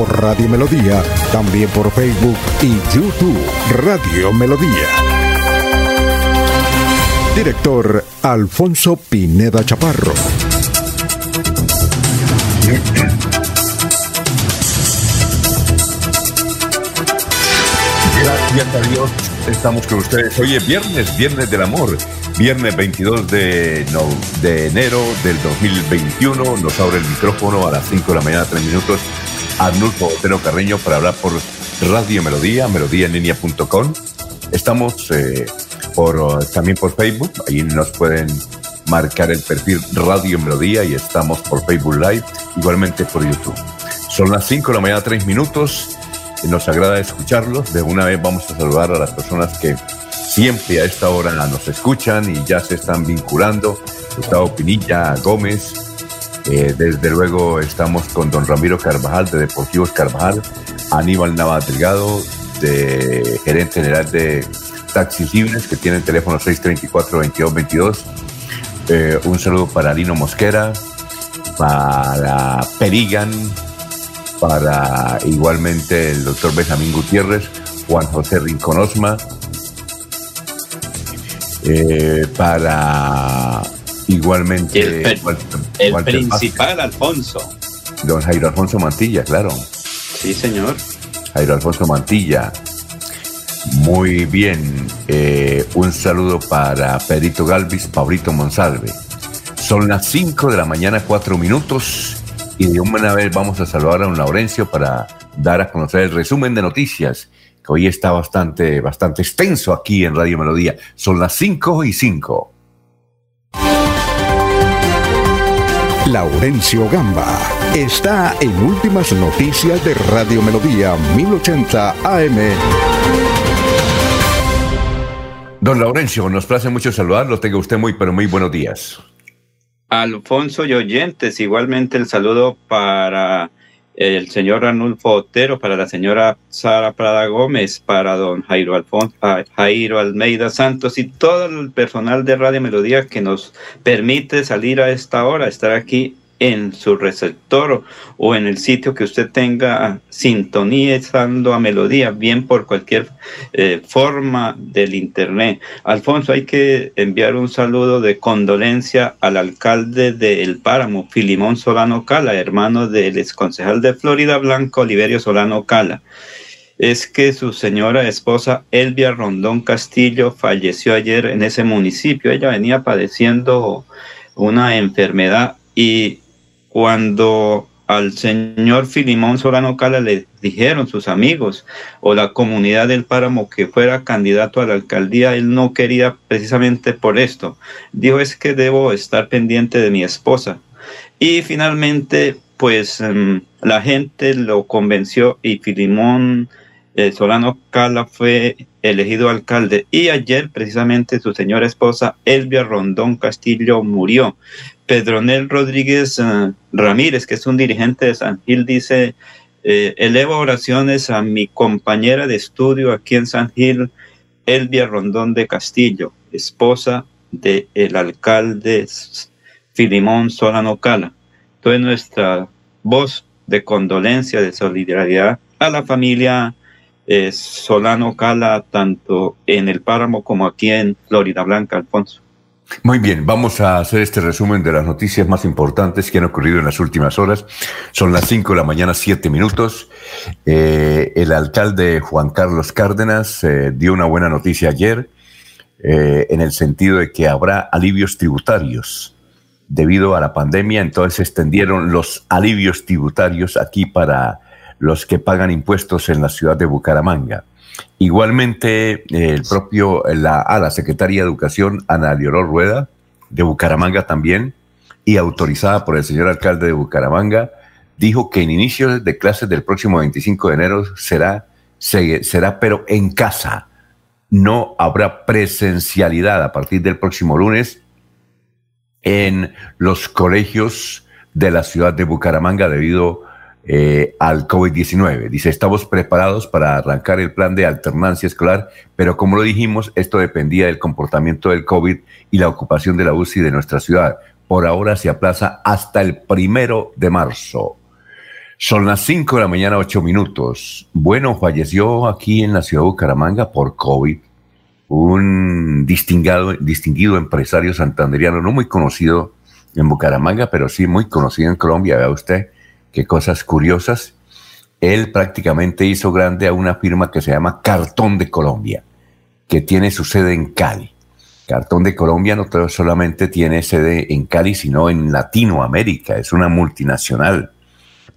por Radio Melodía, también por Facebook y YouTube Radio Melodía. Director Alfonso Pineda Chaparro. Gracias a Dios, estamos con ustedes. Hoy es viernes, viernes del amor. Viernes 22 de, de enero del 2021 nos abre el micrófono a las 5 de la mañana, 3 minutos, Arnulfo Otero Carreño para hablar por Radio Melodía, melodíaenlínea.com. Estamos eh, por, también por Facebook, ahí nos pueden marcar el perfil Radio Melodía y estamos por Facebook Live, igualmente por YouTube. Son las 5 de la mañana, 3 minutos. Nos agrada escucharlos. De una vez vamos a saludar a las personas que siempre a esta hora nos escuchan y ya se están vinculando. Gustavo Pinilla, Gómez. Eh, desde luego estamos con don Ramiro Carvajal de Deportivos Carvajal, Aníbal Navas Delgado, de gerente general de Taxis Libres, que tiene el teléfono 634-2222. Eh, un saludo para Lino Mosquera, para Perigan, para igualmente el doctor Benjamín Gutiérrez, Juan José Rincón Osma, eh, para igualmente el, principal Alfonso. Don Jairo Alfonso Mantilla, claro. Sí, señor. Jairo Alfonso Mantilla. Muy bien. Eh, un saludo para Pedrito Galvis, Pablito Monsalve. Son las 5 de la mañana, 4 minutos. Y de una vez vamos a saludar a don Laurencio para dar a conocer el resumen de noticias que hoy está bastante, bastante extenso aquí en Radio Melodía. Son las 5 y 5. Laurencio Gamba está en Últimas Noticias de Radio Melodía 1080 AM. Don Laurencio, nos place mucho saludarlo. Tenga usted muy, pero muy buenos días. Alfonso y oyentes, igualmente el saludo para el señor Arnulfo Otero, para la señora Sara Prada Gómez, para don Jairo, Alfonso, ah, Jairo Almeida Santos y todo el personal de Radio Melodía que nos permite salir a esta hora, estar aquí en su receptor o en el sitio que usted tenga sintonizando a melodía, bien por cualquier eh, forma del internet. Alfonso, hay que enviar un saludo de condolencia al alcalde de El Páramo, Filimón Solano Cala, hermano del exconcejal de Florida Blanco, Oliverio Solano Cala. Es que su señora esposa Elvia Rondón Castillo falleció ayer en ese municipio. Ella venía padeciendo una enfermedad y cuando al señor Filimón Solano Cala le dijeron sus amigos o la comunidad del páramo que fuera candidato a la alcaldía, él no quería precisamente por esto. Dijo es que debo estar pendiente de mi esposa. Y finalmente, pues em, la gente lo convenció y Filimón eh, Solano Cala fue elegido alcalde. Y ayer precisamente su señora esposa Elvia Rondón Castillo murió. Pedronel Rodríguez eh, Ramírez, que es un dirigente de San Gil, dice, eh, elevo oraciones a mi compañera de estudio aquí en San Gil, Elvia Rondón de Castillo, esposa del el alcalde Filimón Solano Cala. Entonces nuestra voz de condolencia, de solidaridad a la familia eh, Solano Cala, tanto en el páramo como aquí en Florida Blanca, Alfonso. Muy bien, vamos a hacer este resumen de las noticias más importantes que han ocurrido en las últimas horas. Son las 5 de la mañana, 7 minutos. Eh, el alcalde Juan Carlos Cárdenas eh, dio una buena noticia ayer eh, en el sentido de que habrá alivios tributarios debido a la pandemia. Entonces se extendieron los alivios tributarios aquí para los que pagan impuestos en la ciudad de Bucaramanga. Igualmente, el propio, la, a la secretaria de Educación, Ana Leonor Rueda, de Bucaramanga también, y autorizada por el señor alcalde de Bucaramanga, dijo que en inicio de clases del próximo 25 de enero será será pero en casa. No habrá presencialidad a partir del próximo lunes en los colegios de la ciudad de Bucaramanga debido eh, al COVID-19. Dice, estamos preparados para arrancar el plan de alternancia escolar, pero como lo dijimos, esto dependía del comportamiento del COVID y la ocupación de la UCI de nuestra ciudad. Por ahora se aplaza hasta el primero de marzo. Son las 5 de la mañana, 8 minutos. Bueno, falleció aquí en la ciudad de Bucaramanga por COVID un distinguido, distinguido empresario santanderiano, no muy conocido en Bucaramanga, pero sí muy conocido en Colombia. Vea usted qué cosas curiosas. Él prácticamente hizo grande a una firma que se llama Cartón de Colombia, que tiene su sede en Cali. Cartón de Colombia no solamente tiene sede en Cali, sino en Latinoamérica, es una multinacional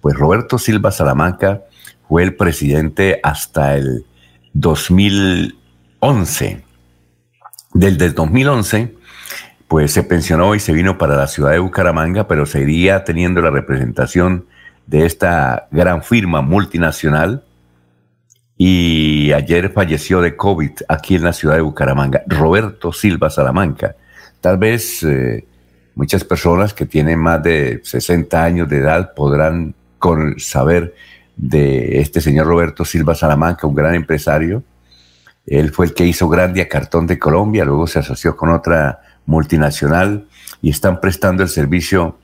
pues Roberto Silva Salamanca fue el presidente hasta el 2011. Desde el 2011, pues se pensionó y se vino para la ciudad de Bucaramanga, pero seguiría teniendo la representación de esta gran firma multinacional. Y ayer falleció de COVID aquí en la ciudad de Bucaramanga, Roberto Silva Salamanca. Tal vez eh, muchas personas que tienen más de 60 años de edad podrán con saber de este señor Roberto Silva Salamanca, un gran empresario. Él fue el que hizo grande a Cartón de Colombia, luego se asoció con otra multinacional y están prestando el servicio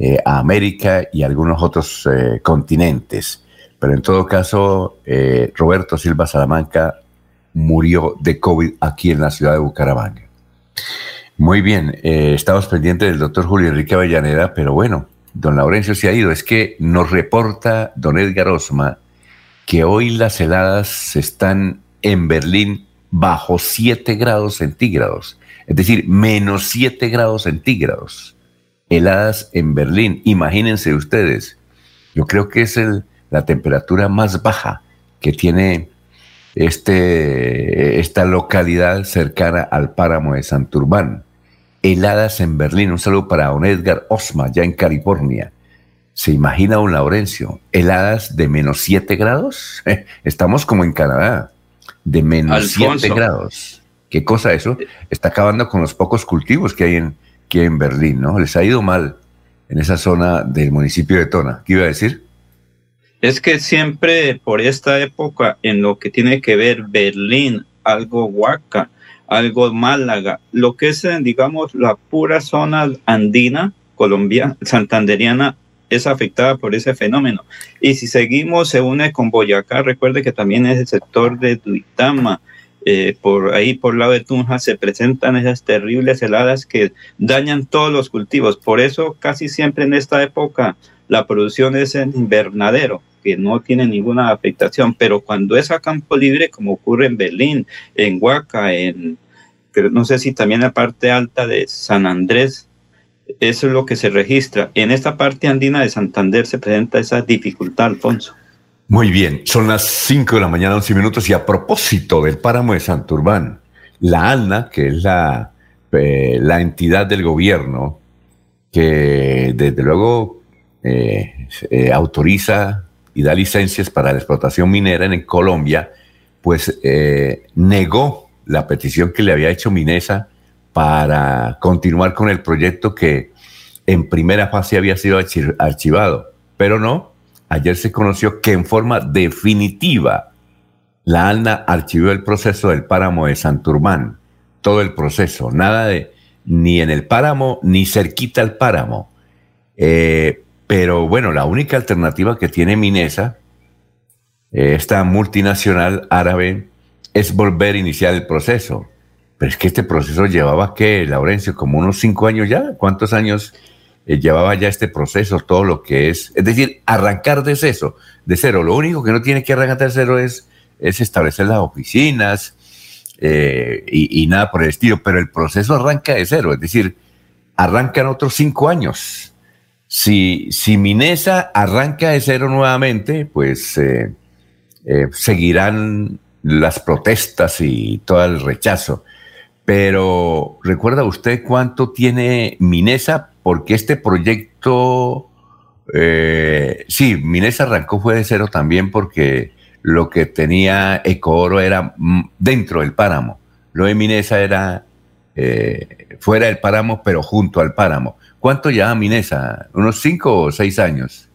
eh, a América y algunos otros eh, continentes. Pero en todo caso, eh, Roberto Silva Salamanca murió de COVID aquí en la ciudad de Bucaramanga. Muy bien, estamos pendientes del doctor Julio Enrique Avellaneda, pero bueno, don Laurencio se ha ido, es que nos reporta don Edgar Osma que hoy las heladas están en Berlín bajo 7 grados centígrados, es decir, menos 7 grados centígrados. Heladas en Berlín, imagínense ustedes, yo creo que es la temperatura más baja que tiene este, esta localidad cercana al páramo de Santurbán heladas en Berlín. Un saludo para don Edgar Osma, ya en California. ¿Se imagina don Laurencio? ¿Heladas de menos 7 grados? Estamos como en Canadá, de menos 7 grados. ¿Qué cosa eso? Está acabando con los pocos cultivos que hay en, que en Berlín, ¿no? Les ha ido mal en esa zona del municipio de Tona. ¿Qué iba a decir? Es que siempre por esta época, en lo que tiene que ver Berlín, algo Huaca, algo Málaga, lo que es, digamos, la pura zona andina, colombiana, santanderiana, es afectada por ese fenómeno. Y si seguimos, se une con Boyacá, recuerde que también es el sector de Duitama, eh, por ahí por lado de Tunja se presentan esas terribles heladas que dañan todos los cultivos. Por eso casi siempre en esta época la producción es en invernadero que no tiene ninguna afectación, pero cuando es a campo libre, como ocurre en Berlín, en Huaca, en, no sé si también la parte alta de San Andrés, eso es lo que se registra. En esta parte andina de Santander se presenta esa dificultad, Alfonso. Muy bien, son las 5 de la mañana, 11 minutos, y a propósito del páramo de Santurbán, la ANA, que es la, eh, la entidad del gobierno que desde luego eh, eh, autoriza y da licencias para la explotación minera en Colombia, pues negó la petición que le había hecho Minesa para continuar con el proyecto que en primera fase había sido archivado. Pero no, ayer se conoció que en forma definitiva la ANA archivó el proceso del páramo de Santurmán, todo el proceso, nada de ni en el páramo ni cerquita al páramo. Eh, pero bueno, la única alternativa que tiene Minesa, eh, esta multinacional árabe, es volver a iniciar el proceso. Pero es que este proceso llevaba, ¿qué, Laurencio? Como unos cinco años ya. ¿Cuántos años eh, llevaba ya este proceso? Todo lo que es. Es decir, arrancar de cero. De cero. Lo único que no tiene que arrancar de cero es, es establecer las oficinas eh, y, nada por el estilo. Pero el proceso arranca de cero. Es decir, arrancan otros cinco años. Si, si Minesa arranca de cero nuevamente, pues eh, seguirán las protestas y todo el rechazo. Pero ¿recuerda usted cuánto tiene Minesa? Porque este proyecto, eh, sí, Minesa arrancó fue de cero también porque lo que tenía Ecooro era mm, dentro del páramo. Lo de Minesa era eh, fuera del páramo, pero junto al páramo. ¿Cuánto lleva Minesa? ¿Unos cinco o seis años?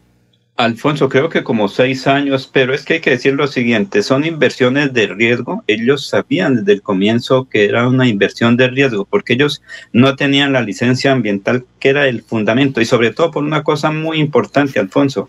Alfonso, creo que como seis años, pero es que hay que decir lo siguiente, son inversiones de riesgo. Ellos sabían desde el comienzo que era una inversión de riesgo, porque ellos no tenían la licencia ambiental que era el fundamento, y sobre todo por una cosa muy importante, Alfonso,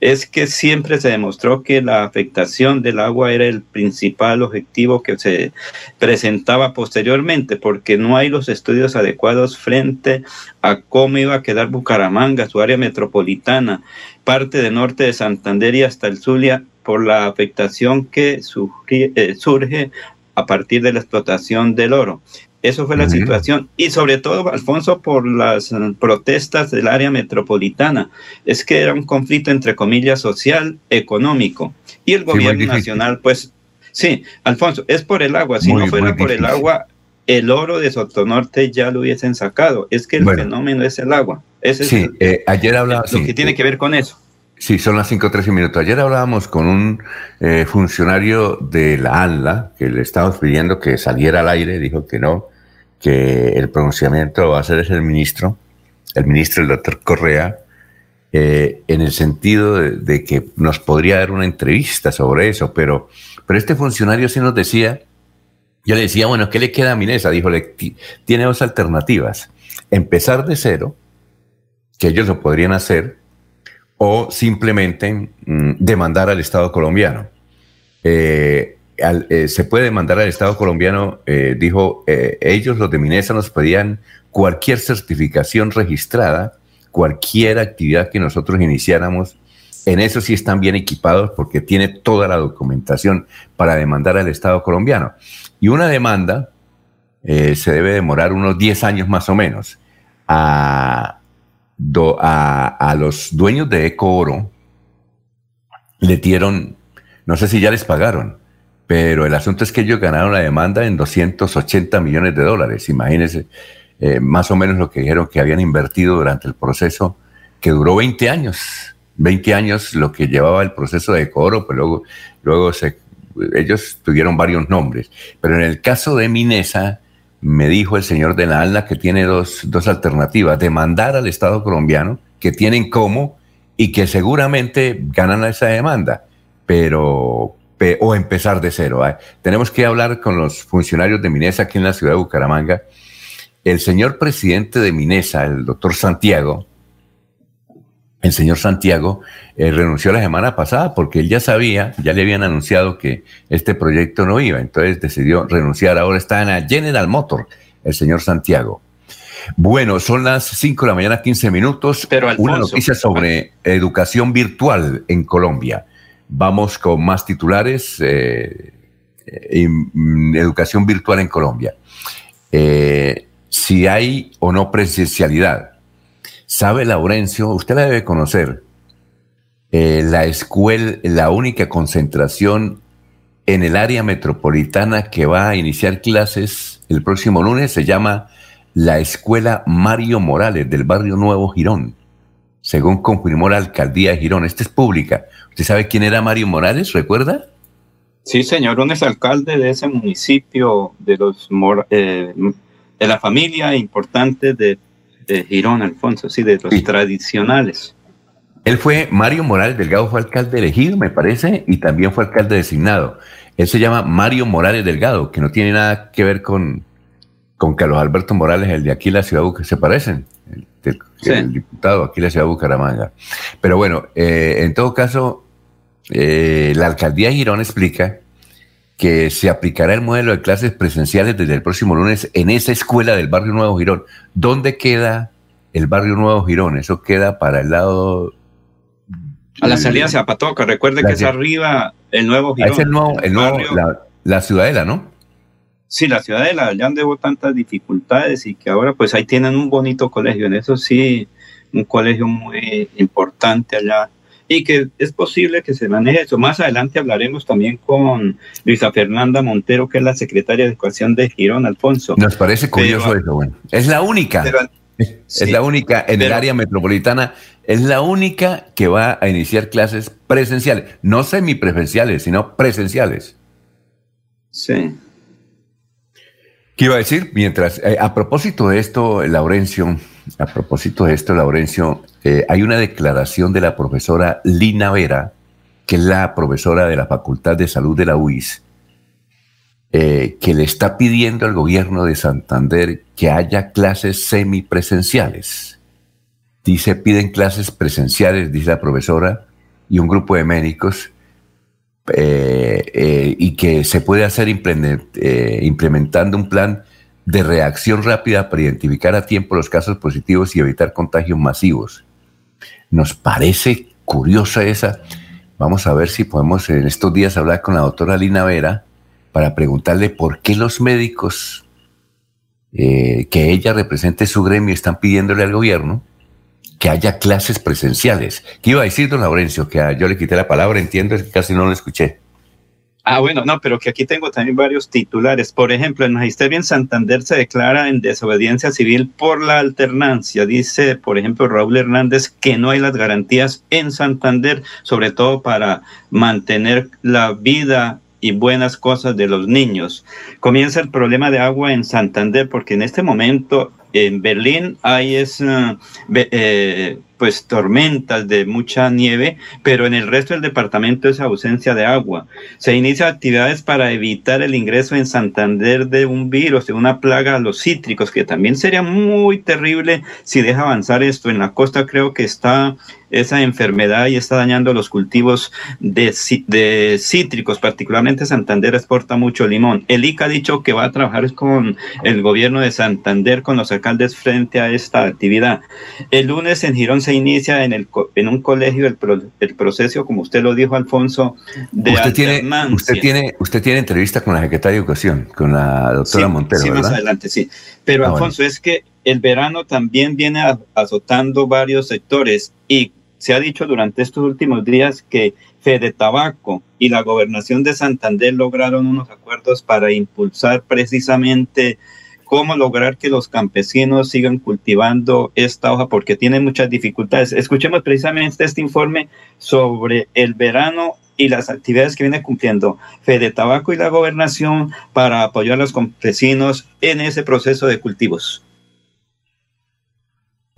es que siempre se demostró que la afectación del agua era el principal objetivo que se presentaba posteriormente, porque no hay los estudios adecuados frente a cómo iba a quedar Bucaramanga, su área metropolitana parte del norte de Santander y hasta el Zulia por la afectación que eh, surge, a partir de la explotación del oro. Eso fue la situación. Y sobre todo, Alfonso, por las protestas del área metropolitana. Es que era un conflicto, entre comillas, social, económico. Y el gobierno nacional, pues, sí, Alfonso, es por el agua. Si no fuera por el agua, el oro de Sotonorte ya lo hubiesen sacado. Es que el fenómeno es el agua. Ese sí, eh, ayer hablábamos. Lo que tiene que ver con eso. Sí, son las 5.13 minutos. Ayer hablábamos con un eh, funcionario de la ANLA que le estábamos pidiendo que saliera al aire, dijo que no, que el pronunciamiento va a ser el ministro, el ministro, el doctor Correa, eh, en el sentido de, que nos podría dar una entrevista sobre eso, pero, pero este funcionario sí nos decía, yo le decía, bueno, ¿qué le queda a Minesa? Dijo, tiene dos alternativas, empezar de cero, que ellos lo podrían hacer, o simplemente mm, demandar al Estado colombiano. Eh, eh, se puede demandar al Estado colombiano, eh, dijo, ellos los de Minesa nos pedían cualquier certificación registrada, cualquier actividad que nosotros iniciáramos, en eso sí están bien equipados porque tiene toda la documentación para demandar al Estado colombiano. Y una demanda se debe demorar unos 10 años más o menos. A, a, los dueños de Eco Oro le dieron, no sé si ya les pagaron, pero el asunto es que ellos ganaron la demanda en 280 millones de dólares. Imagínense, eh, más o menos lo que dijeron que habían invertido durante el proceso, que duró 20 años. 20 años lo que llevaba el proceso de Oro, pues luego, luego se, ellos tuvieron varios nombres. Pero en el caso de Minesa, me dijo el señor de la ALNA que tiene dos, alternativas, demandar al Estado colombiano, que tienen cómo y que seguramente ganan esa demanda, pero o empezar de cero. ¿eh? Tenemos que hablar con los funcionarios de Minesa aquí en la ciudad de Bucaramanga. El señor presidente de Minesa, el doctor Santiago, el señor Santiago eh, renunció la semana pasada porque él ya sabía, ya le habían anunciado que este proyecto no iba, entonces decidió renunciar. Ahora está en la General Motor, el señor Santiago. Bueno, son las 5 de la mañana, 15 minutos. Pero Una noticia sobre educación virtual en Colombia. Vamos con más titulares. Eh, mm, educación virtual en Colombia. Eh, si hay o no presencialidad Sabe Laurencio, usted la debe conocer, eh, la escuela, la única concentración en el área metropolitana que va a iniciar clases el próximo lunes se llama la Escuela Mario Morales del barrio Nuevo Girón, según confirmó la alcaldía de Girón. Esta es pública. ¿Usted sabe quién era Mario Morales? ¿Recuerda? Sí, señor, un alcalde de ese municipio, de los eh, de la familia importante de de Girón, Alfonso, sí, de los tradicionales. Él fue, Mario Morales Delgado fue alcalde elegido, me parece, y también fue alcalde designado. Él se llama Mario Morales Delgado, que no tiene nada que ver con, con Carlos Alberto Morales, el de aquí la ciudad que se parecen, el, diputado aquí la ciudad de Bucaramanga. Pero bueno, eh, en todo caso, eh, la alcaldía de Girón explica que se aplicará el modelo de clases presenciales desde el próximo lunes en esa escuela del barrio Nuevo Girón. ¿Dónde queda el barrio Nuevo Girón? Eso queda para el lado... A la salida de Zapatoca, recuerde que es arriba el Nuevo Girón. Es el nuevo, el nuevo la, ciudadela, ¿no? Sí, la ciudadela, ya han debo tantas dificultades y que ahora pues ahí tienen un bonito colegio, en eso sí, un colegio muy importante allá y que es posible que se maneje eso. Más adelante hablaremos también con Luisa Fernanda Montero, que es la secretaria de Educación de Girón, Alfonso. Nos parece curioso eso, bueno. Es la única. es la única en el área metropolitana es la única que va a iniciar clases presenciales, no semipresenciales, sino presenciales. Sí. ¿Qué iba a decir? Mientras, eh, a propósito de esto, Laurencio, a propósito de esto, Laurencio, eh, hay una declaración de la profesora Lina Vera, que es la profesora de la Facultad de Salud de la UIS, eh, que le está pidiendo al gobierno de Santander que haya clases semipresenciales. Dice, piden clases presenciales, dice la profesora, y un grupo de médicos, eh, y que se puede hacer implementando un plan de reacción rápida para identificar a tiempo los casos positivos y evitar contagios masivos. Nos parece curiosa esa. Vamos a ver si podemos en estos días hablar con la doctora Lina Vera para preguntarle por qué los médicos eh, que ella represente su gremio están pidiéndole al gobierno que haya clases presenciales. ¿Qué iba a decir, don Laurencio? Que yo le quité la palabra, entiendo, es que casi no lo escuché. Ah, bueno, no, pero que aquí tengo también varios titulares. Por ejemplo, el Magisterio en Santander se declara en desobediencia civil por la alternancia. Dice, por ejemplo, Raúl Hernández que no hay las garantías en Santander, sobre todo para mantener la vida y buenas cosas de los niños. Comienza el problema de agua en Santander porque en este momento en Berlín hay es, eh, eh, pues tormentas de mucha nieve, pero en el resto del departamento es ausencia de agua. Se inician actividades para evitar el ingreso en Santander de un virus, de una plaga a los cítricos, que también sería muy terrible si deja avanzar esto. En la costa creo que está esa enfermedad y está dañando los cultivos de, de cítricos, particularmente Santander exporta mucho limón. El ICA ha dicho que va a trabajar con el gobierno de Santander, con los alcaldes frente a esta actividad. El lunes en Girón se inicia en, el, en un colegio el, el proceso, como usted lo dijo, Alfonso, de usted tiene, usted tiene Usted tiene entrevista con la secretaria de Educación, con la doctora Montero, sí, más adelante, sí. Pero, ah, Alfonso, es que el verano también viene azotando varios sectores y se ha dicho durante estos últimos días que Fede Tabaco y la gobernación de Santander lograron unos acuerdos para impulsar precisamente cómo lograr que los campesinos sigan cultivando esta hoja porque tienen muchas dificultades. Escuchemos precisamente este informe sobre el verano y las actividades que viene cumpliendo Fede Tabaco y la gobernación para apoyar a los campesinos en ese proceso de cultivos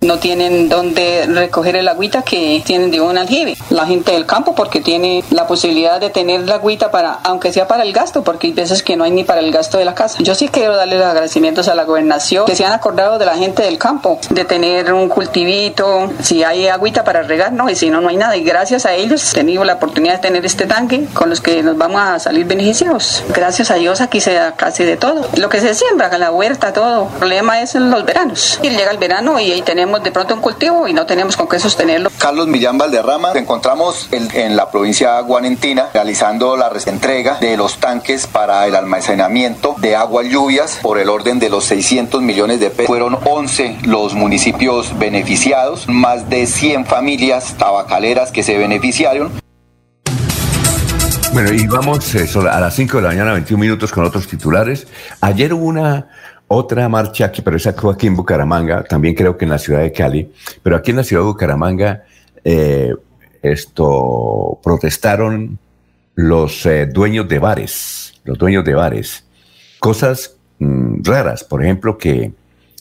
no tienen donde recoger el agüita que tienen de un aljibe. La gente del campo porque tiene la posibilidad de tener la agüita para, aunque sea para el gasto, porque hay veces que no hay ni para el gasto de la casa. Yo sí quiero darle los agradecimientos a la gobernación que se han acordado de la gente del campo, de tener un cultivito, si hay agüita para regar, no, y si no, no hay nada. Y gracias a ellos he tenido la oportunidad de tener este tanque con los que nos vamos a salir beneficiados. Gracias a Dios aquí se da casi de todo. Lo que se siembra, la huerta, todo. El problema es en los veranos. Y llega el verano y ahí tenemos de pronto un cultivo y no tenemos con qué sostenerlo. Carlos Millán Valderrama, nos encontramos en, la provincia guanentina realizando la entrega de los tanques para el almacenamiento de agua lluvias por el orden de los 600 millones de pesos. Fueron 11 los municipios beneficiados, más de 100 familias tabacaleras que se beneficiaron. Bueno, y vamos eh, a las 5 de la mañana, 21 minutos con otros titulares. Ayer hubo una otra marcha aquí, pero esa fue aquí en Bucaramanga, también creo que en la ciudad de Cali, pero aquí en la ciudad de Bucaramanga eh, esto protestaron los eh, dueños de bares, los dueños de bares, cosas mm, raras, por ejemplo, que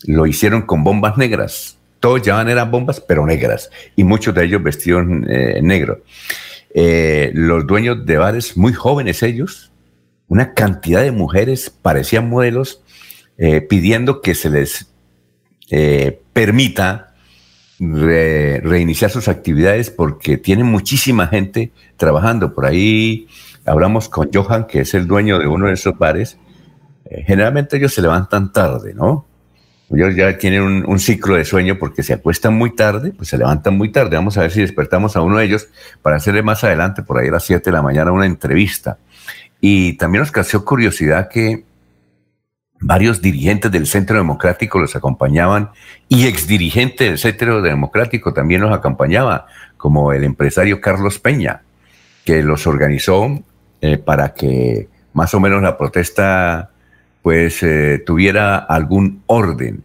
lo hicieron con bombas negras. Todos llevaban eran bombas, pero negras, y muchos de ellos vestidos eh, negro. los dueños de bares, muy jóvenes ellos, una cantidad de mujeres, parecían modelos, eh, pidiendo que se les eh, permita reiniciar sus actividades porque tienen muchísima gente trabajando. Por ahí hablamos con Johan, que es el dueño de uno de esos bares. Eh, generalmente ellos se levantan tarde, ¿no? Ellos ya tienen un, ciclo de sueño porque se acuestan muy tarde, pues se levantan muy tarde. Vamos a ver si despertamos a uno de ellos para hacerle más adelante, por ahí a las 7 de la mañana, una entrevista. Y también nos causó curiosidad que varios dirigentes del Centro Democrático los acompañaban y exdirigentes del Centro Democrático también los acompañaba, como el empresario Carlos Peña, que los organizó eh, para que más o menos la protesta pues eh, tuviera algún orden.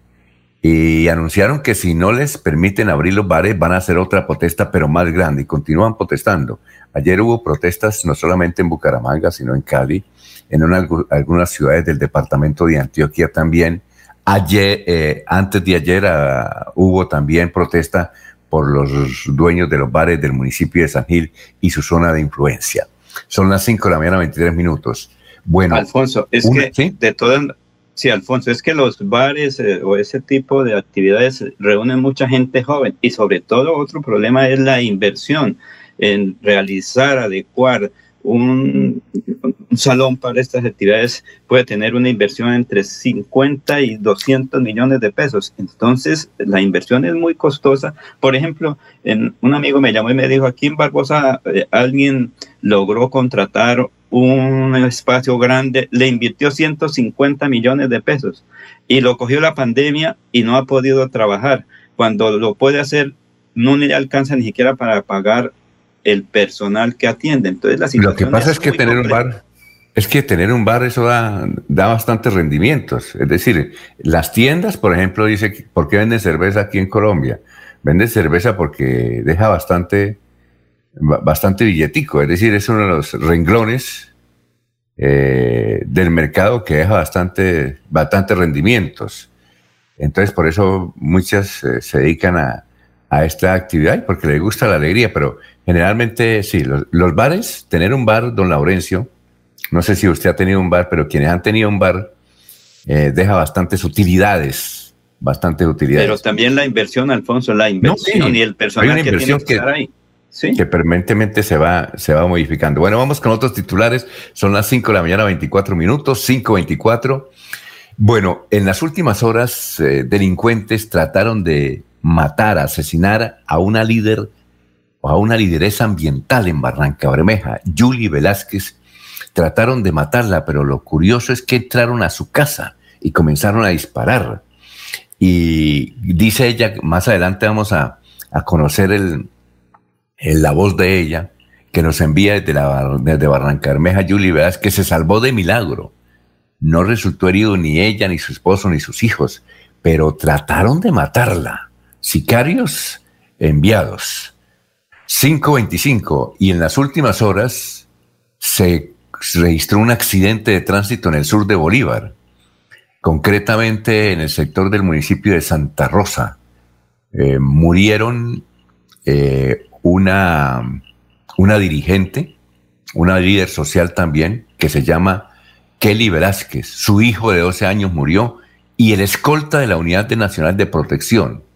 y anunciaron que si no les permiten abrir los bares van a hacer otra protesta, pero más grande, y continúan protestando. Ayer hubo protestas no solamente en Bucaramanga, sino en Cali, en algunas ciudades del departamento de Antioquia también. Ayer, eh, antes de ayer ah, hubo también protesta por los dueños de los bares del municipio de San Gil y su zona de influencia. Son las 5 de la mañana, 23 minutos. Bueno, Alfonso, es que de todas Sí, Alfonso, es que los bares eh, o ese tipo de actividades reúnen mucha gente joven y sobre todo otro problema es la inversión en realizar, adecuar un, salón para estas actividades puede tener una inversión entre 50 y 200 millones de pesos. Entonces, la inversión es muy costosa. Por ejemplo, en, un amigo me llamó y me dijo, aquí en Barbosa eh, alguien logró contratar un espacio grande, le invirtió 150 millones de pesos y lo cogió la pandemia y no ha podido trabajar. Cuando lo puede hacer, no le alcanza ni siquiera para pagar el personal que atiende. Entonces, la Lo que pasa es, que tener un bar, es que tener un bar eso da, da bastantes rendimientos. Es decir, las tiendas, por ejemplo, dice, ¿por qué venden cerveza aquí en Colombia? Venden cerveza porque deja bastante, bastante billetico. Es decir, es uno de los renglones eh, del mercado que deja bastante, bastante rendimientos. Entonces, por eso muchas eh, se dedican a, a esta actividad porque les gusta la alegría, pero generalmente sí, los, bares, tener un bar, don Laurencio, no sé si usted ha tenido un bar, pero quienes han tenido un bar eh, deja bastantes utilidades, bastantes utilidades. Pero también la inversión, Alfonso, la inversión y el personal que tiene que, estar ahí. ¿Sí? que permanentemente se va, se va modificando. Bueno, vamos con otros titulares. Son las 5 de la mañana, 24 minutos, 5.24. Bueno, en las últimas horas, eh, delincuentes trataron de matar, asesinar a una líder o a una lideresa ambiental en Barranca Bermeja, Julie Velázquez. Trataron de matarla, pero lo curioso es que entraron a su casa y comenzaron a disparar. Y dice ella, más adelante vamos a, conocer el, la voz de ella, que nos envía desde, Barranca Bermeja, Julie Velázquez, se salvó de milagro. No resultó herido ni ella, ni su esposo, ni sus hijos, pero trataron de matarla sicarios enviados. 5.25 y en las últimas horas se registró un accidente de tránsito en el sur de Bolívar, concretamente en el sector del municipio de Santa Rosa. Eh, murieron eh, una, una dirigente, una líder social también, que se llama Kelly Velázquez. Su hijo de 12 años murió y el escolta de la Unidad Nacional de Protección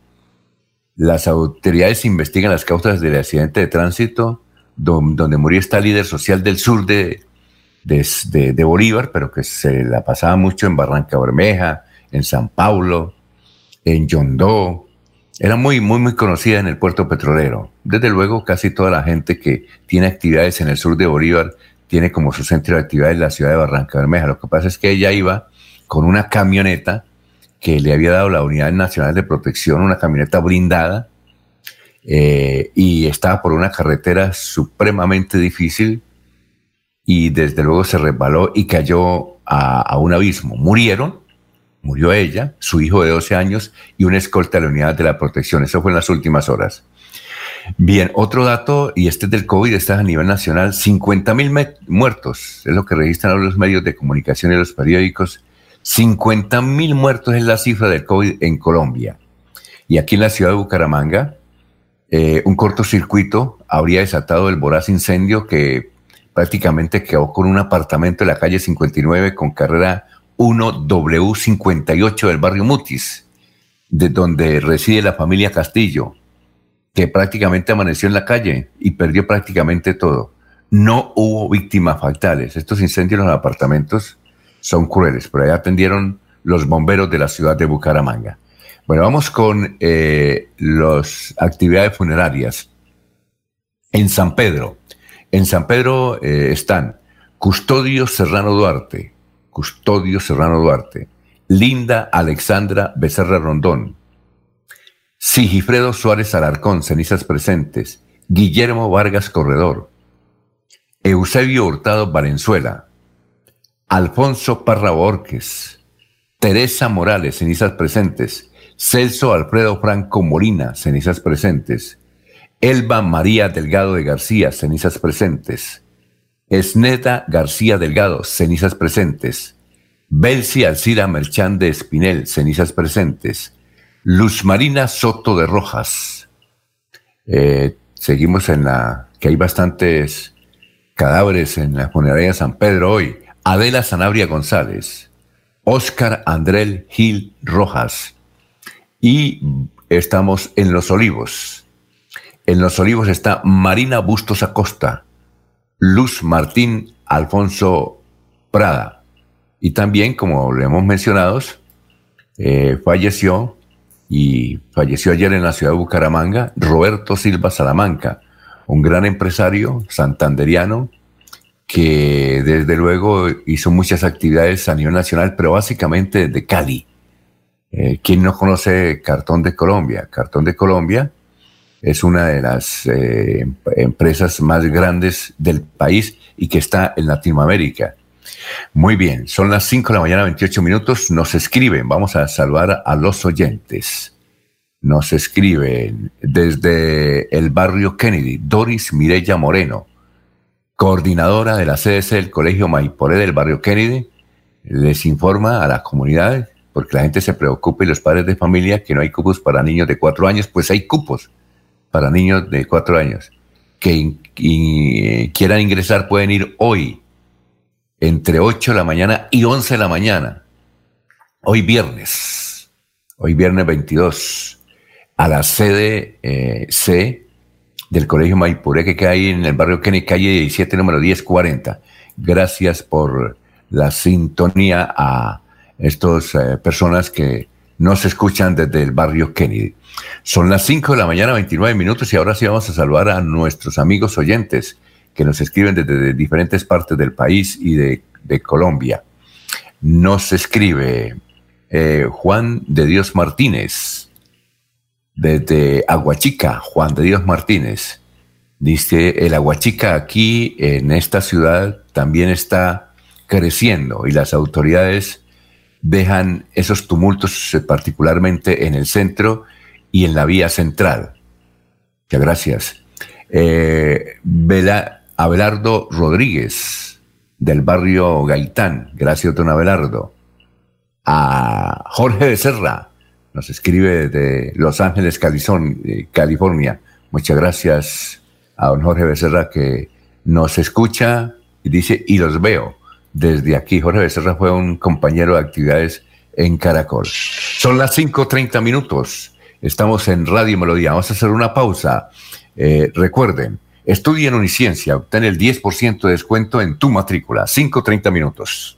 las autoridades investigan las causas del accidente de tránsito donde, murió esta líder social del sur de, de, Bolívar, pero que se la pasaba mucho en Barranca Bermeja, en San Paulo, en Yondó. Era muy, muy, muy conocida en el puerto petrolero. Desde luego, casi toda la gente que tiene actividades en el sur de Bolívar tiene como su centro de actividades la ciudad de Barranca Bermeja. Lo que pasa es que ella iba con una camioneta que le había dado la Unidad Nacional de Protección, una camioneta blindada, eh, y estaba por una carretera supremamente difícil y desde luego se resbaló y cayó a, un abismo. Murieron, murió ella, su hijo de 12 años y una escolta de la Unidad de la Protección. Eso fue en las últimas horas. Bien, otro dato, y este es del COVID, está a nivel nacional, 50 mil muertos, es lo que registran los medios de comunicación y los periódicos 50 mil muertos es la cifra del COVID en Colombia. Y aquí en la ciudad de Bucaramanga, eh, un cortocircuito habría desatado el voraz incendio que prácticamente quedó con un apartamento en la calle 59 con carrera 1W58 del barrio Mutis, de donde reside la familia Castillo, que prácticamente amaneció en la calle y perdió prácticamente todo. No hubo víctimas fatales. Estos incendios en los apartamentos son crueles, pero ahí atendieron los bomberos de la ciudad de Bucaramanga. Bueno, vamos con eh, las actividades funerarias. En San Pedro, en San Pedro eh, están Custodio Serrano Duarte, Custodio Serrano Duarte, Linda Alexandra Becerra Rondón, Sigifredo Suárez Alarcón, cenizas presentes, Guillermo Vargas Corredor, Eusebio Hurtado Valenzuela, Alfonso Parra Borges, Teresa Morales, cenizas presentes, Celso Alfredo Franco Molina, cenizas presentes. Elba María Delgado de García, cenizas presentes. Esneta García Delgado, cenizas presentes. Belsi Alcira Merchán de Espinel, cenizas presentes. Luz Marina Soto de Rojas. Eh, seguimos en la que hay bastantes cadáveres en la funeraria de San Pedro hoy. Adela Sanabria González. Oscar Andrel Gil Rojas. Y estamos en Los Olivos. En Los Olivos está Marina Bustos Acosta, Luz Martín Alfonso Prada. Y también, como lo hemos mencionado, eh, falleció y falleció ayer en la ciudad de Bucaramanga Roberto Silva Salamanca, un gran empresario santanderiano que desde luego hizo muchas actividades a nivel nacional, pero básicamente de Cali. Eh, ¿Quién no conoce Cartón de Colombia? Cartón de Colombia es una de las eh, empresas más grandes del país y que está en Latinoamérica. Muy bien, son las 5 de la mañana, 28 minutos. Nos escriben, vamos a salvar a los oyentes. Nos escriben desde el barrio Kennedy, Doris Mirella Moreno coordinadora de la CDC del Colegio Maiporé del barrio Kennedy, les informa a la comunidad, porque la gente se preocupa y los padres de familia que no hay cupos para niños de cuatro años, pues hay cupos para niños de cuatro años. Que quieran ingresar pueden ir hoy, entre 8 de la mañana y 11 de la mañana, hoy viernes, hoy viernes 22, a la sede eh, C del Colegio Maipuré que cae en el barrio Kennedy, calle 17, número 1040. Gracias por la sintonía a estas eh, personas que nos escuchan desde el barrio Kennedy. Son las 5 de la mañana, 29 minutos, y ahora sí vamos a saludar a nuestros amigos oyentes que nos escriben desde diferentes partes del país y de, Colombia. Nos escribe eh, Juan de Dios Martínez desde Aguachica, Juan de Dios Martínez. Dice, el Aguachica aquí en esta ciudad también está creciendo y las autoridades dejan esos tumultos particularmente en el centro y en la vía central. Muchas gracias. Eh, Abelardo Rodríguez, del barrio Gaitán. Gracias, don Abelardo. A Jorge de Serra, nos escribe de Los Ángeles, eh, California. Muchas gracias a don Jorge Becerra que nos escucha y dice, y los veo desde aquí. Jorge Becerra fue un compañero de actividades en Caracol. Son las 5.30 minutos. Estamos en Radio Melodía. Vamos a hacer una pausa. Eh, recuerden, estudia en Uniciencia, obtén el 10% de descuento en tu matrícula. 5.30 minutos.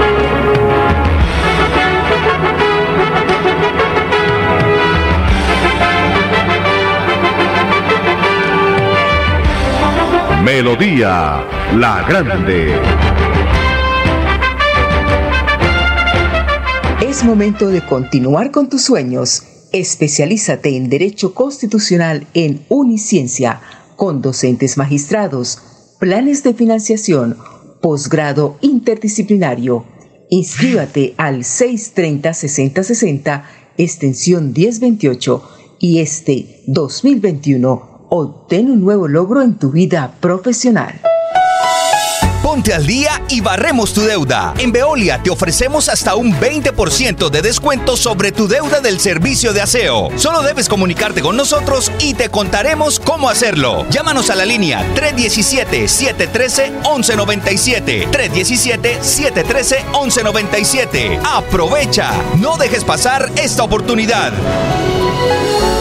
Melodía La Grande. Es momento de continuar con tus sueños. Especialízate en Derecho Constitucional en Uniciencia, con docentes magistrados, planes de financiación, posgrado interdisciplinario. Inscríbate al 630-6060, extensión 1028, y este 2021 obtén un nuevo logro en tu vida profesional. Ponte al día y barremos tu deuda. En Veolia te ofrecemos hasta un 20% de descuento sobre tu deuda del servicio de aseo. Solo debes comunicarte con nosotros y te contaremos cómo hacerlo. Llámanos a la línea 317-713-1197. 317-713-1197. Aprovecha. No dejes pasar esta oportunidad.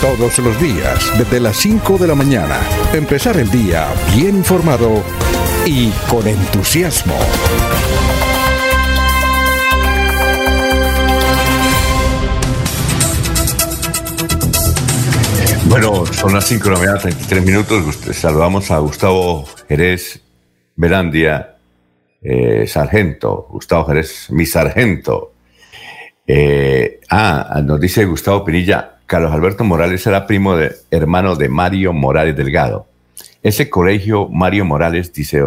Todos los días, desde las 5 de la mañana, empezar el día bien informado y con entusiasmo. Bueno, son las 5 de la mañana, 33 minutos. Saludamos a Gustavo Jerez Verandia, eh, sargento. Gustavo Jerez, mi sargento. Eh, ah, nos dice Gustavo Pinilla, Carlos Alberto Morales era primo de hermano de Mario Morales Delgado. Ese colegio Mario Morales, dice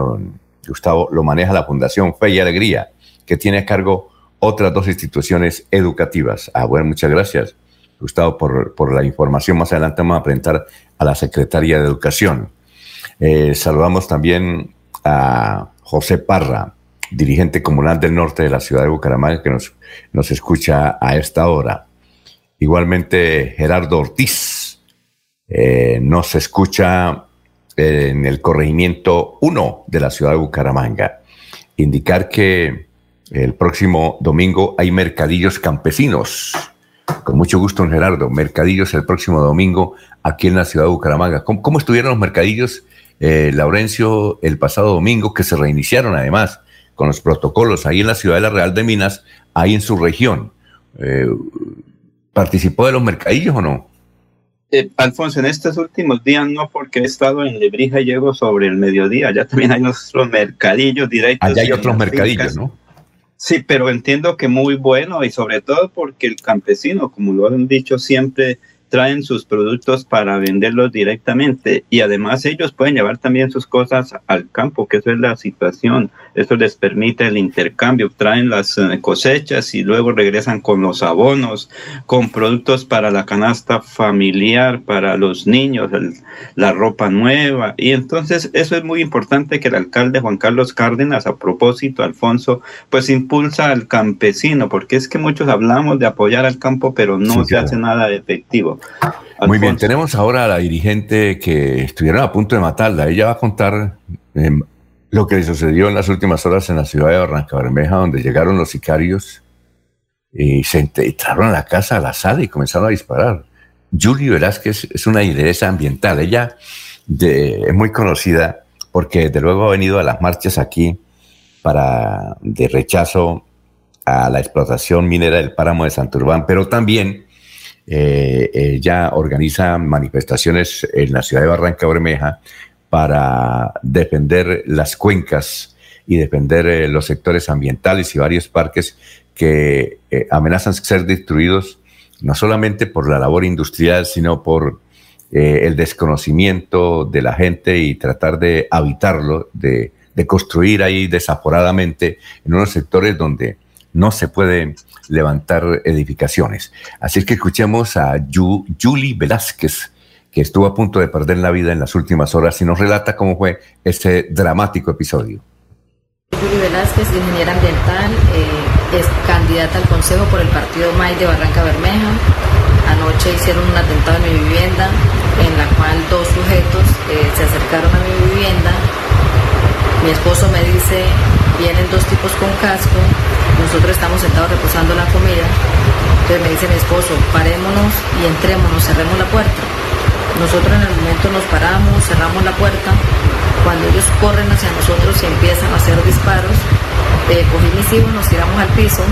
Gustavo, lo maneja la Fundación Fe y Alegría, que tiene a cargo otras dos instituciones educativas. Ah, bueno, muchas gracias, Gustavo, por, la información. Más adelante vamos a presentar a la Secretaría de Educación. Eh, saludamos también a José Parra, dirigente comunal del norte de la ciudad de Bucaramanga, que nos, nos escucha a esta hora. Igualmente, Gerardo Ortiz eh, nos escucha en el corregimiento 1 de la ciudad de Bucaramanga. Indicar que el próximo domingo hay mercadillos campesinos. Con mucho gusto, Gerardo. Mercadillos el próximo domingo aquí en la ciudad de Bucaramanga. ¿Cómo, estuvieron los mercadillos, eh, Laurencio, el pasado domingo, que se reiniciaron además con los protocolos ahí en la ciudad de la Real de Minas, ahí en su región? Eh, ¿Participó de los mercadillos o no? Eh, Alfonso, en estos últimos días no, porque he estado en Lebrija y llego sobre el mediodía. Ya también hay otros mercadillos directos. Allá hay otros mercadillos, ¿no? Sí, pero entiendo que muy bueno y sobre todo porque el campesino, como lo han dicho siempre, traen sus productos para venderlos directamente y además ellos pueden llevar también sus cosas al campo, que eso es la situación. Eso les permite el intercambio, traen las eh, cosechas y luego regresan con los abonos, con productos para la canasta familiar, para los niños, la ropa nueva. Y entonces eso es muy importante que el alcalde Juan Carlos Cárdenas, a propósito, Alfonso, pues impulsa al campesino, porque es que muchos hablamos de apoyar al campo, pero no se hace nada efectivo. Muy bien, tenemos ahora a la dirigente que estuvieron a punto de matarla. Ella va a contar em, lo que le sucedió en las últimas horas en la ciudad de Barranca Bermeja, donde llegaron los sicarios y se entraron a la casa, a la sala y comenzaron a disparar. Julie Velázquez es una lideresa ambiental. Ella es muy conocida porque desde luego ha venido a las marchas aquí para de rechazo a la explotación minera del páramo de Santurbán, pero también eh, ella organiza manifestaciones en la ciudad de Barranca Bermeja para defender las cuencas y defender eh, los sectores ambientales y varios parques que eh, amenazan ser destruidos no solamente por la labor industrial, sino por el desconocimiento de la gente y tratar de habitarlo, de, construir ahí desaforadamente en unos sectores donde no se puede levantar edificaciones. Así es que escuchemos a Julie Velázquez, que estuvo a punto de perder la vida en las últimas horas y nos relata cómo fue este dramático episodio. Julie Velázquez, ingeniera ambiental, eh, es candidata al consejo por el partido MAI de Barranca Bermeja. Anoche hicieron un atentado en mi vivienda, en la cual dos sujetos eh, se acercaron a mi vivienda. Mi esposo me dice, vienen dos tipos con casco, nosotros estamos sentados reposando la comida, entonces me dice mi esposo, parémonos y entrémonos, cerremos la puerta. Nosotros en el momento nos paramos, cerramos la puerta, cuando ellos corren hacia nosotros y empiezan a hacer disparos, eh, cogí mis hijos, nos tiramos al piso,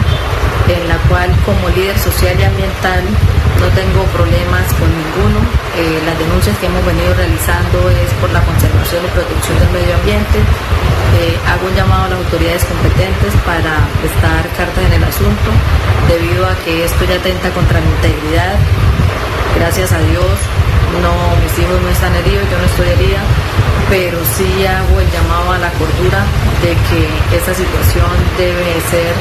en la cual como líder social y ambiental no tengo problemas con ninguno. Eh, las denuncias que hemos venido realizando es por la conservación y protección del medio ambiente. Eh, hago un llamado a las autoridades competentes para prestar cartas en el asunto, debido a que esto ya atenta contra mi integridad. Gracias a Dios, no, mis hijos no están heridos, yo no estoy herida, pero sí hago el llamado a la cordura de que esta situación debe ser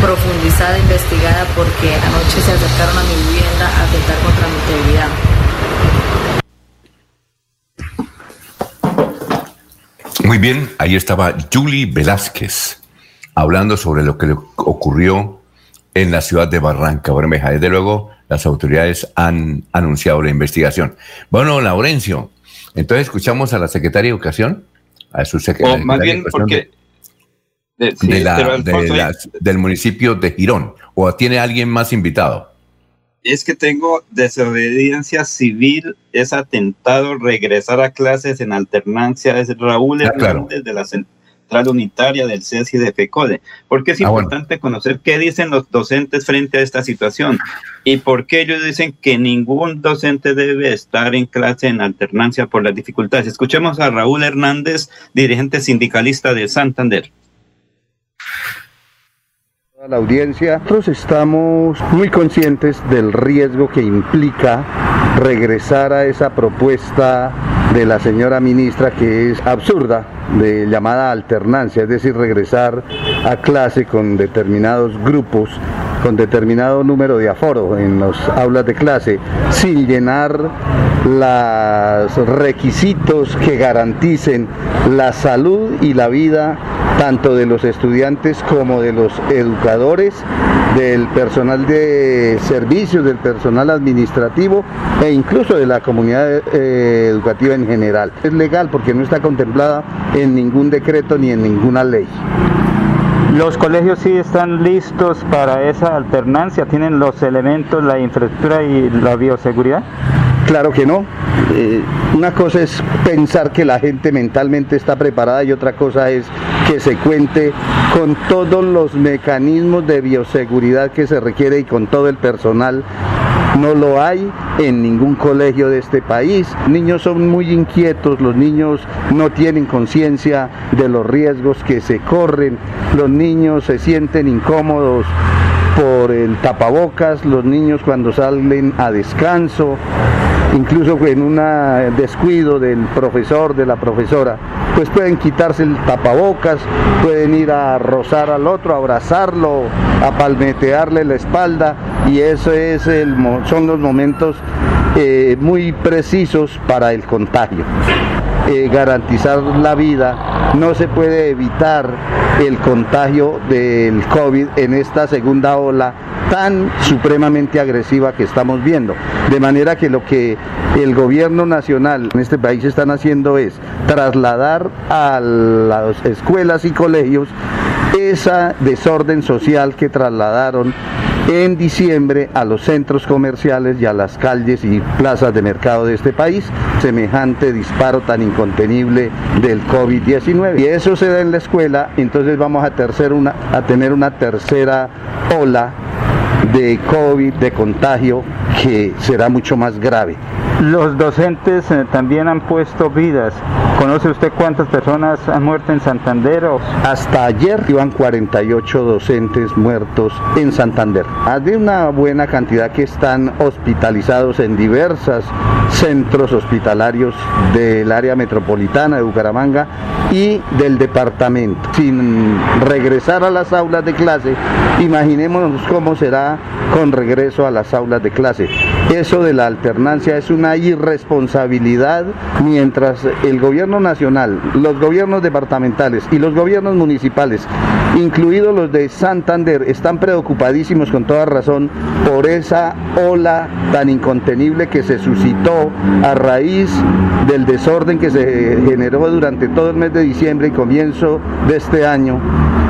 profundizada, investigada, porque anoche se acercaron a mi vivienda a atentar contra mi integridad. Muy bien, ahí estaba Julie Velázquez hablando sobre lo que le ocurrió en la ciudad de Barranca Bermeja. Desde luego, las autoridades han anunciado la investigación. Bueno, Laurencio, entonces escuchamos a la secretaria de Educación, a su secretaria. O más bien porque... del municipio de Girón, o tiene alguien más invitado. Es que tengo desobediencia civil, es atentado regresar a clases en alternancia, es Raúl ah, Hernández de la Central Unitaria del CESI de FECODE. Porque es ah, importante conocer qué dicen los docentes frente a esta situación y por qué ellos dicen que ningún docente debe estar en clase en alternancia por las dificultades. Escuchemos a Raúl Hernández, dirigente sindicalista de Santander la audiencia, nosotros estamos muy conscientes del riesgo que implica regresar a esa propuesta de la señora ministra que es absurda, de llamada alternancia, es decir, regresar a clase con determinados grupos, con determinado número de aforo en las aulas de clase, sin llenar los requisitos que garanticen la salud y la vida tanto de los estudiantes como de los educadores, del personal de servicios, del personal administrativo e incluso de la comunidad eh, educativa en general. Es legal porque no está contemplada en ningún decreto ni en ninguna ley. ¿Los colegios sí están listos para esa alternancia? ¿Tienen los elementos, la infraestructura y la bioseguridad? Claro que no. Eh, una cosa es pensar que la gente mentalmente está preparada y otra cosa es que se cuente con todos los mecanismos de bioseguridad que se requiere y con todo el personal no lo hay en ningún colegio de este país. Niños son muy inquietos, los niños no tienen conciencia de los riesgos que se corren, los niños se sienten incómodos por el tapabocas, los niños cuando salen a descanso, incluso en un descuido del profesor, de la profesora, pues pueden quitarse el tapabocas, pueden ir a rozar al otro, a abrazarlo, a palmetearle la espalda y eso es el, son los momentos eh, muy precisos para el contagio. Eh, garantizar la vida, no se puede evitar el contagio del COVID en esta segunda ola tan supremamente agresiva que estamos viendo. De manera que lo que el gobierno nacional en este país están haciendo es trasladar a las escuelas y colegios esa desorden social que trasladaron en diciembre a los centros comerciales y a las calles y plazas de mercado de este país, semejante disparo tan incontenible del COVID-19. Y eso se da en la escuela, entonces vamos a, una, a tener una tercera ola de COVID, de contagio, que será mucho más grave. Los docentes eh, también han puesto vidas. ¿Conoce usted cuántas personas han muerto en Santander? Hasta ayer iban 48 docentes muertos en Santander. Hay una buena cantidad que están hospitalizados en diversos centros hospitalarios del área metropolitana de Bucaramanga y del departamento. Sin regresar a las aulas de clase, imaginémonos cómo será con regreso a las aulas de clase. Eso de la alternancia es una irresponsabilidad mientras el gobierno nacional, los gobiernos departamentales y los gobiernos municipales, incluidos los de Santander, están preocupadísimos con toda razón por esa ola tan incontenible que se suscitó a raíz del desorden que se generó durante todo el mes de diciembre y comienzo de este año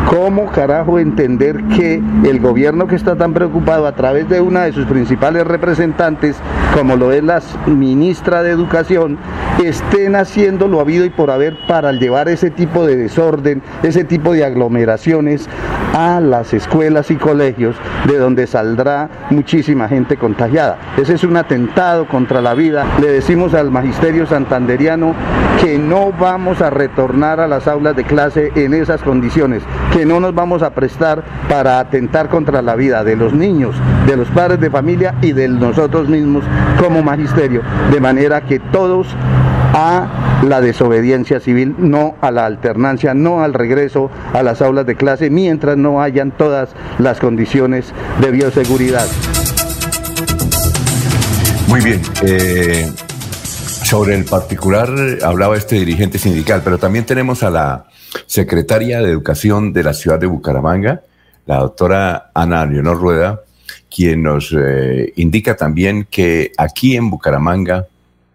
¿Cómo carajo entender que el gobierno que está tan preocupado a través de una de sus principales representantes, como lo es la ministra de Educación, estén haciendo lo habido y por haber para llevar ese tipo de desorden, ese tipo de aglomeraciones a las escuelas y colegios de donde saldrá muchísima gente contagiada? Ese es un atentado contra la vida. Le decimos al magisterio santanderiano que no vamos a retornar a las aulas de clase en esas condiciones que no nos vamos a prestar para atentar contra la vida de los niños, de los padres de familia y de nosotros mismos como magisterio, de manera que todos a la desobediencia civil, no a la alternancia, no al regreso a las aulas de clase, mientras no hayan todas las condiciones de bioseguridad. Muy bien. Eh, Sobre el particular hablaba este dirigente sindical, pero también tenemos a la secretaria de Educación de la ciudad de Bucaramanga, la doctora Ana Leonor Rueda, quien nos eh, indica también que aquí en Bucaramanga,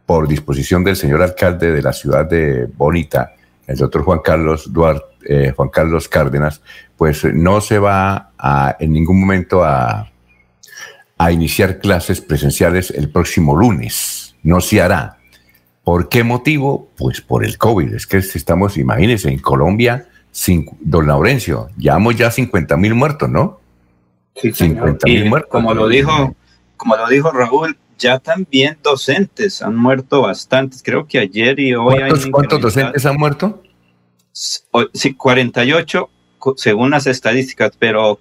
por disposición del señor alcalde de la ciudad de Bonita, el doctor Juan Carlos Duarte, eh, Juan Carlos Cárdenas, pues no se va a, en ningún momento a, a iniciar clases presenciales el próximo lunes. No se hará. ¿Por qué motivo? Pues por el COVID. Es que estamos, imagínense, en Colombia, don Laurencio, llevamos ya 50 mil muertos, ¿no? Sí, 50 mil muertos. Como lo dijo, como lo dijo Raúl, ya también docentes han muerto bastantes. Creo que ayer y hoy ¿Cuántos, hay ¿cuántos docentes han muerto? Sí, 48 según las estadísticas, pero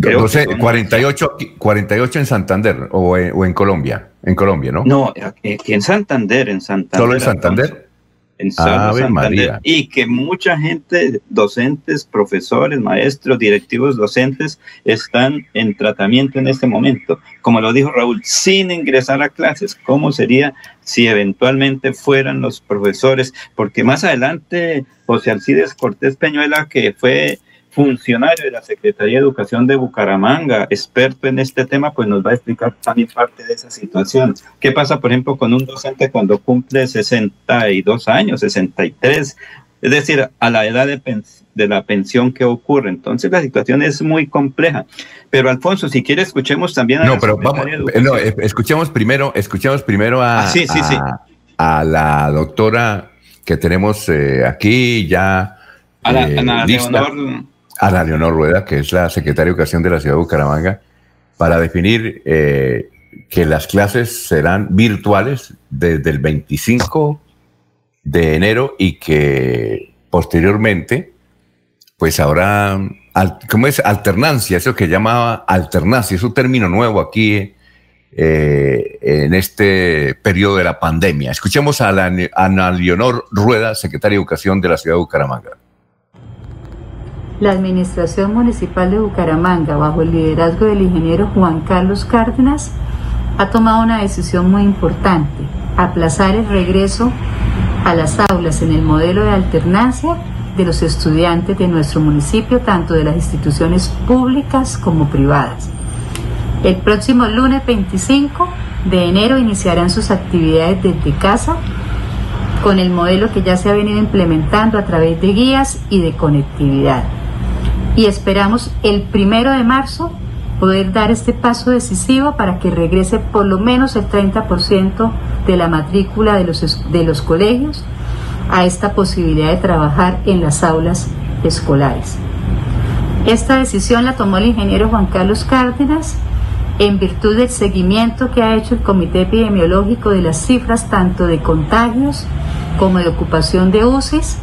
creo que 48, 48 en Santander o en, Colombia, en Colombia, ¿no? No, en Santander, en Santander. ¿Solo en Santander? En. Y que mucha gente, docentes, profesores, maestros, directivos docentes, están en tratamiento en este momento. Como lo dijo Raúl, sin ingresar a clases, ¿cómo sería si eventualmente fueran los profesores? Porque más adelante José Alcides Cortés Peñuela, que fue funcionario de la Secretaría de Educación de Bucaramanga, experto en este tema, pues nos va a explicar también parte de esa situación. ¿Qué pasa, por ejemplo, con un docente cuando cumple 62 años, 63? Es decir, a la edad de, de la pensión que ocurre. Entonces la situación es muy compleja. Pero Alfonso, si quiere, escuchemos también a No, pero vamos, no, escuchemos primero, escuchemos primero a, ah, sí, sí, sí. a la doctora que tenemos eh, aquí ya. Ana, eh, Ana Leonor. Ana Leonor Rueda, que es la secretaria de Educación de la ciudad de Bucaramanga, para definir eh, que las clases serán virtuales desde el 25 de enero y que posteriormente, pues habrá, ¿cómo es? Alternancia, eso que llamaba alternancia, es un término nuevo aquí eh, en este periodo de la pandemia. Escuchemos a, la, Ana Leonor Rueda, secretaria de Educación de la ciudad de Bucaramanga. La Administración Municipal de Bucaramanga, bajo el liderazgo del ingeniero Juan Carlos Cárdenas, ha tomado una decisión muy importante, aplazar el regreso a las aulas en el modelo de alternancia de los estudiantes de nuestro municipio, tanto de las instituciones públicas como privadas. El próximo lunes 25 de enero iniciarán sus actividades desde casa con el modelo que ya se ha venido implementando a través de guías y de conectividad. Y esperamos el primero de marzo poder dar este paso decisivo para que regrese por lo menos el 30% de la matrícula de los, de los colegios a esta posibilidad de trabajar en las aulas escolares. Esta decisión la tomó el ingeniero Juan Carlos Cárdenas en virtud del seguimiento que ha hecho el Comité Epidemiológico de las cifras tanto de contagios como de ocupación de UCIs,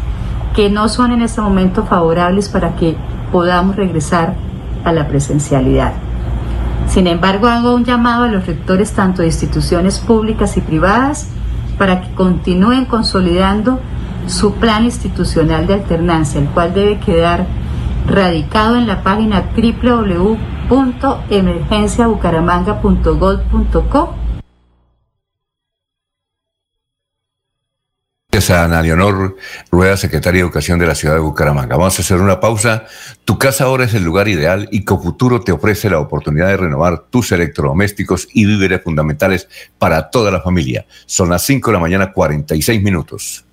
que no son en este momento favorables para que podamos regresar a la presencialidad. Sin embargo, hago un llamado a los rectores tanto de instituciones públicas y privadas para que continúen consolidando su plan institucional de alternancia, el cual debe quedar radicado en la página www.emergenciabucaramanga.gov.co. Ana Leonor Rueda, secretaria de Educación de la ciudad de Bucaramanga. Vamos a hacer una pausa. Tu casa ahora es el lugar ideal y Cofuturo te ofrece la oportunidad de renovar tus electrodomésticos y víveres fundamentales para toda la familia. Son las 5 de la mañana, 46 minutos.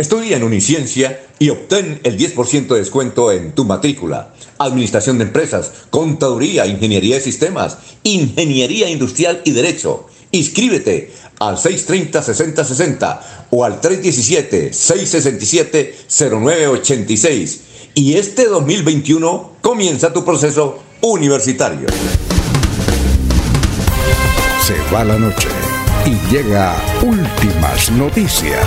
Estudia en Uniciencia y obtén el 10% de descuento en tu matrícula. Administración de empresas, contaduría, ingeniería de sistemas, ingeniería industrial y derecho. Inscríbete al 630-6060 o al 317-667-0986. Y este 2021 comienza tu proceso universitario. Se va la noche y llega últimas noticias.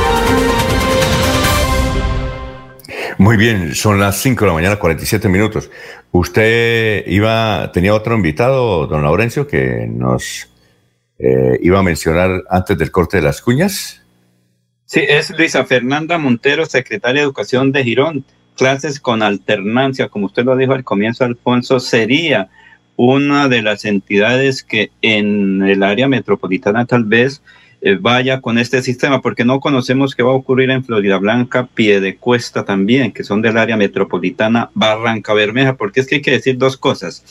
Muy bien, son las 5 de la mañana, 47 minutos. Usted iba, tenía otro invitado, don Laurencio, que nos eh, iba a mencionar antes del corte de las cuñas. Sí, es Luisa Fernanda Montero, secretaria de Educación de Girón. Clases con alternancia, como usted lo dijo al comienzo, Alfonso, sería una de las entidades que en el área metropolitana tal vez eh, vaya con este sistema, porque no conocemos qué va a ocurrir en Florida Blanca, Piedecuesta también, que son del área metropolitana Barranca Bermeja, porque es que hay que decir dos cosas.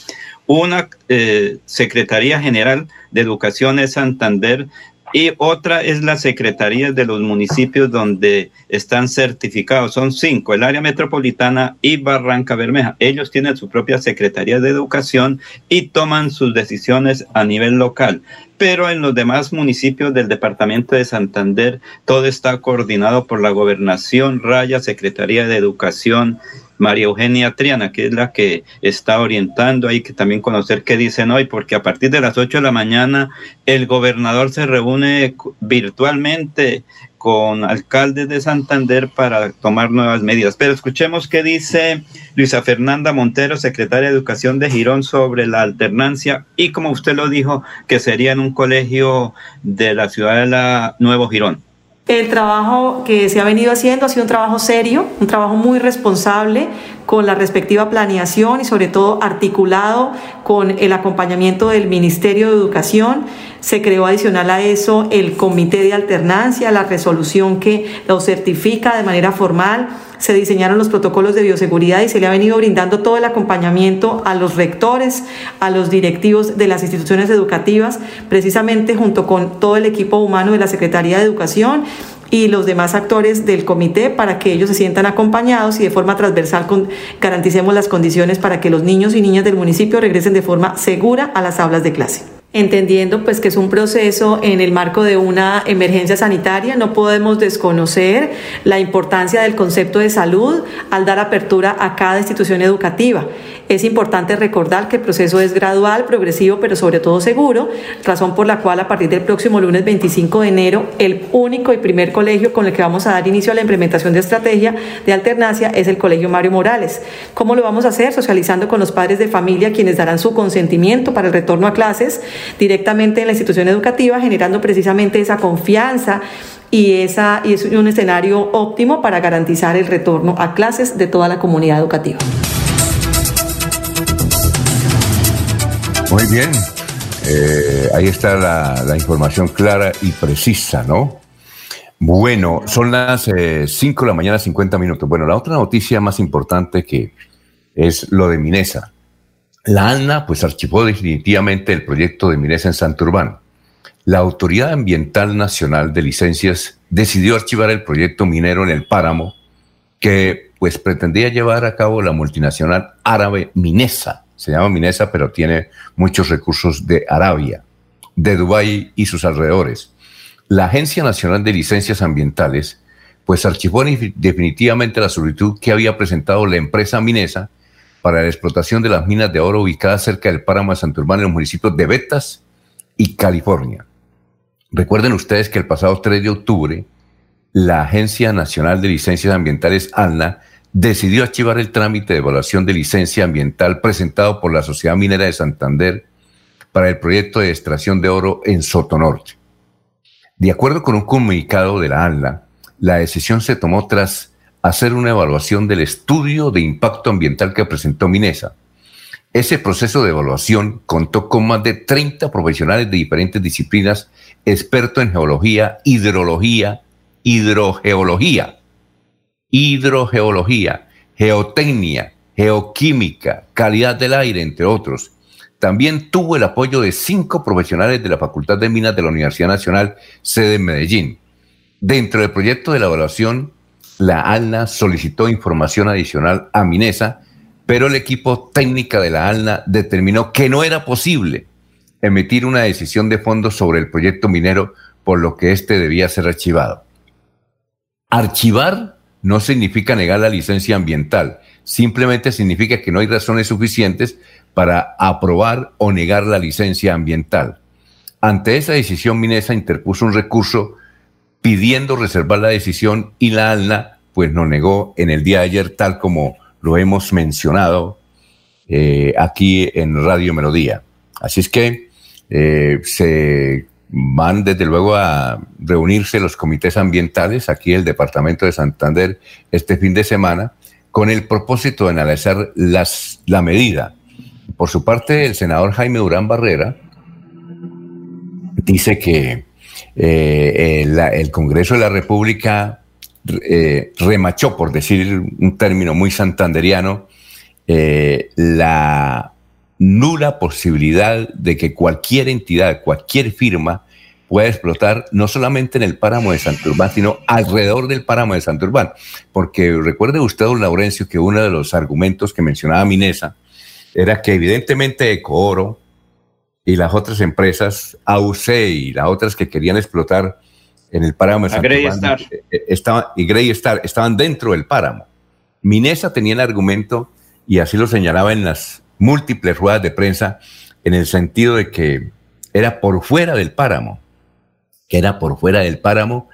Una, eh, Secretaría General de Educación es Santander y otra es la Secretaría de los municipios donde están certificados. Son cinco, el área metropolitana y Barranca Bermeja. Ellos tienen su propia Secretaría de Educación y toman sus decisiones a nivel local. Pero en los demás municipios del departamento de Santander todo está coordinado por la gobernación, Raya, Secretaría de Educación María Eugenia Triana, que es la que está orientando, hay que también conocer qué dicen hoy, porque a partir de las 8 de la mañana el gobernador se reúne virtualmente con alcaldes de Santander para tomar nuevas medidas. Pero escuchemos qué dice Luisa Fernanda Montero, secretaria de Educación de Girón, sobre la alternancia y como usted lo dijo, que sería en un colegio de la ciudad de la Nuevo Girón. El trabajo que se ha venido haciendo ha sido un trabajo serio, un trabajo muy responsable con la respectiva planeación y sobre todo articulado con el acompañamiento del Ministerio de Educación. Se creó adicional a eso el Comité de Alternancia, la resolución que lo certifica de manera formal se diseñaron los protocolos de bioseguridad y se le ha venido brindando todo el acompañamiento a los rectores, a los directivos de las instituciones educativas, precisamente junto con todo el equipo humano de la Secretaría de Educación y los demás actores del comité para que ellos se sientan acompañados y de forma transversal garanticemos las condiciones para que los niños y niñas del municipio regresen de forma segura a las aulas de clase entendiendo pues que es un proceso en el marco de una emergencia sanitaria, no podemos desconocer la importancia del concepto de salud al dar apertura a cada institución educativa. Es importante recordar que el proceso es gradual, progresivo, pero sobre todo seguro, razón por la cual a partir del próximo lunes 25 de enero, el único y primer colegio con el que vamos a dar inicio a la implementación de estrategia de alternancia es el Colegio Mario Morales. ¿Cómo lo vamos a hacer? Socializando con los padres de familia, quienes darán su consentimiento para el retorno a clases directamente en la institución educativa, generando precisamente esa confianza y, esa, y es un escenario óptimo para garantizar el retorno a clases de toda la comunidad educativa. Muy bien. Eh, ahí está la, información clara y precisa, ¿no? Bueno, son las 5 eh, de la mañana, 50 minutos. Bueno, la otra noticia más importante que es lo de Minesa. La ANNA pues archivó definitivamente el proyecto de Minesa en Santurbán. La Autoridad Ambiental Nacional de Licencias decidió archivar el proyecto minero en el páramo que pues pretendía llevar a cabo la multinacional árabe Minesa se llama Minesa, pero tiene muchos recursos de Arabia, de Dubái y sus alrededores. La Agencia Nacional de Licencias Ambientales, pues archivó definitivamente la solicitud que había presentado la empresa Minesa para la explotación de las minas de oro ubicadas cerca del páramo de Santurbán en los municipios de Betas y California. Recuerden ustedes que el pasado 3 de octubre, la Agencia Nacional de Licencias Ambientales, ANLA, decidió archivar el trámite de evaluación de licencia ambiental presentado por la Sociedad Minera de Santander para el proyecto de extracción de oro en Sotonorte. De acuerdo con un comunicado de la ANLA, la decisión se tomó tras hacer una evaluación del estudio de impacto ambiental que presentó Minesa. Ese proceso de evaluación contó con más de 30 profesionales de diferentes disciplinas, expertos en geología, hidrología, hidrogeología, hidrogeología, geotecnia, geoquímica, calidad del aire, entre otros. También tuvo el apoyo de cinco profesionales de la Facultad de Minas de la Universidad Nacional, sede en Medellín. Dentro del proyecto de elaboración, la ALNA solicitó información adicional a Minesa, pero el equipo técnico de la ALNA determinó que no era posible emitir una decisión de fondo sobre el proyecto minero, por lo que éste debía ser archivado. Archivar no significa negar la licencia ambiental, simplemente significa que no hay razones suficientes para aprobar o negar la licencia ambiental. Ante esa decisión, Minesa interpuso un recurso pidiendo reservar la decisión y la ALNA pues nos negó en el día de ayer tal como lo hemos mencionado eh, aquí en Radio Melodía. Así es que eh, se van desde luego a reunirse los comités ambientales aquí el Departamento de Santander este fin de semana con el propósito de analizar las, la medida. Por su parte, el senador Jaime Durán Barrera dice que eh, el, Congreso de la República eh, remachó, por decir un término muy santanderiano, eh, la nula posibilidad de que cualquier entidad, cualquier firma pueda explotar no solamente en el páramo de Santurbán, sino alrededor del páramo de Santurbán. Porque recuerde usted, don Laurencio, que uno de los argumentos que mencionaba Minesa era que evidentemente Ecooro y las otras empresas, AUC y las otras que querían explotar en el páramo de Santurbán, eh, eh, estaban, y Grey Star estaban dentro del páramo. Minesa tenía el argumento, y así lo señalaba en las múltiples ruedas de prensa, en el sentido de que era por fuera del páramo que era por fuera del páramo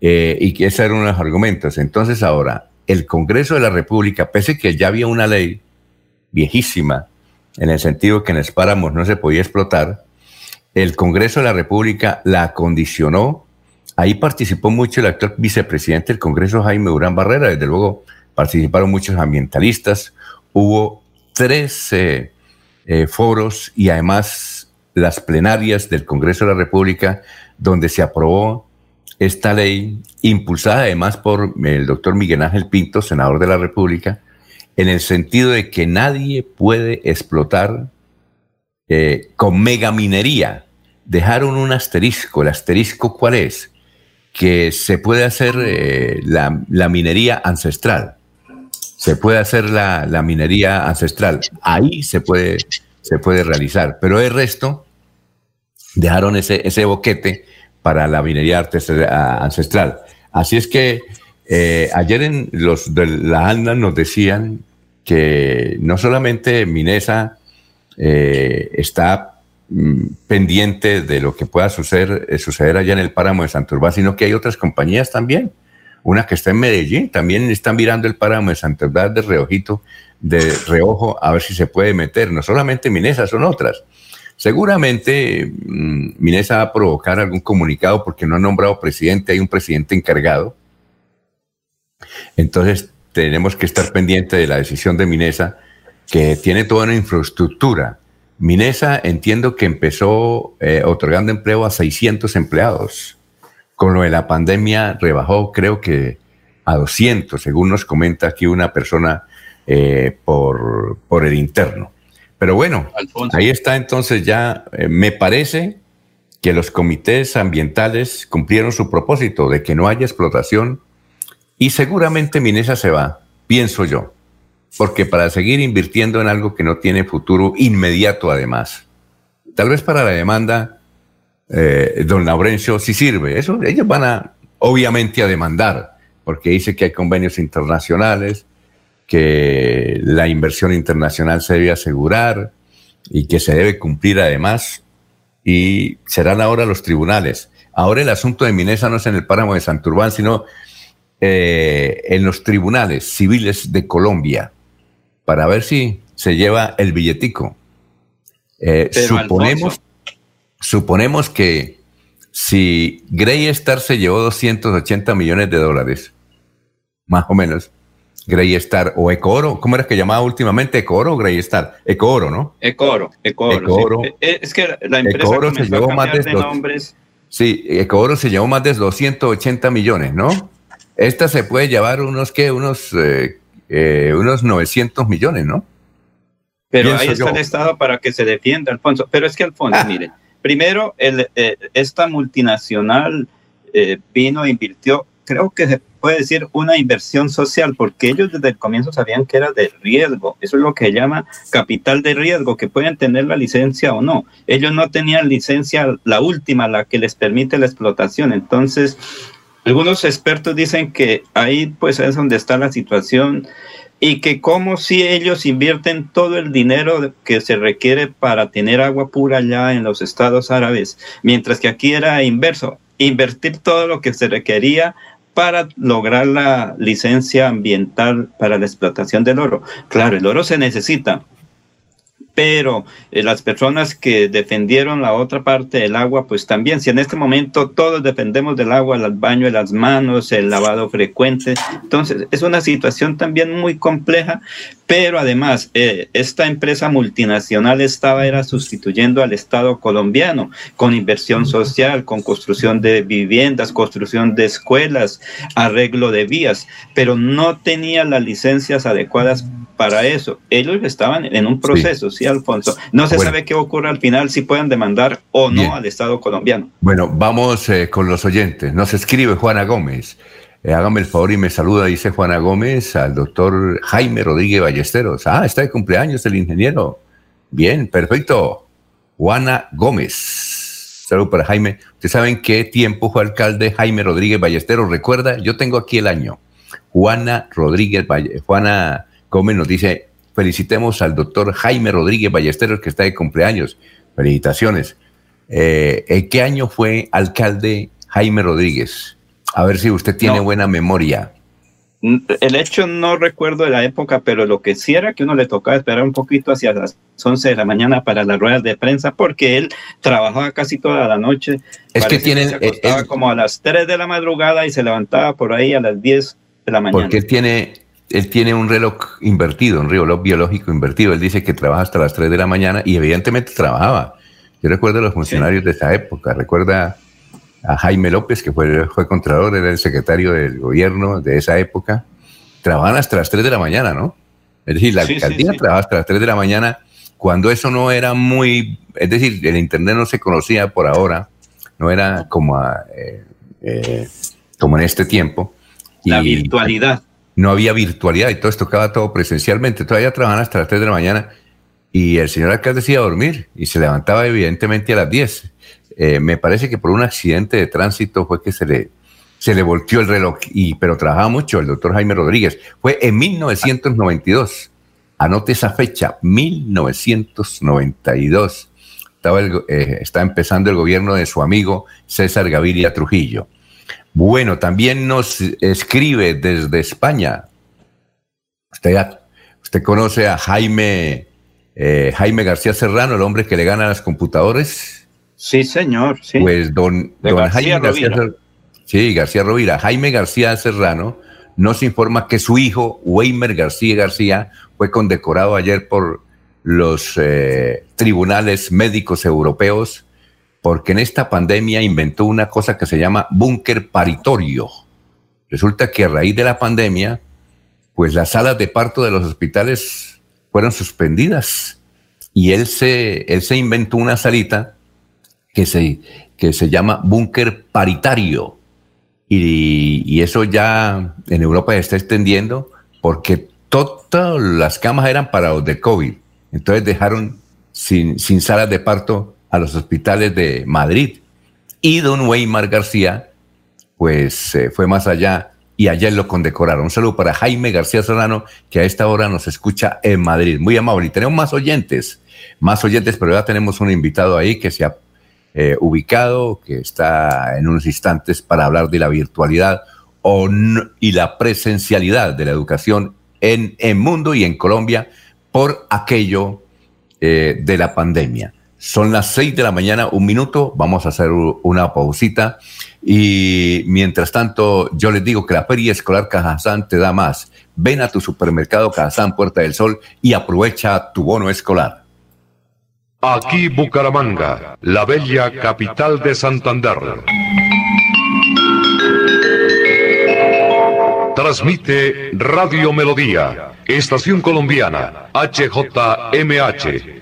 eh, y que esos eran los argumentos. Entonces ahora, el Congreso de la República, pese que ya había una ley viejísima, en el sentido que en los páramos no se podía explotar, el Congreso de la República la condicionó. Ahí participó mucho el actual vicepresidente del Congreso, Jaime Durán Barrera. Desde luego participaron muchos ambientalistas. Hubo tres eh, foros y además las plenarias del Congreso de la República donde se aprobó esta ley, impulsada además por el doctor Miguel Ángel Pinto, senador de la República, en el sentido de que nadie puede explotar eh, con megaminería. Dejaron un asterisco. ¿El asterisco cuál es? Que se puede hacer eh, la, minería ancestral. Se puede hacer la, minería ancestral. Ahí se puede, se puede realizar. Pero el resto dejaron ese, ese boquete para la minería ancestral. Así es que eh, ayer en los de la ANDA nos decían que no solamente Minesa eh, está mm, pendiente de lo que pueda suceder, eh, suceder allá en el páramo de Santurbán, sino que hay otras compañías también. Una que está en Medellín, también están mirando el páramo de Santurbán de reojito, de reojo, a ver si se puede meter. No solamente Minesa, son otras. Seguramente mm, Minesa va a provocar algún comunicado porque no ha nombrado presidente, hay un presidente encargado. Entonces tenemos que estar pendiente de la decisión de Minesa, que tiene toda una infraestructura. Minesa entiendo que empezó eh, otorgando empleo a 600 empleados. Con lo de la pandemia rebajó creo que a 200, según nos comenta aquí una persona eh, por, por el interno. Pero bueno, ahí está entonces ya, eh, me parece que los comités ambientales cumplieron su propósito de que no haya explotación y seguramente Minesa se va, pienso yo, porque para seguir invirtiendo en algo que no tiene futuro inmediato además, tal vez para la demanda, eh, don Laurencio sí sirve, eso ellos van a obviamente a demandar, porque dice que hay convenios internacionales, que la inversión internacional se debe asegurar y que se debe cumplir además, y serán ahora los tribunales. Ahora el asunto de Minesa no es en el páramo de Santurbán, sino eh, en los tribunales civiles de Colombia, para ver si se lleva el billetico. Eh, suponemos, suponemos que si Grey Star se llevó 280 millones de dólares, más o menos, Grey Star o Ecoro, ¿cómo era que llamaba últimamente? Ecoro o Grey Star? Ecoro, ¿no? Ecoro, Ecoro. Eh, eh, es que la empresa se llevó más de, nombres. Sí, Ecoro se llevó más de 280 millones, ¿no? Esta se puede llevar unos, ¿qué? Unos, eh, unos 900 millones, ¿no? Pero ahí está el Estado para que se defienda, Alfonso. Pero es que, Alfonso, ah. mire, primero, el, esta multinacional vino e invirtió creo que se puede decir una inversión social, porque ellos desde el comienzo sabían que era de riesgo. Eso es lo que se llama capital de riesgo, que pueden tener la licencia o no. Ellos no tenían licencia, la última, la que les permite la explotación. Entonces, algunos expertos dicen que ahí pues es donde está la situación y que como si ellos invierten todo el dinero que se requiere para tener agua pura allá en los estados árabes, mientras que aquí era inverso, invertir todo lo que se requería para lograr la licencia ambiental para la explotación del oro. Claro, el oro se necesita, pero eh, las personas que defendieron la otra parte del agua, pues también, si en este momento todos dependemos del agua, el baño de las manos, el lavado frecuente, entonces es una situación también muy compleja, pero además eh, esta empresa multinacional estaba era sustituyendo al Estado colombiano con inversión social, con construcción de viviendas, construcción de escuelas, arreglo de vías, pero no tenía las licencias adecuadas para eso. Ellos estaban en un proceso, sí, Alfonso. No se sabe qué ocurre al final, si pueden demandar o no al Estado colombiano. Bueno, vamos eh, con los oyentes. Nos escribe Juana Gómez. Eh, hágame el favor y me saluda, dice Juana Gómez, al doctor Jaime Rodríguez Ballesteros. Ah, está de cumpleaños el ingeniero. Bien, perfecto. Juana Gómez. Saludos para Jaime. ¿Ustedes saben qué tiempo fue alcalde Jaime Rodríguez Ballesteros? Recuerda, yo tengo aquí el año. Juana Rodríguez, Juana Gómez nos dice, felicitemos al doctor Jaime Rodríguez Ballesteros que está de cumpleaños. Felicitaciones. Eh, ¿En qué año fue alcalde Jaime Rodríguez? A ver si usted tiene buena memoria. El hecho no recuerdo de la época, pero lo que sí era que uno le tocaba esperar un poquito hacia las 11 de la mañana para las ruedas de prensa, porque él trabajaba casi toda la noche. Es que tiene. se acostaba como a las 3 de la madrugada y se levantaba por ahí a las 10 de la mañana. Porque tiene él tiene un reloj invertido, un reloj biológico invertido. Él dice que trabaja hasta las 3 de la mañana y evidentemente trabajaba. Yo recuerdo a los funcionarios de esa época. Recuerda a Jaime López, que fue, fue contralor, era el secretario del gobierno de esa época. Trabajaban hasta las 3 de la mañana, ¿no? Es decir, la alcaldía trabajaba hasta las 3 de la mañana cuando eso no era muy... Es decir, el Internet no se conocía por ahora, no era como, eh, eh, como en este tiempo. La virtualidad no había virtualidad y todo esto tocaba todo presencialmente. Todavía trabajaban hasta las 3 de la mañana y el señor alcalde se iba a dormir y se levantaba evidentemente a las 10. Eh, me parece que por un accidente de tránsito fue que se le, se le volteó el reloj, y, pero trabajaba mucho el doctor Jaime Rodríguez. Fue en 1992. Anote esa fecha, 1992. Estaba, eh, estaba empezando el gobierno de su amigo César Gaviria Trujillo. Bueno, también nos escribe desde España. Usted, usted conoce a Jaime, eh, Jaime García Serrano, el hombre que le gana a los computadores. Sí, señor. Sí. Pues don, Jaime García Serrano. Sí, García Rovira. Jaime García Serrano nos informa que su hijo, Weimer García García, fue condecorado ayer por los eh, tribunales médicos europeos porque en esta pandemia inventó una cosa que se llama búnker paritorio. Resulta que a raíz de la pandemia, pues las salas de parto de los hospitales fueron suspendidas y él se, él se inventó una salita que se, que se llama búnker paritario. Y, eso ya en Europa se está extendiendo porque todas las camas eran para los de COVID. Entonces dejaron sin, sin salas de parto a los hospitales de Madrid. Y don Weimar García, pues eh, fue más allá y ayer lo condecoraron. Un saludo para Jaime García Serrano, que a esta hora nos escucha en Madrid. Muy amable. Y tenemos más oyentes, más oyentes, pero ya tenemos un invitado ahí que se ha eh, ubicado, que está en unos instantes para hablar de la virtualidad y la presencialidad de la educación en el mundo y en Colombia por aquello eh, de la pandemia. Son las seis de la mañana, un minuto, vamos a hacer una pausita y mientras tanto yo les digo que la Feria Escolar Cajazán te da más. Ven a tu supermercado Cajazán Puerta del Sol y aprovecha tu bono escolar. Aquí Bucaramanga, la bella capital de Santander. Transmite Radio Melodía, Estación Colombiana, HJMH.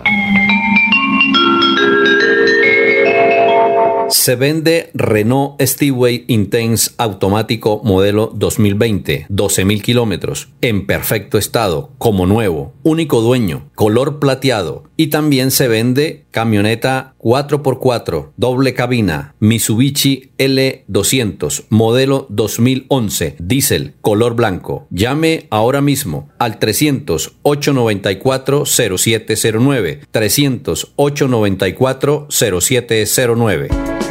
Se vende Renault Steway Intense automático modelo 2020, 12.000 kilómetros, en perfecto estado, como nuevo, único dueño, color plateado. Y también se vende camioneta 4x4, doble cabina, Mitsubishi L200, modelo 2011, diésel, color blanco. Llame ahora mismo al 300 894 0709, 300 894 0709.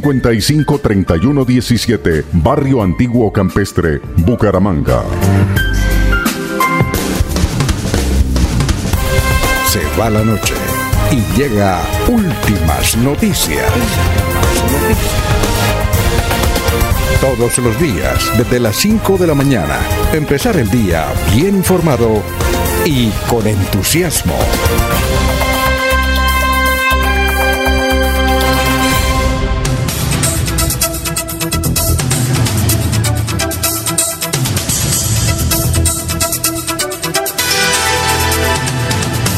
55 31 17, Barrio Antiguo Campestre, Bucaramanga. Se va la noche y llega últimas noticias. Todos los días, desde las 5 de la mañana, empezar el día bien informado y con entusiasmo.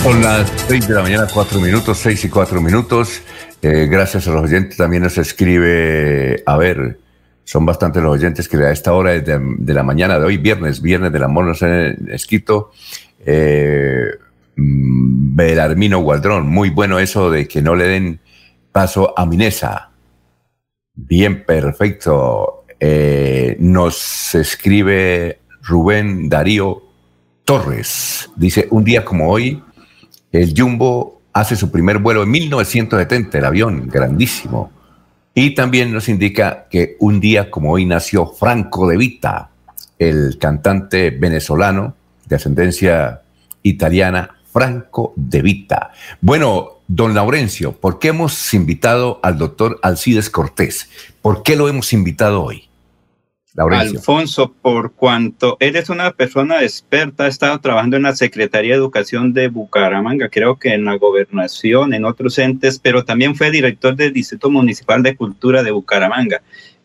Son las 6 de la mañana, 4 minutos, 6 y 4 minutos. Eh, gracias a los oyentes. También nos escribe, a ver, son bastantes los oyentes que a esta hora de, la mañana de hoy, viernes, viernes del amor, nos han escrito. Eh, mm, Belarmino Gualdrón, muy bueno eso de que no le den paso a Minesa. Bien, perfecto. Eh, nos escribe Rubén Darío Torres. Dice, un día como hoy, el Jumbo hace su primer vuelo en 1970, el avión grandísimo. Y también nos indica que un día como hoy nació Franco De Vita, el cantante venezolano de ascendencia italiana, Franco De Vita. Bueno, don Laurencio, ¿por qué hemos invitado al doctor Alcides Cortés? ¿Por qué lo hemos invitado hoy? Alfonso, por cuanto eres una persona experta, ha estado trabajando en la Secretaría de Educación de Bucaramanga, creo que en la gobernación, en otros entes, pero también fue director del Distrito Municipal de Cultura de Bucaramanga.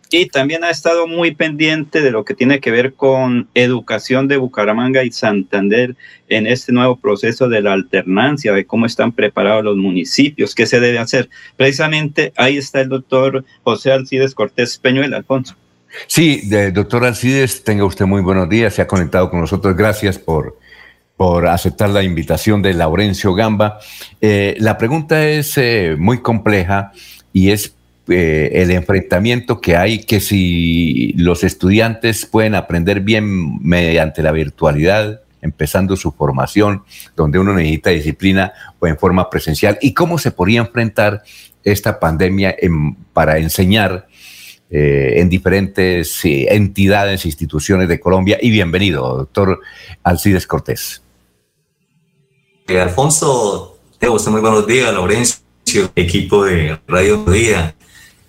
Y también ha estado muy pendiente de lo que tiene que ver con educación de Bucaramanga y Santander en este nuevo proceso de la alternancia, de cómo están preparados los municipios, qué se debe hacer. Precisamente ahí está el doctor José Alcides Cortés Peñuel, Alfonso. Sí, doctor Alcides, tenga usted muy buenos días, se ha conectado con nosotros, gracias por, por aceptar la invitación de Laurencio Gamba. Eh, la pregunta es eh, muy compleja y es eh, el enfrentamiento que hay, que si los estudiantes pueden aprender bien mediante la virtualidad, empezando su formación, donde uno necesita disciplina o en forma presencial, y cómo se podría enfrentar esta pandemia para enseñar eh, en diferentes entidades e instituciones de Colombia. Y bienvenido, doctor Alcides Cortés. Eh, Alfonso, tengo muy buenos días, Laurencio, equipo de Radio Día.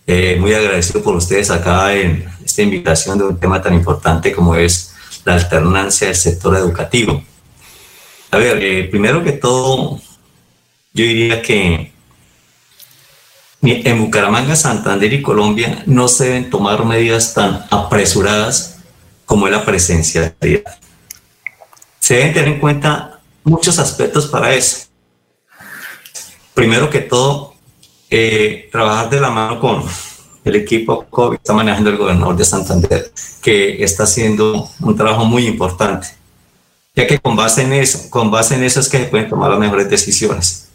Eh, muy agradecido por ustedes acá en esta invitación de un tema tan importante como es la alternancia del sector educativo. A ver, primero que todo, yo diría que En Bucaramanga, Santander y Colombia no se deben tomar medidas tan apresuradas como es la presencialidad. Se deben tener en cuenta muchos aspectos para eso. Primero que todo, eh, trabajar de la mano con el equipo COVID está manejando el gobernador de Santander, que está haciendo un trabajo muy importante, ya que con base en eso, con base en eso es que se pueden tomar las mejores decisiones.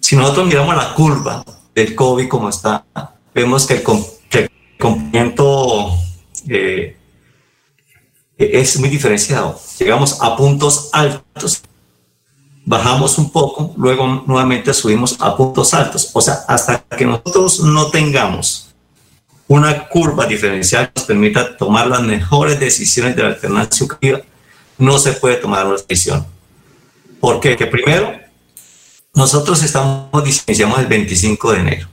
Si nosotros miramos la curva del COVID como está, vemos que el, cumplimiento eh, es muy diferenciado. Llegamos a puntos altos, bajamos un poco, luego nuevamente subimos a puntos altos. O sea, hasta que nosotros no tengamos una curva diferencial que nos permita tomar las mejores decisiones de la alternancia educativa, no se puede tomar una decisión. ¿Por qué? Que primero, nosotros estamos, iniciamos el 25 de enero.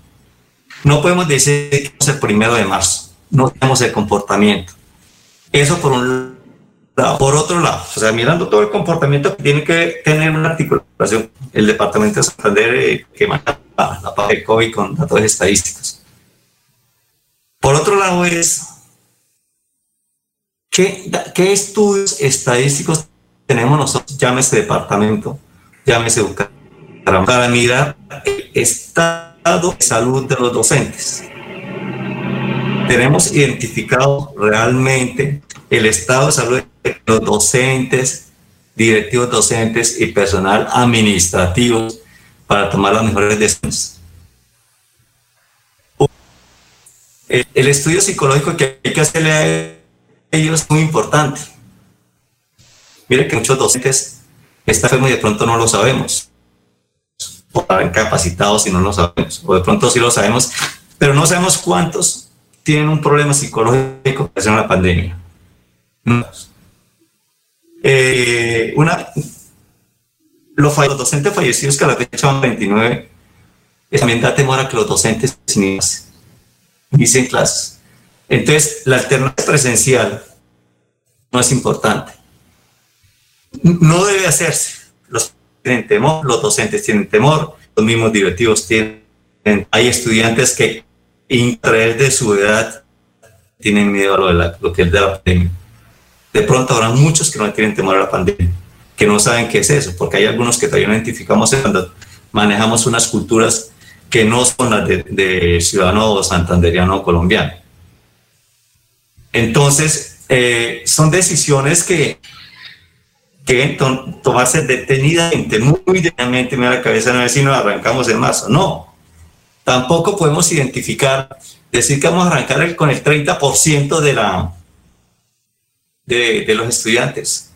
No podemos decir que es el primero de marzo. No tenemos el comportamiento. Eso por un lado. Por otro lado, o sea, mirando todo el comportamiento que tiene que tener una articulación, el Departamento de Santander eh, que maneja la parte de COVID con datos estadísticos. Por otro lado es, ¿qué, qué estudios estadísticos tenemos nosotros? Llámese departamento, llámese educación para mirar el estado de salud de los docentes. Tenemos identificado realmente el estado de salud de los docentes, directivos docentes y personal administrativo para tomar las mejores decisiones. El, estudio psicológico que hay que hacerle a ellos es muy importante. Mire que muchos docentes están enfermos y de pronto no lo sabemos o incapacitados si no lo sabemos, o de pronto sí lo sabemos, pero no sabemos cuántos tienen un problema psicológico en la pandemia. Eh, una, los, docentes fallecidos que a la fecha van 29, también da temor a que los docentes dicen clases. Entonces, la alternancia presencial no es importante. No debe hacerse. Tienen temor, los docentes tienen temor, los mismos directivos tienen. Hay estudiantes que, entre de su edad, tienen miedo a lo, de la, lo que es de la pandemia. De pronto habrá muchos que no tienen temor a la pandemia, que no saben qué es eso, porque hay algunos que todavía no identificamos cuando manejamos unas culturas que no son las de, de ciudadano santanderiano o colombiano. Entonces, eh, son decisiones que, que tomarse detenidamente, muy detenidamente, mira la cabeza, no si nos arrancamos el mazo. No, tampoco podemos identificar, decir que vamos a arrancar con el 30% de, la, de, de, los estudiantes.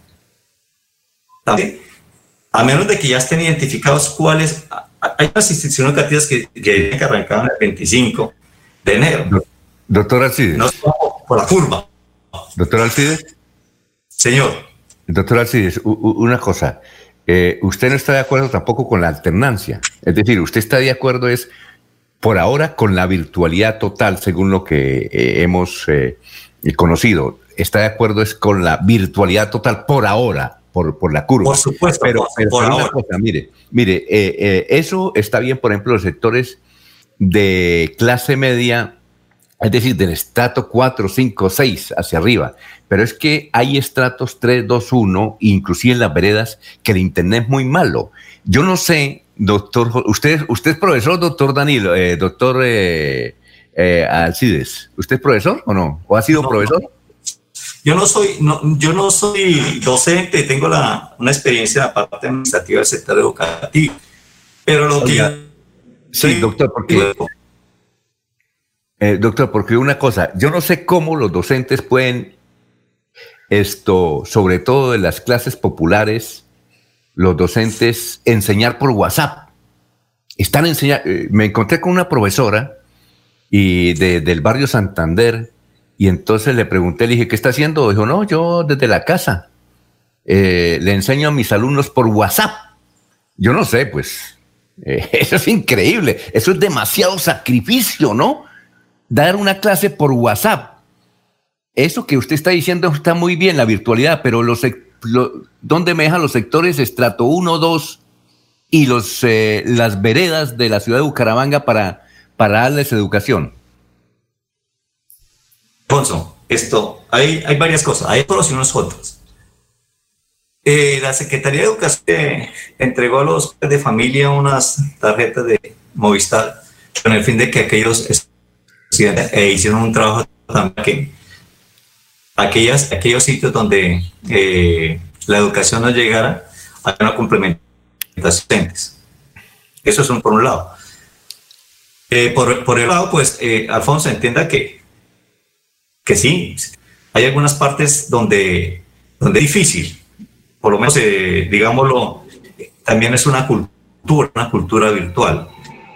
A menos de que ya estén identificados cuáles. Hay unas instituciones educativas que, que, que arrancaban el 25 de enero. Doctor Alcides. No por la curva. Doctor Alcides. Señor. Doctor Alcides, una cosa. Eh, usted no está de acuerdo tampoco con la alternancia. Es decir, usted está de acuerdo es por ahora con la virtualidad total, según lo que eh, hemos eh, conocido. Está de acuerdo es con la virtualidad total por ahora, por, por la curva. Por supuesto, pero, por, cosa, mire, mire, eso está bien, por ejemplo, los sectores de clase media es decir, del estrato 4, 5, 6 hacia arriba. Pero es que hay estratos 3, 2, 1, inclusive en las veredas, que el Internet es muy malo. Yo no sé, doctor, usted, usted es profesor, doctor Danilo, eh, doctor eh, eh, Alcides. ¿Usted es profesor o no? ¿O ha sido profesor? Yo no soy, no, yo no soy docente, tengo la, una experiencia en la parte administrativa del sector educativo. Pero lo que... Sí, doctor, porque eh, doctor, porque una cosa, yo no sé cómo los docentes pueden, esto, sobre todo en las clases populares, los docentes enseñar por WhatsApp. Están enseñando, eh, me encontré con una profesora y del barrio Santander y entonces le pregunté, le dije, ¿qué está haciendo? Dijo, no, yo desde la casa eh, le enseño a mis alumnos por WhatsApp. Yo no sé, pues, eso es increíble, eso es demasiado sacrificio, ¿no? Dar una clase por WhatsApp. Eso que usted está diciendo está muy bien, la virtualidad, pero ¿dónde me dejan los sectores estrato 1, 2 y los, eh, las veredas de la ciudad de Bucaramanga para, para darles educación? Alfonso, esto, hay, varias cosas, hay otros y unos otros. Eh, la Secretaría de Educación eh, entregó a los de familia unas tarjetas de Movistar con el fin de que aquellos eh, hicieron un trabajo también que aquellas, aquellos sitios donde la educación no llegara a una complementación. Eso es por un lado. por, por, el lado, pues, Alfonso, entienda que, que sí, hay algunas partes donde, donde es difícil, por lo menos, eh, digámoslo, también es una cultura, una cultura virtual.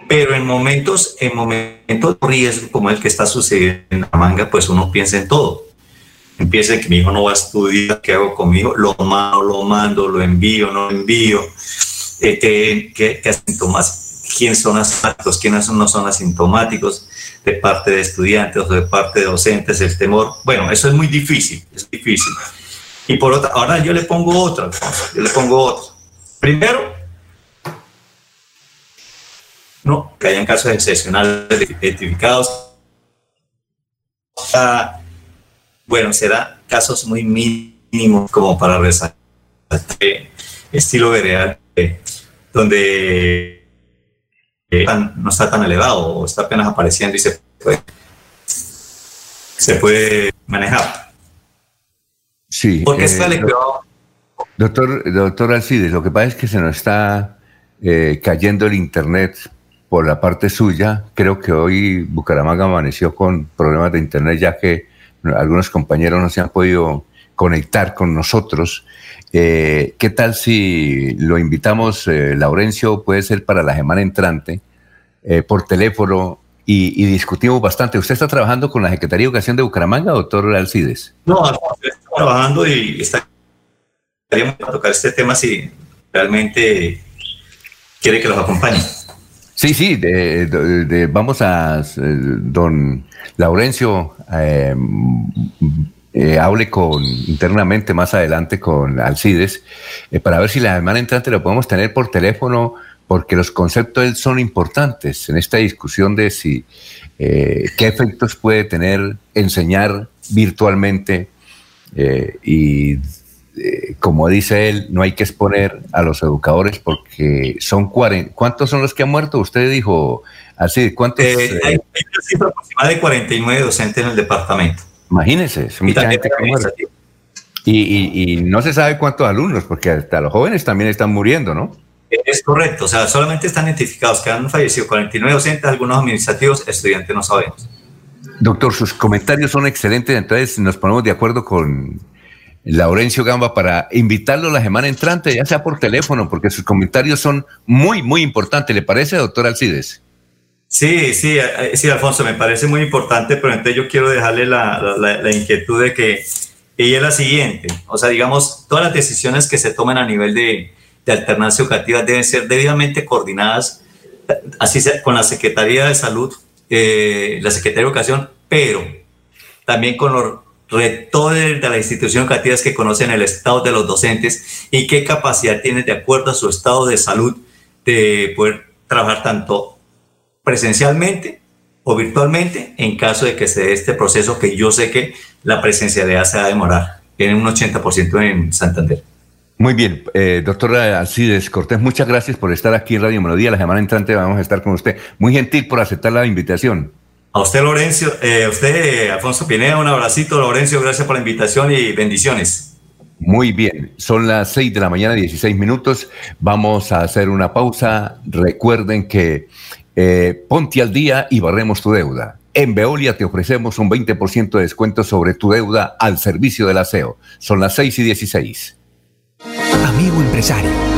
Pero en momentos, en momentos de riesgo como el que está sucediendo en la manga, pues uno piensa en todo. Empieza que mi hijo no va a estudiar, ¿qué hago conmigo? Lo mando, lo mando, lo envío, no lo envío. Eh, ¿qué, qué, síntomas? ¿Quiénes son asintomáticos? ¿Quiénes no son asintomáticos? De parte de estudiantes o de parte de docentes, el temor. Bueno, eso es muy difícil, es difícil. Y por otra, ahora yo le pongo otra, yo le pongo otra. Primero, no, que hayan casos excepcionales identificados. Bueno, será casos muy mínimos como para resaltar estilo veredal, donde eh, no está tan elevado o está apenas apareciendo y se puede, se puede manejar. Sí. Porque eh, Doctor, doctor Alcides, lo que pasa es que se nos está eh, cayendo el internet por la parte suya. Creo que hoy Bucaramanga amaneció con problemas de internet, ya que algunos compañeros no se han podido conectar con nosotros. Eh, ¿Qué tal si lo invitamos, Laurencio, puede ser para la semana entrante, por teléfono y, discutimos bastante. ¿Usted está trabajando con la Secretaría de Educación de Bucaramanga, doctor Alcides? No, estoy trabajando y estaríamos para tocar este tema si realmente quiere que los acompañe. Sí, sí, vamos a, don Laurencio, eh, eh, hable con internamente más adelante con Alcides eh, para ver si la semana entrante lo podemos tener por teléfono porque los conceptos son importantes en esta discusión de si eh, qué efectos puede tener enseñar virtualmente eh, y eh, como dice él, no hay que exponer a los educadores porque son 40. ¿Cuántos son los que han muerto? Usted dijo así, ¿cuántos? hay una cifra aproximada de 49 docentes en el departamento. Imagínense, es mucha gente que muere. Y, y no se sabe cuántos alumnos, porque hasta los jóvenes también están muriendo, ¿no? Es correcto, o sea, solamente están identificados que han fallecido 49 docentes, algunos administrativos, estudiantes no sabemos. Doctor, sus comentarios son excelentes, entonces nos ponemos de acuerdo con Laurencio Gamba para invitarlo la semana entrante, ya sea por teléfono, porque sus comentarios son muy, muy importantes. ¿Le parece, doctor Alcides? Sí, sí, eh, sí, Alfonso, me parece muy importante, pero entonces yo quiero dejarle la, la inquietud de que ella es la siguiente, o sea, digamos, todas las decisiones que se tomen a nivel de, de alternancia educativa deben ser debidamente coordinadas, así sea con la Secretaría de Salud, eh, la Secretaría de Educación, pero también con los rectores de las instituciones educativas que conocen el estado de los docentes y qué capacidad tienen de acuerdo a su estado de salud de poder trabajar tanto presencialmente o virtualmente en caso de que se dé este proceso que yo sé que la presencialidad se va a demorar en un 80% en Santander. Muy bien, eh, doctora Alcides Cortés, muchas gracias por estar aquí en Radio Melodía. La semana entrante vamos a estar con usted. Muy gentil por aceptar la invitación. A usted, Lorenzo, eh, usted, Alfonso Pineda, un abracito. Lorenzo, gracias por la invitación y bendiciones. Muy bien, son las 6 de la mañana, 16 minutos. Vamos a hacer una pausa. Recuerden que eh, ponte al día y barremos tu deuda. En Veolia te ofrecemos un 20% de descuento sobre tu deuda al servicio del aseo. Son las 6 y 16. Amigo empresario,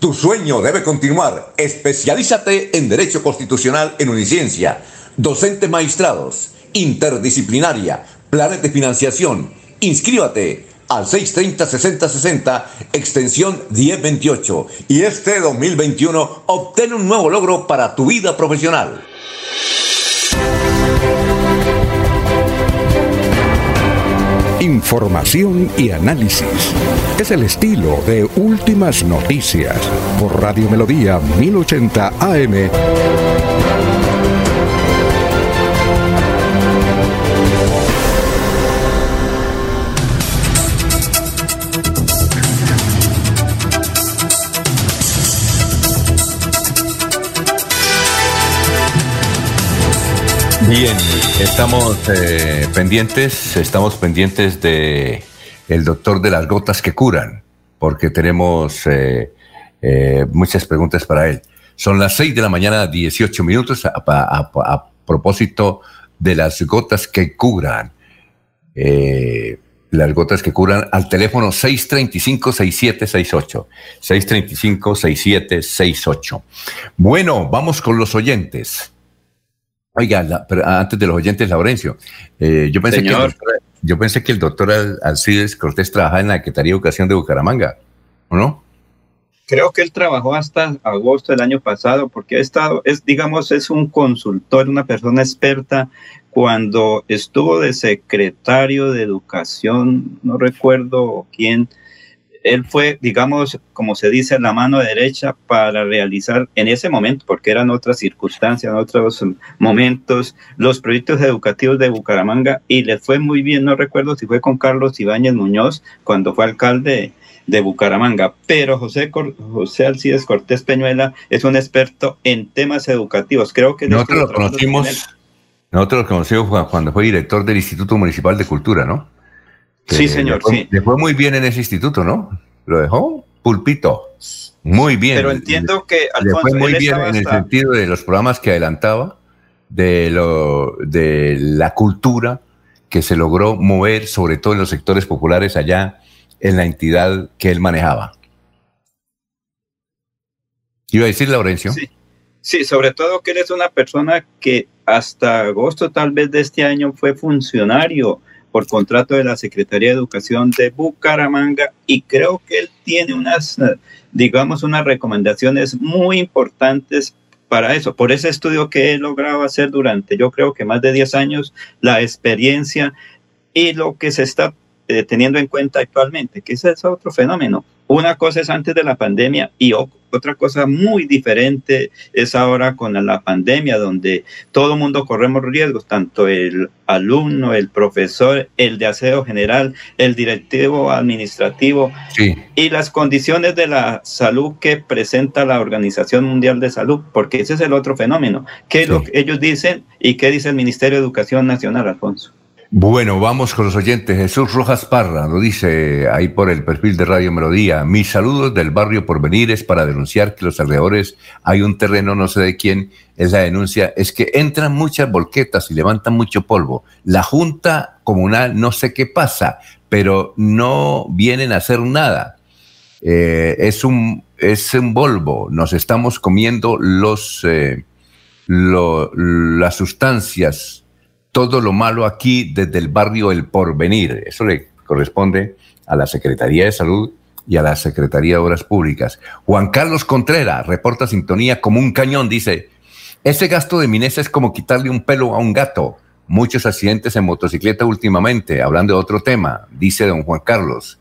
Tu sueño debe continuar. Especialízate en Derecho Constitucional en Uniciencia. Docentes maestrados, interdisciplinaria, planes de financiación, Inscríbate al 630-6060, extensión 1028. Y este 2021 obtén un nuevo logro para tu vida profesional. Información y análisis. Es el estilo de Últimas Noticias por Radio Melodía 1080 AM. Bien, estamos eh, pendientes, estamos pendientes de el doctor de las gotas que curan, porque tenemos eh, eh, muchas preguntas para él. Son las 6 de la mañana, 18 minutos, a, propósito de las gotas que curan. las gotas que curan al teléfono 635-6768. 635-6768. Bueno, vamos con los oyentes. Oiga, pero antes de los oyentes, Laurencio, eh, yo, pensé que el doctor, yo pensé que el doctor Alcides Cortés trabajaba en la Secretaría de Educación de Bucaramanga, ¿o no? Creo que él trabajó hasta agosto del año pasado, porque ha estado, es, digamos, es un consultor, una persona experta. Cuando estuvo de secretario de Educación, no recuerdo quién, él fue, digamos, como se dice, la mano derecha para realizar en ese momento, porque eran otras circunstancias, en otros momentos, los proyectos educativos de Bucaramanga y le fue muy bien, no recuerdo si fue con Carlos Ibáñez Muñoz cuando fue alcalde de Bucaramanga, pero José, José Alcides Cortés Peñuela es un experto en temas educativos. Creo que nosotros lo conocimos, nosotros lo conocimos cuando fue director del Instituto Municipal de Cultura, ¿no? Sí, señor, le fue, sí. Le fue muy bien en ese instituto, ¿no? Lo dejó pulpito. Muy bien. Pero entiendo que le fue muy bien en el sentido de los programas que adelantaba, de, lo, de la cultura que se logró mover, sobre todo en los sectores populares allá en la entidad que él manejaba. ¿Iba a decir, Laurencio? Sí. Sí, sobre todo que él es una persona que hasta agosto tal vez de este año fue funcionario por contrato de la Secretaría de Educación de Bucaramanga y creo que él tiene unas, digamos, unas recomendaciones muy importantes para eso, por ese estudio que he logrado hacer durante, yo creo que más de 10 años, la experiencia y lo que se está eh, teniendo en cuenta actualmente, que ese es otro fenómeno. Una cosa es antes de la pandemia y otra cosa muy diferente es ahora con la pandemia, donde todo el mundo corremos riesgos, tanto el alumno, el profesor, el de aseo general, el directivo administrativo sí. y las condiciones de la salud que presenta la Organización Mundial de Salud, porque ese es el otro fenómeno. ¿Qué es lo que ellos dicen y qué dice el Ministerio de Educación Nacional, Alfonso? Bueno, vamos con los oyentes. Jesús Rojas Parra lo dice ahí por el perfil de Radio Melodía. Mis saludos del barrio Porvenir es para denunciar que los alrededores hay un terreno, no sé de quién es la denuncia, es que entran muchas volquetas y levantan mucho polvo. La Junta Comunal no sé qué pasa, pero no vienen a hacer nada. Eh, es, un, es un Volvo, nos estamos comiendo los, eh, las sustancias todo lo malo aquí desde el barrio El Porvenir. Eso le corresponde a la Secretaría de Salud y a la Secretaría de Obras Públicas. Juan Carlos Contreras reporta sintonía como un cañón, dice, ese gasto de Minesa es como quitarle un pelo a un gato. Muchos accidentes en motocicleta últimamente, hablando de otro tema, dice don Juan Carlos.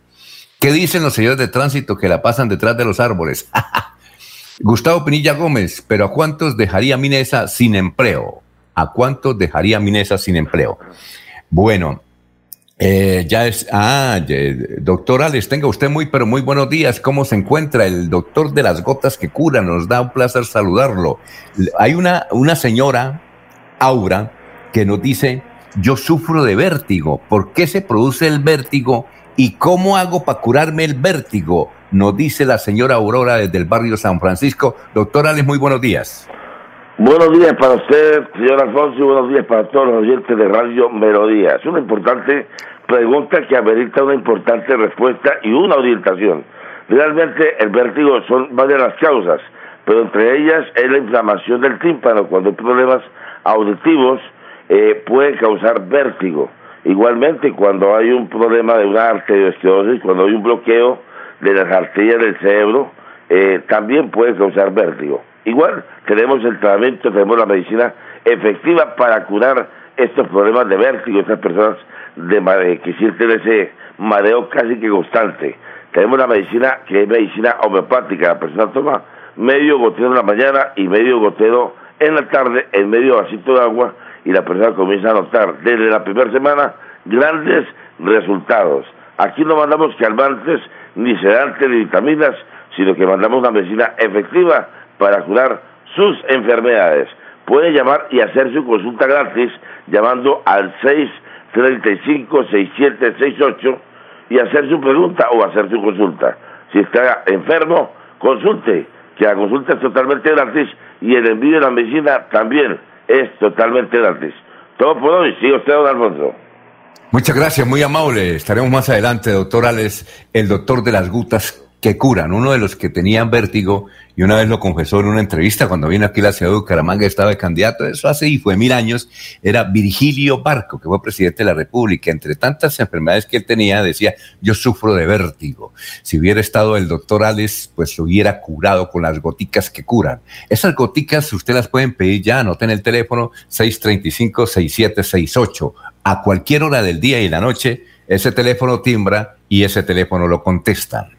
¿Qué dicen los señores de tránsito que la pasan detrás de los árboles? Gustavo Pinilla Gómez, pero ¿a cuántos dejaría Minesa sin empleo? ¿A cuántos dejaría Minesa sin empleo? Bueno, eh, ya es. Ah, doctor Alex, tenga usted muy, pero muy buenos días. ¿Cómo se encuentra el doctor de las gotas que cura? Nos da un placer saludarlo. Hay una, una señora, Aura, que nos dice: Yo sufro de vértigo. ¿Por qué se produce el vértigo? ¿Y cómo hago para curarme el vértigo? Nos dice la señora Aurora desde el barrio San Francisco. Doctor Alex, muy buenos días. Buenos días para usted, señor Alfonso, y buenos días para todos los oyentes de Radio Melodía. Es una importante pregunta que amerita una importante respuesta y una orientación. Realmente el vértigo son varias las causas, pero entre ellas es la inflamación del tímpano. Cuando hay problemas auditivos eh, puede causar vértigo. Igualmente, cuando hay un problema de una arteriosclerosis, cuando hay un bloqueo de las arterias del cerebro, eh, también puede causar vértigo. Igual, tenemos el tratamiento, tenemos la medicina efectiva para curar estos problemas de vértigo, estas personas de, que sienten ese mareo casi que constante. Tenemos la medicina que es medicina homeopática, la persona toma medio gotero en la mañana y medio gotero en la tarde, en medio vasito de agua, y la persona comienza a notar desde la primera semana grandes resultados. Aquí no mandamos calmantes, ni sedantes, ni vitaminas, sino que mandamos una medicina efectiva para curar sus enfermedades. Puede llamar y hacer su consulta gratis llamando al 635-6768 y hacer su pregunta o hacer su consulta. Si está enfermo, consulte, que la consulta es totalmente gratis y el envío de la medicina también es totalmente gratis. Todo por hoy. Sigue usted, don Alfonso. Muchas gracias, muy amable. Estaremos más adelante, doctor Alex, el doctor de las gutas que curan. Uno de los que tenían vértigo, y una vez lo confesó en una entrevista cuando vino aquí la ciudad de Bucaramanga, estaba candidato, eso hace y fue mil años, era Virgilio Barco, que fue presidente de la República. Entre tantas enfermedades que él tenía, decía, yo sufro de vértigo. Si hubiera estado el doctor Alex, pues lo hubiera curado con las goticas que curan. Esas goticas usted las pueden pedir ya, anoten el teléfono 635-6768. A cualquier hora del día y la noche, ese teléfono timbra y ese teléfono lo contestan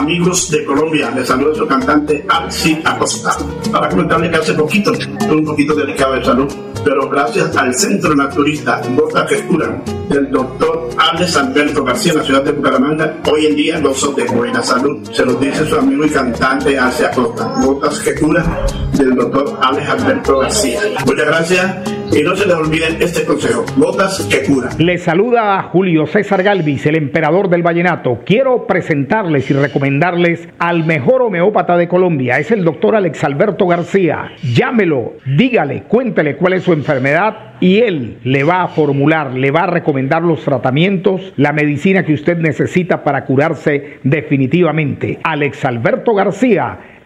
amigos de Colombia, les saluda su cantante Alci Acosta. Para comentarles que hace poquito un poquito delicado de salud, pero gracias al Centro Naturista Gotas que Curan del doctor Alex Alberto García en la ciudad de Bucaramanga, hoy en día gozo de buena salud. Se lo dice su amigo y cantante Alci Acosta. Gotas que Curan del doctor Alex Alberto García. Muchas gracias y no se les olviden este consejo, gotas que curan. Les saluda a Julio César Galvis, el emperador del vallenato. Quiero presentarles y recomendarles al mejor homeópata de Colombia. Es el doctor Alex Alberto García. Llámelo, dígale, cuéntele cuál es su enfermedad y él le va a formular, le va a recomendar los tratamientos, la medicina que usted necesita para curarse definitivamente. Alex Alberto García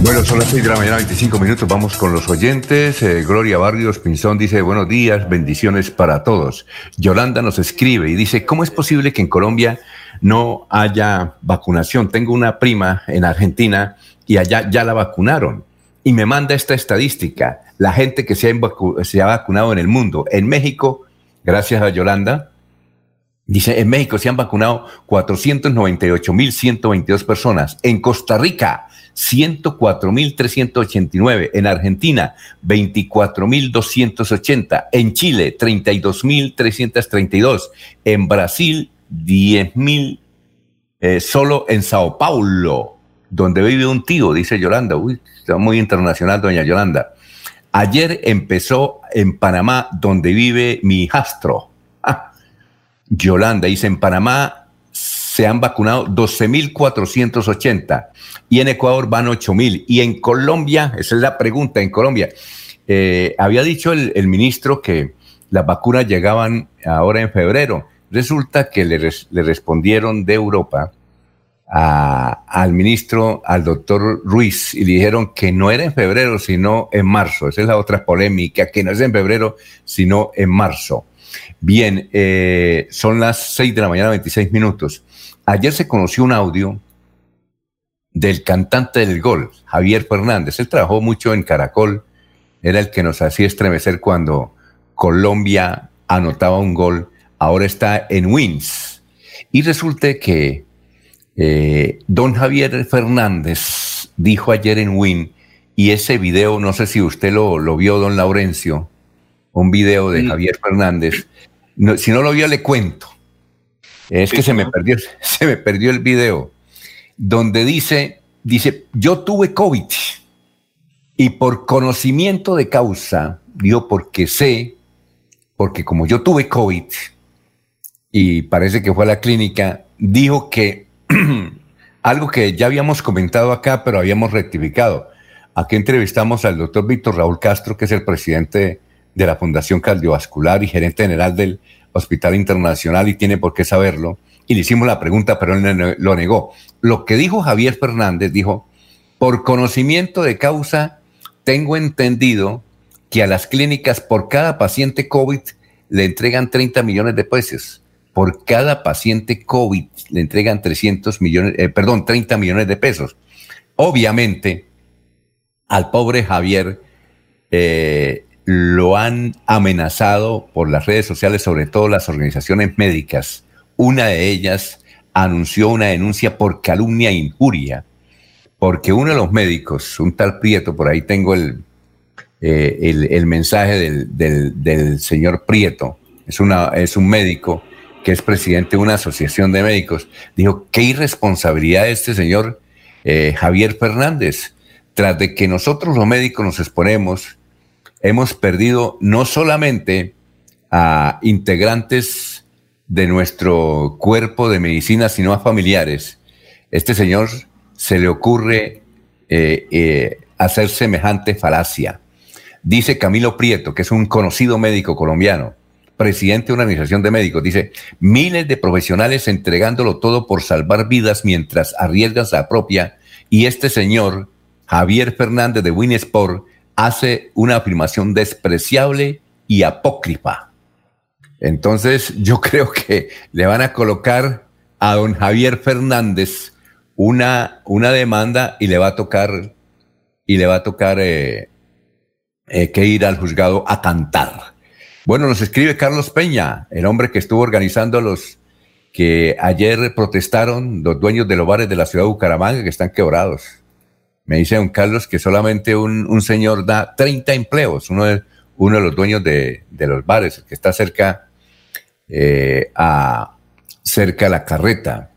Bueno, son las 6 de la mañana, 25 minutos. Vamos con los oyentes. Eh, Gloria Barrios Pinzón dice, buenos días, bendiciones para todos. Yolanda nos escribe y dice, ¿cómo es posible que en Colombia no haya vacunación? Tengo una prima en Argentina y allá ya la vacunaron. Y me manda esta estadística, la gente que se ha, se ha vacunado en el mundo. En México, gracias a Yolanda, Dice, en México se han vacunado 498.122 personas. En Costa Rica, 104.389. En Argentina, 24.280. En Chile, 32.332. En Brasil, 10.000. Eh, solo en Sao Paulo, donde vive un tío, dice Yolanda. Uy, está muy internacional, doña Yolanda. Ayer empezó en Panamá, donde vive mi hijastro. Yolanda dice, en Panamá se han vacunado 12.480 y en Ecuador van 8.000 y en Colombia, esa es la pregunta, en Colombia, eh, había dicho el, ministro que las vacunas llegaban ahora en febrero. Resulta que le, respondieron de Europa al ministro, al doctor Ruiz, y le dijeron que no era en febrero, sino en marzo. Esa es la otra polémica, que no es en febrero, sino en marzo. Bien, eh, son las 6 de la mañana, 26 minutos. Ayer se conoció un audio del cantante del gol, Javier Fernández. Él trabajó mucho en Caracol, era el que nos hacía estremecer cuando Colombia anotaba un gol. Ahora está en Wins. Y resulta que eh, don Javier Fernández dijo ayer en Win, y ese video, no sé si usted lo, lo vio, don Laurencio, un video de Javier Fernández. si no lo vio, le cuento. Es que se me perdió, se me perdió el video, donde dice, dice, yo tuve COVID y por conocimiento de causa, digo porque sé, porque como yo tuve COVID y parece que fue a la clínica, dijo que algo que ya habíamos comentado acá, pero habíamos rectificado. Aquí entrevistamos al doctor Víctor Raúl Castro, que es el presidente de la Fundación Cardiovascular y gerente general del Hospital Internacional y tiene por qué saberlo. Y le hicimos la pregunta, pero él lo negó. Lo que dijo Javier Fernández, dijo, por conocimiento de causa, tengo entendido que a las clínicas por cada paciente COVID le entregan 30 millones de pesos. Por cada paciente COVID le entregan 300 millones, eh, perdón, 30 millones de pesos. Obviamente, al pobre Javier eh, lo han amenazado por las redes sociales, sobre todo las organizaciones médicas. Una de ellas anunció una denuncia por calumnia e injuria, porque uno de los médicos, un tal Prieto, por ahí tengo el, eh, el, mensaje del, señor Prieto, es, una, es un médico que es presidente de una asociación de médicos, dijo, qué irresponsabilidad este señor eh, Javier Fernández, tras de que nosotros los médicos nos exponemos, hemos perdido no solamente a integrantes de nuestro cuerpo de medicina, sino a familiares. Este señor se le ocurre eh, hacer semejante falacia. Dice Camilo Prieto, que es un conocido médico colombiano, presidente de una organización de médicos, dice, miles de profesionales entregándolo todo por salvar vidas mientras arriesgan la propia, y este señor, Javier Fernández de Winsport, hace una afirmación despreciable y apócrifa. Entonces, yo creo que le van a colocar a don Javier Fernández una, una demanda y le va a tocar, y le va a tocar eh, eh, que ir al juzgado a cantar. Bueno, nos escribe Carlos Peña, el hombre que estuvo organizando los que ayer protestaron los dueños de los bares de la ciudad de Bucaramanga que están quebrados. Me dice don Carlos que solamente un, señor da 30 empleos, uno de, uno de los dueños de, los bares, que está cerca, eh, a, cerca de la carreta.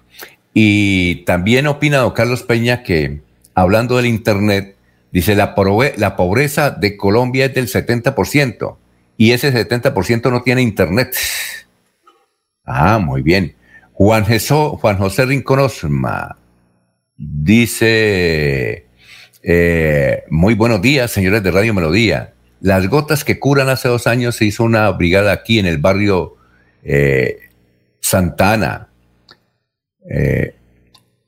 Y también opina don Carlos Peña que, hablando del Internet, Dice, la, la pobreza de Colombia es del 70% y ese 70% no tiene internet. Ah, muy bien. Juan, Juan José Rincón dice, eh, muy buenos días, señores de Radio Melodía. Las gotas que curan hace dos años se hizo una brigada aquí en el barrio eh, Santana. Eh,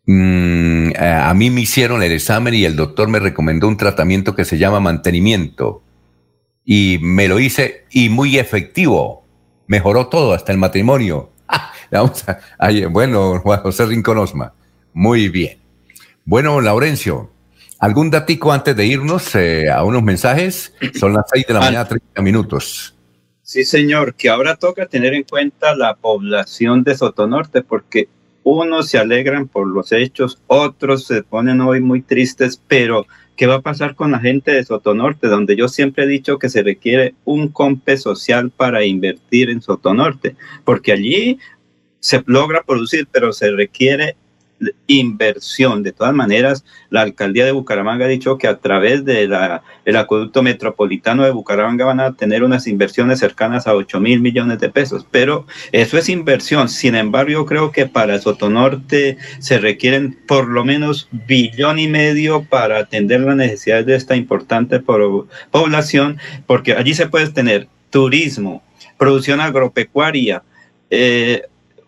Mm, eh, a mí me hicieron el examen y el doctor me recomendó un tratamiento que se llama mantenimiento. Y me lo hice y muy efectivo. Mejoró todo, hasta el matrimonio. Vamos a, bueno, José Rincón Muy bien. Bueno, Laurencio, ¿algún datico antes de irnos eh, a unos mensajes? Son las seis de la mañana, 30 minutos. Sí, señor, que ahora toca tener en cuenta la población de Sotonorte, porque unos se alegran por los hechos, otros se ponen hoy muy tristes, pero ¿qué va a pasar con la gente de Sotonorte? Donde yo siempre he dicho que se requiere un compe social para invertir en Sotonorte, porque allí se logra producir, pero se requiere inversión. De todas maneras, la alcaldía de Bucaramanga ha dicho que a través del acueducto metropolitano de Bucaramanga van a tener unas inversiones cercanas a 8 mil millones de pesos, pero eso es inversión. Sin embargo, yo creo que para Sotonorte se requieren por lo menos billón y medio para atender las necesidades de esta importante población, porque allí se puede tener turismo, producción agropecuaria, eh,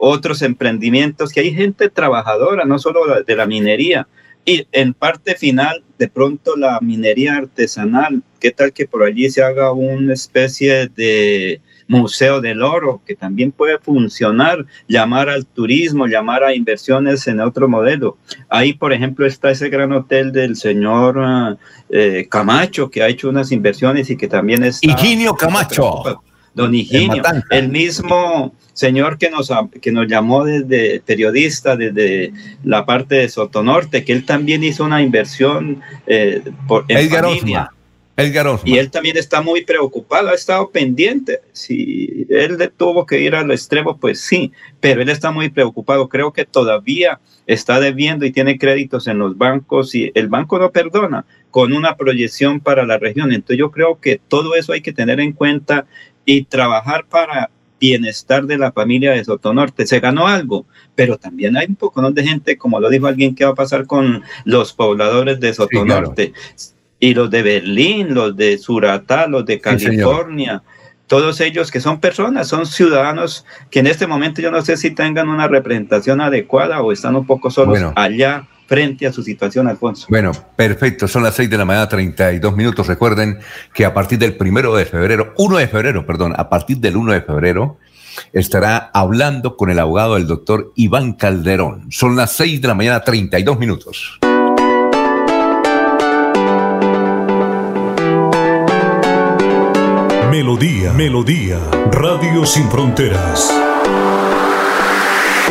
otros emprendimientos, que hay gente trabajadora, no solo de la minería. Y en parte final, de pronto la minería artesanal, ¿qué tal que por allí se haga una especie de museo del oro que también puede funcionar, llamar al turismo, llamar a inversiones en otro modelo? Ahí, por ejemplo, está ese gran hotel del señor eh, Camacho que ha hecho unas inversiones y que también es... Higinio Camacho. Don Higinio, el mismo señor que nos, que nos llamó desde periodista, desde la parte de Sotonorte, que él también hizo una inversión eh, por, en familia. Y él también está muy preocupado, ha estado pendiente. Si él tuvo que ir al extremo, pues sí, pero él está muy preocupado. Creo que todavía está debiendo y tiene créditos en los bancos y el banco no perdona con una proyección para la región. Entonces yo creo que todo eso hay que tener en cuenta y trabajar para bienestar de la familia de Sotonorte. Se ganó algo, pero también hay un poco de gente, como lo dijo alguien, que va a pasar con los pobladores de Sotonorte. Y los de Berlín, los de Suratá, los de California todos ellos que son personas, son ciudadanos que en este momento yo no sé si tengan una representación adecuada o están un poco solos allá frente a su situación, Alfonso. Bueno, perfecto, son las 6 de la mañana, 32 minutos. Recuerden que a partir del primero de febrero, 1 de febrero, perdón, a partir del 1 de febrero, estará hablando con el abogado del doctor Iván Calderón. Son las 6 de la mañana, 32 minutos. Melodía, Melodía, Radio Sin Fronteras.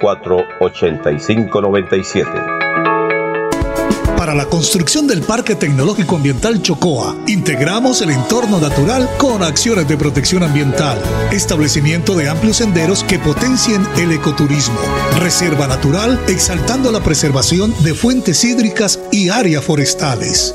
8597 634 8597 para la construcción del Parque Tecnológico Ambiental Chocoa, integramos el entorno natural con acciones de protección ambiental, establecimiento de amplios senderos que potencien el ecoturismo, reserva natural exaltando la preservación de fuentes hídricas y áreas forestales.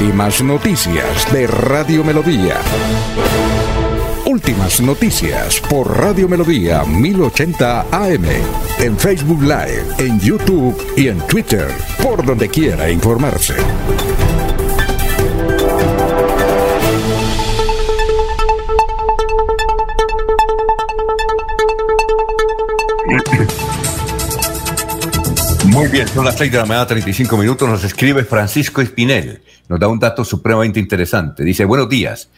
Últimas noticias de Radio Melodía. Últimas noticias por Radio Melodía 1080 AM. En Facebook Live, en YouTube y en Twitter. Por donde quiera informarse. Muy bien, son las 6 de la mañana, 35 minutos. Nos escribe Francisco Espinel. Nos da un dato supremamente interesante. Dice, buenos días.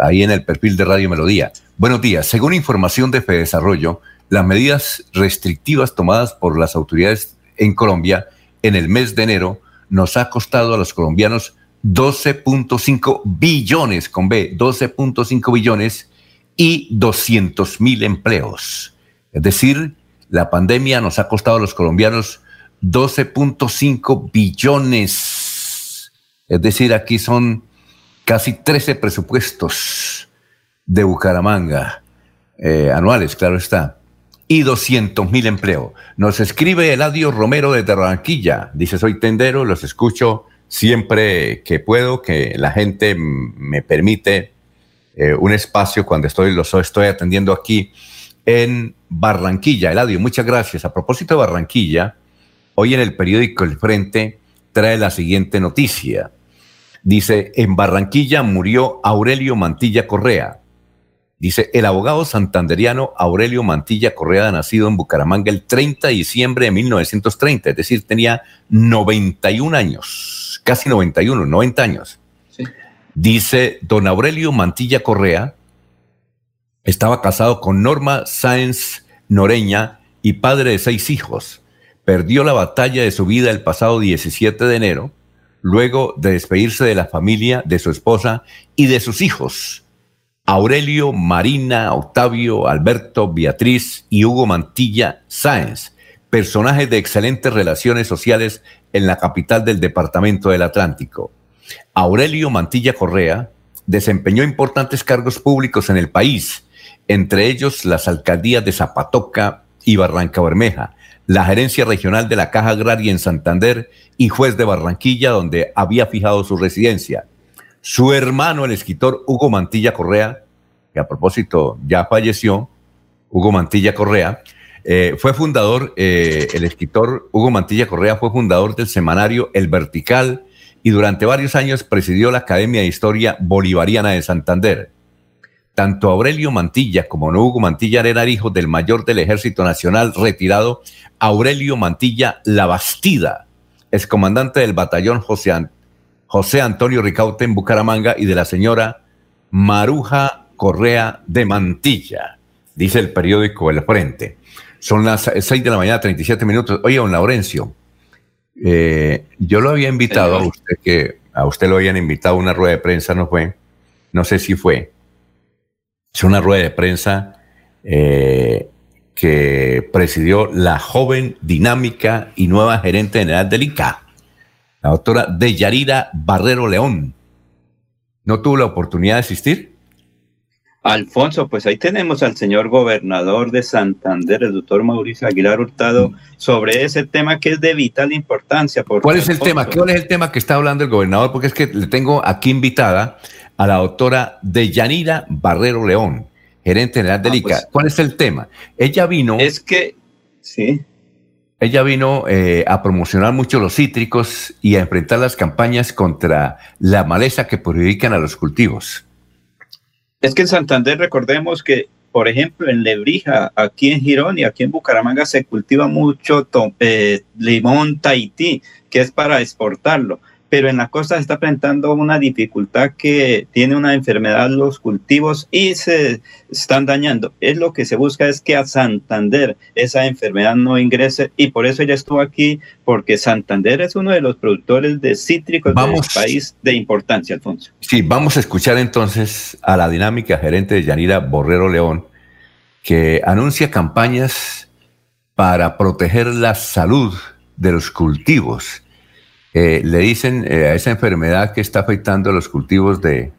ahí en el perfil de Radio Melodía. Buenos días. Según información de Desarrollo, las medidas restrictivas tomadas por las autoridades en Colombia en el mes de enero nos ha costado a los colombianos 12.5 billones, con B, 12.5 billones y 200 mil empleos. Es decir, la pandemia nos ha costado a los colombianos 12.5 billones. Es decir, aquí son casi 13 presupuestos de Bucaramanga, eh, anuales, claro está, y 200 mil empleos. Nos escribe Eladio Romero de Barranquilla. Dice, soy tendero, los escucho siempre que puedo, que la gente me permite eh, un espacio cuando estoy, los estoy atendiendo aquí en Barranquilla. Eladio, muchas gracias. A propósito de Barranquilla, hoy en el periódico El Frente trae la siguiente noticia. Dice, en Barranquilla murió Aurelio Mantilla Correa. Dice, el abogado santanderiano Aurelio Mantilla Correa, nacido en Bucaramanga el 30 de diciembre de 1930, es decir, tenía 91 años, casi 91, 90 años. Dice, don Aurelio Mantilla Correa estaba casado con Norma Sáenz Noreña y padre de seis hijos. Perdió la batalla de su vida el pasado 17 de enero, luego de despedirse de la familia, de su esposa y de sus hijos. Aurelio, Marina, Octavio, Alberto, Beatriz y Hugo Mantilla Sáenz, personajes de excelentes relaciones sociales en la capital del Departamento del Atlántico. Aurelio Mantilla Correa desempeñó importantes cargos públicos en el país, entre ellos las alcaldías de Zapatoca y Barranca Bermeja, la gerencia regional de la Caja Agraria en Santander y juez de Barranquilla, donde había fijado su residencia. Su hermano, el escritor Hugo Mantilla Correa, que a propósito ya falleció, Hugo Mantilla Correa, eh, fue fundador, eh, el escritor Hugo Mantilla Correa fue fundador del semanario El Vertical y durante varios años presidió la Academia de Historia Bolivariana de Santander. Tanto Aurelio Mantilla como Hugo Mantilla eran hijos del mayor del Ejército Nacional retirado, Aurelio Mantilla La Bastida, excomandante del batallón José, José Antonio Ricaute en Bucaramanga y de la señora Maruja Correa de Mantilla, dice el periódico El Frente. Son las 6 de la mañana, 37 minutos. Oye, don Laurencio, eh, yo lo había invitado a usted, que a usted lo habían invitado a una rueda de prensa, ¿no fue? No sé si fue. Es una rueda de prensa eh, que presidió la joven, dinámica y nueva gerente general del ICA, la doctora Deyarira Barrero León. ¿No tuvo la oportunidad de asistir? Alfonso, pues ahí tenemos al señor gobernador de Santander, el doctor Mauricio Aguilar Hurtado, sobre ese tema que es de vital importancia. ¿Cuál es el tema? ¿Cuál es el tema que está hablando el gobernador? Porque es que le tengo aquí invitada a la doctora Deyanira Barrero León, gerente general del ah, ICA. Pues ¿Cuál es el tema? Ella vino. Es que, sí. Ella vino eh, a promocionar mucho los cítricos y a enfrentar las campañas contra la maleza que perjudican a los cultivos. Es que en Santander recordemos que, por ejemplo, en Lebrija, aquí en Girón y aquí en Bucaramanga se cultiva mucho eh, limón Tahití, que es para exportarlo pero en la costa se está presentando una dificultad que tiene una enfermedad los cultivos y se están dañando. Es lo que se busca es que a Santander esa enfermedad no ingrese y por eso ella estuvo aquí, porque Santander es uno de los productores de cítricos del país de importancia, Alfonso. Sí, vamos a escuchar entonces a la dinámica gerente de Yanira Borrero León, que anuncia campañas para proteger la salud de los cultivos eh, le dicen eh, a esa enfermedad que está afectando los cultivos de,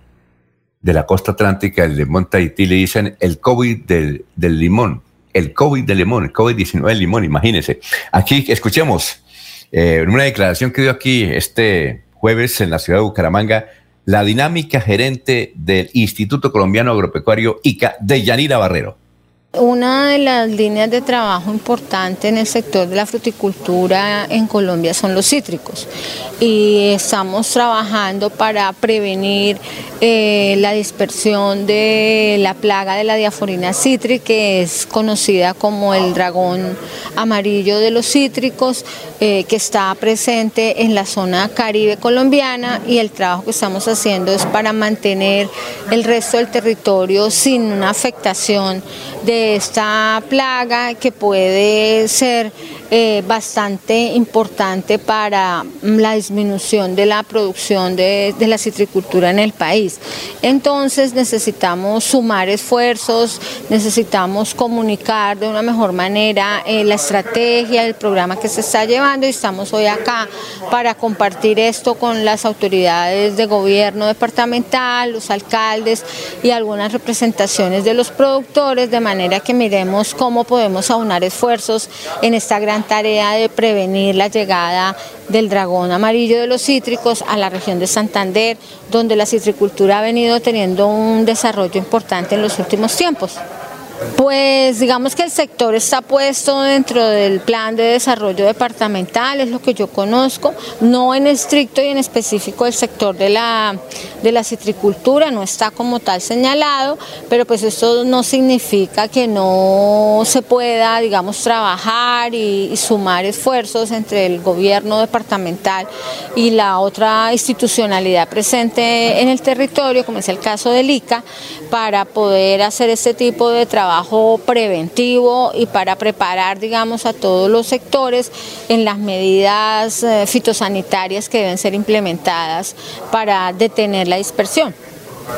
la costa atlántica, el limón Tahití, le dicen el COVID del, limón, el COVID del limón, el COVID-19 del limón, imagínense. Aquí escuchemos eh, una declaración que dio aquí este jueves en la ciudad de Bucaramanga, la dinámica gerente del Instituto Colombiano Agropecuario ICA de Yanira Barrero. Una de las líneas de trabajo importante en el sector de la fruticultura en Colombia son los cítricos. Y estamos trabajando para prevenir eh, la dispersión de la plaga de la diaforina cítrica que es conocida como el dragón amarillo de los cítricos eh, que está presente en la zona caribe colombiana. Y el trabajo que estamos haciendo es para mantener el resto del territorio sin una afectación de esta plaga que puede ser eh, bastante importante para la disminución de la producción de, la citricultura en el país. Entonces necesitamos sumar esfuerzos, necesitamos comunicar de una mejor manera eh, la estrategia, el programa que se está llevando y estamos hoy acá para compartir esto con las autoridades de gobierno departamental, los alcaldes y algunas representaciones de los productores de manera que miremos cómo podemos aunar esfuerzos en esta gran tarea de prevenir la llegada del dragón amarillo de los cítricos a la región de Santander, donde la citricultura ha venido teniendo un desarrollo importante en los últimos tiempos. Pues digamos que el sector está puesto dentro del plan de desarrollo departamental, es lo que yo conozco, no en estricto y en específico el sector de la, de la citricultura, no está como tal señalado, pero pues esto no significa que no se pueda, digamos, trabajar y, y sumar esfuerzos entre el gobierno departamental y la otra institucionalidad presente en el territorio, como es el caso del ICA, para poder hacer este tipo de trabajo trabajo preventivo y para preparar, digamos, a todos los sectores en las medidas eh, fitosanitarias que deben ser implementadas para detener la dispersión.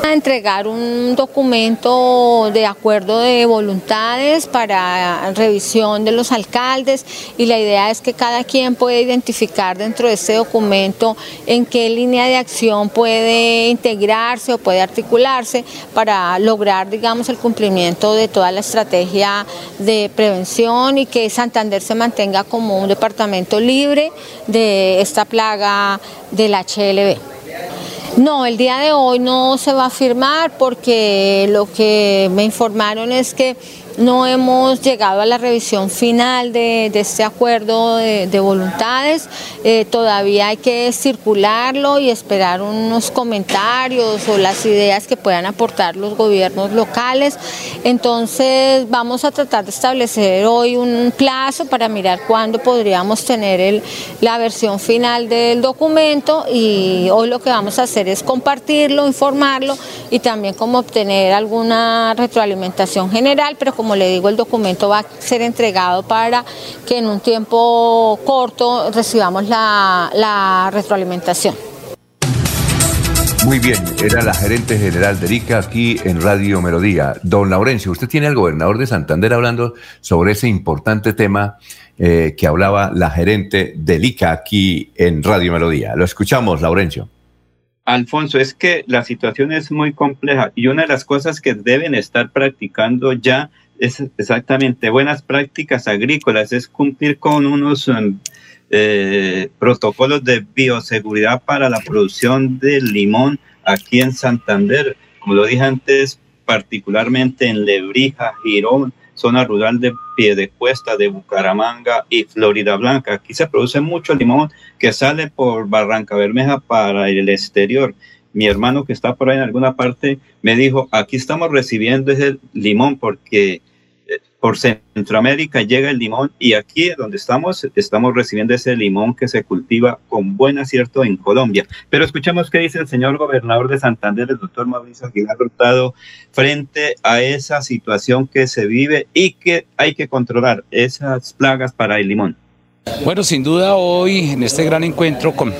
Entregar un documento de acuerdo de voluntades para revisión de los alcaldes y la idea es que cada quien puede identificar dentro de este documento en qué línea de acción puede integrarse o puede articularse para lograr, digamos, el cumplimiento de toda la estrategia de prevención y que Santander se mantenga como un departamento libre de esta plaga del HLB. No, el día de hoy no se va a firmar porque lo que me informaron es que no hemos llegado a la revisión final de, este acuerdo de, voluntades. Eh, todavía hay que circularlo y esperar unos comentarios o las ideas que puedan aportar los gobiernos locales. Entonces vamos a tratar de establecer hoy un plazo para mirar cuándo podríamos tener la versión final del documento y hoy lo que vamos a hacer es compartirlo, informarlo y también como obtener alguna retroalimentación general, pero como le digo, el documento va a ser entregado para que en un tiempo corto recibamos la, retroalimentación. Muy bien, era la gerente general de ICA aquí en Radio Melodía. Don Laurencio, usted tiene al gobernador de Santander hablando sobre ese importante tema eh, que hablaba la gerente del ICA aquí en Radio Melodía. Lo escuchamos, Laurencio. Alfonso, es que la situación es muy compleja y una de las cosas que deben estar practicando ya es exactamente buenas prácticas agrícolas, es cumplir con unos um, eh, protocolos de bioseguridad para la producción de limón aquí en Santander. Como lo dije antes, particularmente en Lebrija, Girón, zona rural de Piedecuesta, de Bucaramanga y Florida Blanca. Aquí se produce mucho limón que sale por Barranca Bermeja para el exterior mi hermano que está por ahí en alguna parte me dijo, aquí estamos recibiendo ese limón porque eh, por Centroamérica llega el limón y aquí donde estamos estamos recibiendo ese limón que se cultiva con buen acierto en Colombia. Pero escuchamos qué dice el señor gobernador de Santander, el doctor Mauricio Aguilar Hurtado, frente a esa situación que se vive y que hay que controlar esas plagas para el limón. Bueno, sin duda hoy en este gran encuentro con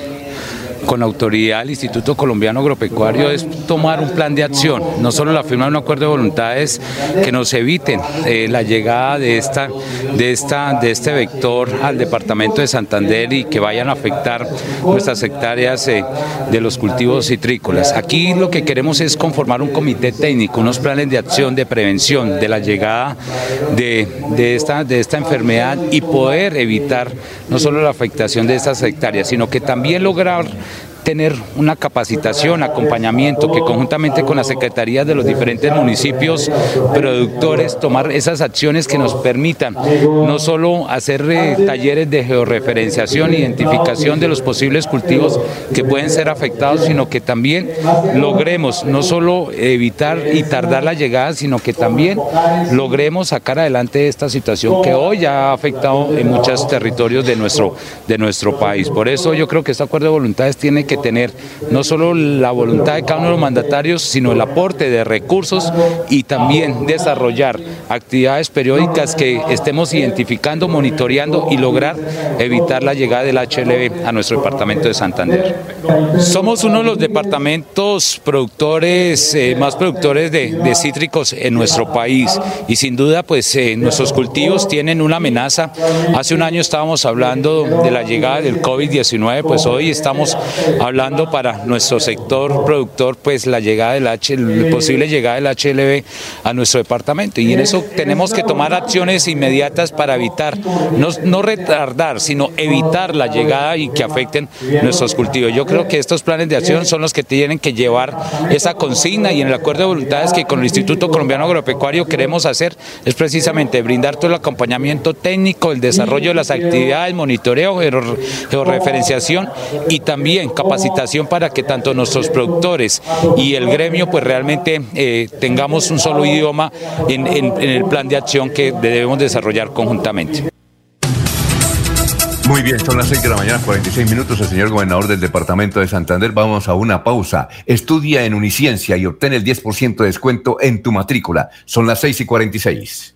con autoridad del Instituto Colombiano Agropecuario es tomar un plan de acción, no solo la firma de un acuerdo de voluntades que nos eviten eh, la llegada de, esta, de, esta, de este vector al departamento de Santander y que vayan a afectar nuestras hectáreas eh, de los cultivos citrícolas. Aquí lo que queremos es conformar un comité técnico, unos planes de acción de prevención de la llegada de, de, esta, de esta enfermedad y poder evitar no solo la afectación de estas hectáreas, sino que también lograr tener una capacitación, acompañamiento, que conjuntamente con las secretarías de los diferentes municipios productores tomar esas acciones que nos permitan no solo hacer eh, talleres de georreferenciación, identificación de los posibles cultivos que pueden ser afectados, sino que también logremos no solo evitar y tardar la llegada, sino que también logremos sacar adelante esta situación que hoy ha afectado en muchos territorios de nuestro, de nuestro país. Por eso yo creo que este acuerdo de voluntades tiene que tener no solo la voluntad de cada uno de los mandatarios, sino el aporte de recursos y también desarrollar actividades periódicas que estemos identificando, monitoreando y lograr evitar la llegada del HLB a nuestro departamento de Santander. Somos uno de los departamentos productores, eh, más productores de, cítricos en nuestro país y sin duda pues eh, nuestros cultivos tienen una amenaza. Hace un año estábamos hablando de la llegada del COVID-19, pues hoy estamos hablando para nuestro sector productor, pues la llegada del H, posible llegada del HLB a nuestro departamento. Y en eso tenemos que tomar acciones inmediatas para evitar, no, no retardar, sino evitar la llegada y que afecten nuestros cultivos. Yo creo que estos planes de acción son los que tienen que llevar esa consigna y en el acuerdo de voluntades que con el Instituto Colombiano Agropecuario queremos hacer es precisamente brindar todo el acompañamiento técnico, el desarrollo de las actividades, monitoreo, georreferenciación y también capacitación para que tanto nuestros productores y el gremio pues realmente eh, tengamos un solo idioma en, el plan de acción que debemos desarrollar conjuntamente. Muy bien, son las 6 de la mañana, 46 minutos. El señor gobernador del departamento de Santander, vamos a una pausa. Estudia en Uniciencia y obtén el 10% de descuento en tu matrícula. Son las 6 y 46.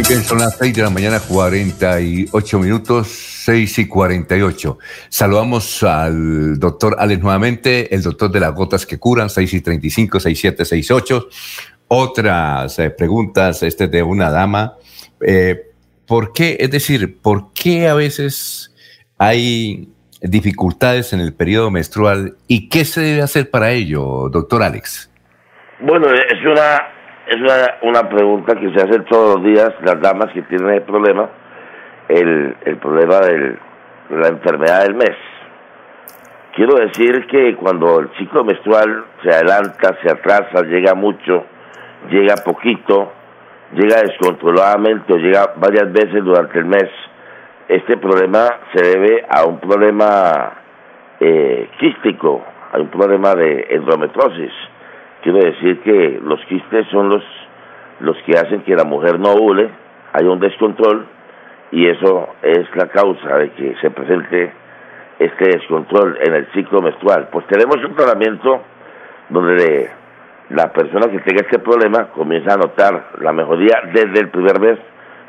Muy bien, son las 6 de la mañana, 48 minutos, 6 y 48. Saludamos al doctor Alex nuevamente, el doctor de las gotas que curan, 6 y 35, 67, 68. Otras eh, preguntas, este de una dama. Eh, ¿Por qué, es decir, por qué a veces hay dificultades en el periodo menstrual y qué se debe hacer para ello, doctor Alex? Bueno, es una es una, una, pregunta que se hace todos los días las damas que tienen el problema, el, el problema de la enfermedad del mes. Quiero decir que cuando el ciclo menstrual se adelanta, se atrasa, llega mucho, llega poquito, llega descontroladamente o llega varias veces durante el mes, este problema se debe a un problema eh, quístico, a un problema de endometrosis Quiero decir que los quistes son los, los que hacen que la mujer no ovule, haya un descontrol y eso es la causa de que se presente este descontrol en el ciclo menstrual. Pues tenemos un tratamiento donde la persona que tenga este problema comienza a notar la mejoría desde el primer mes,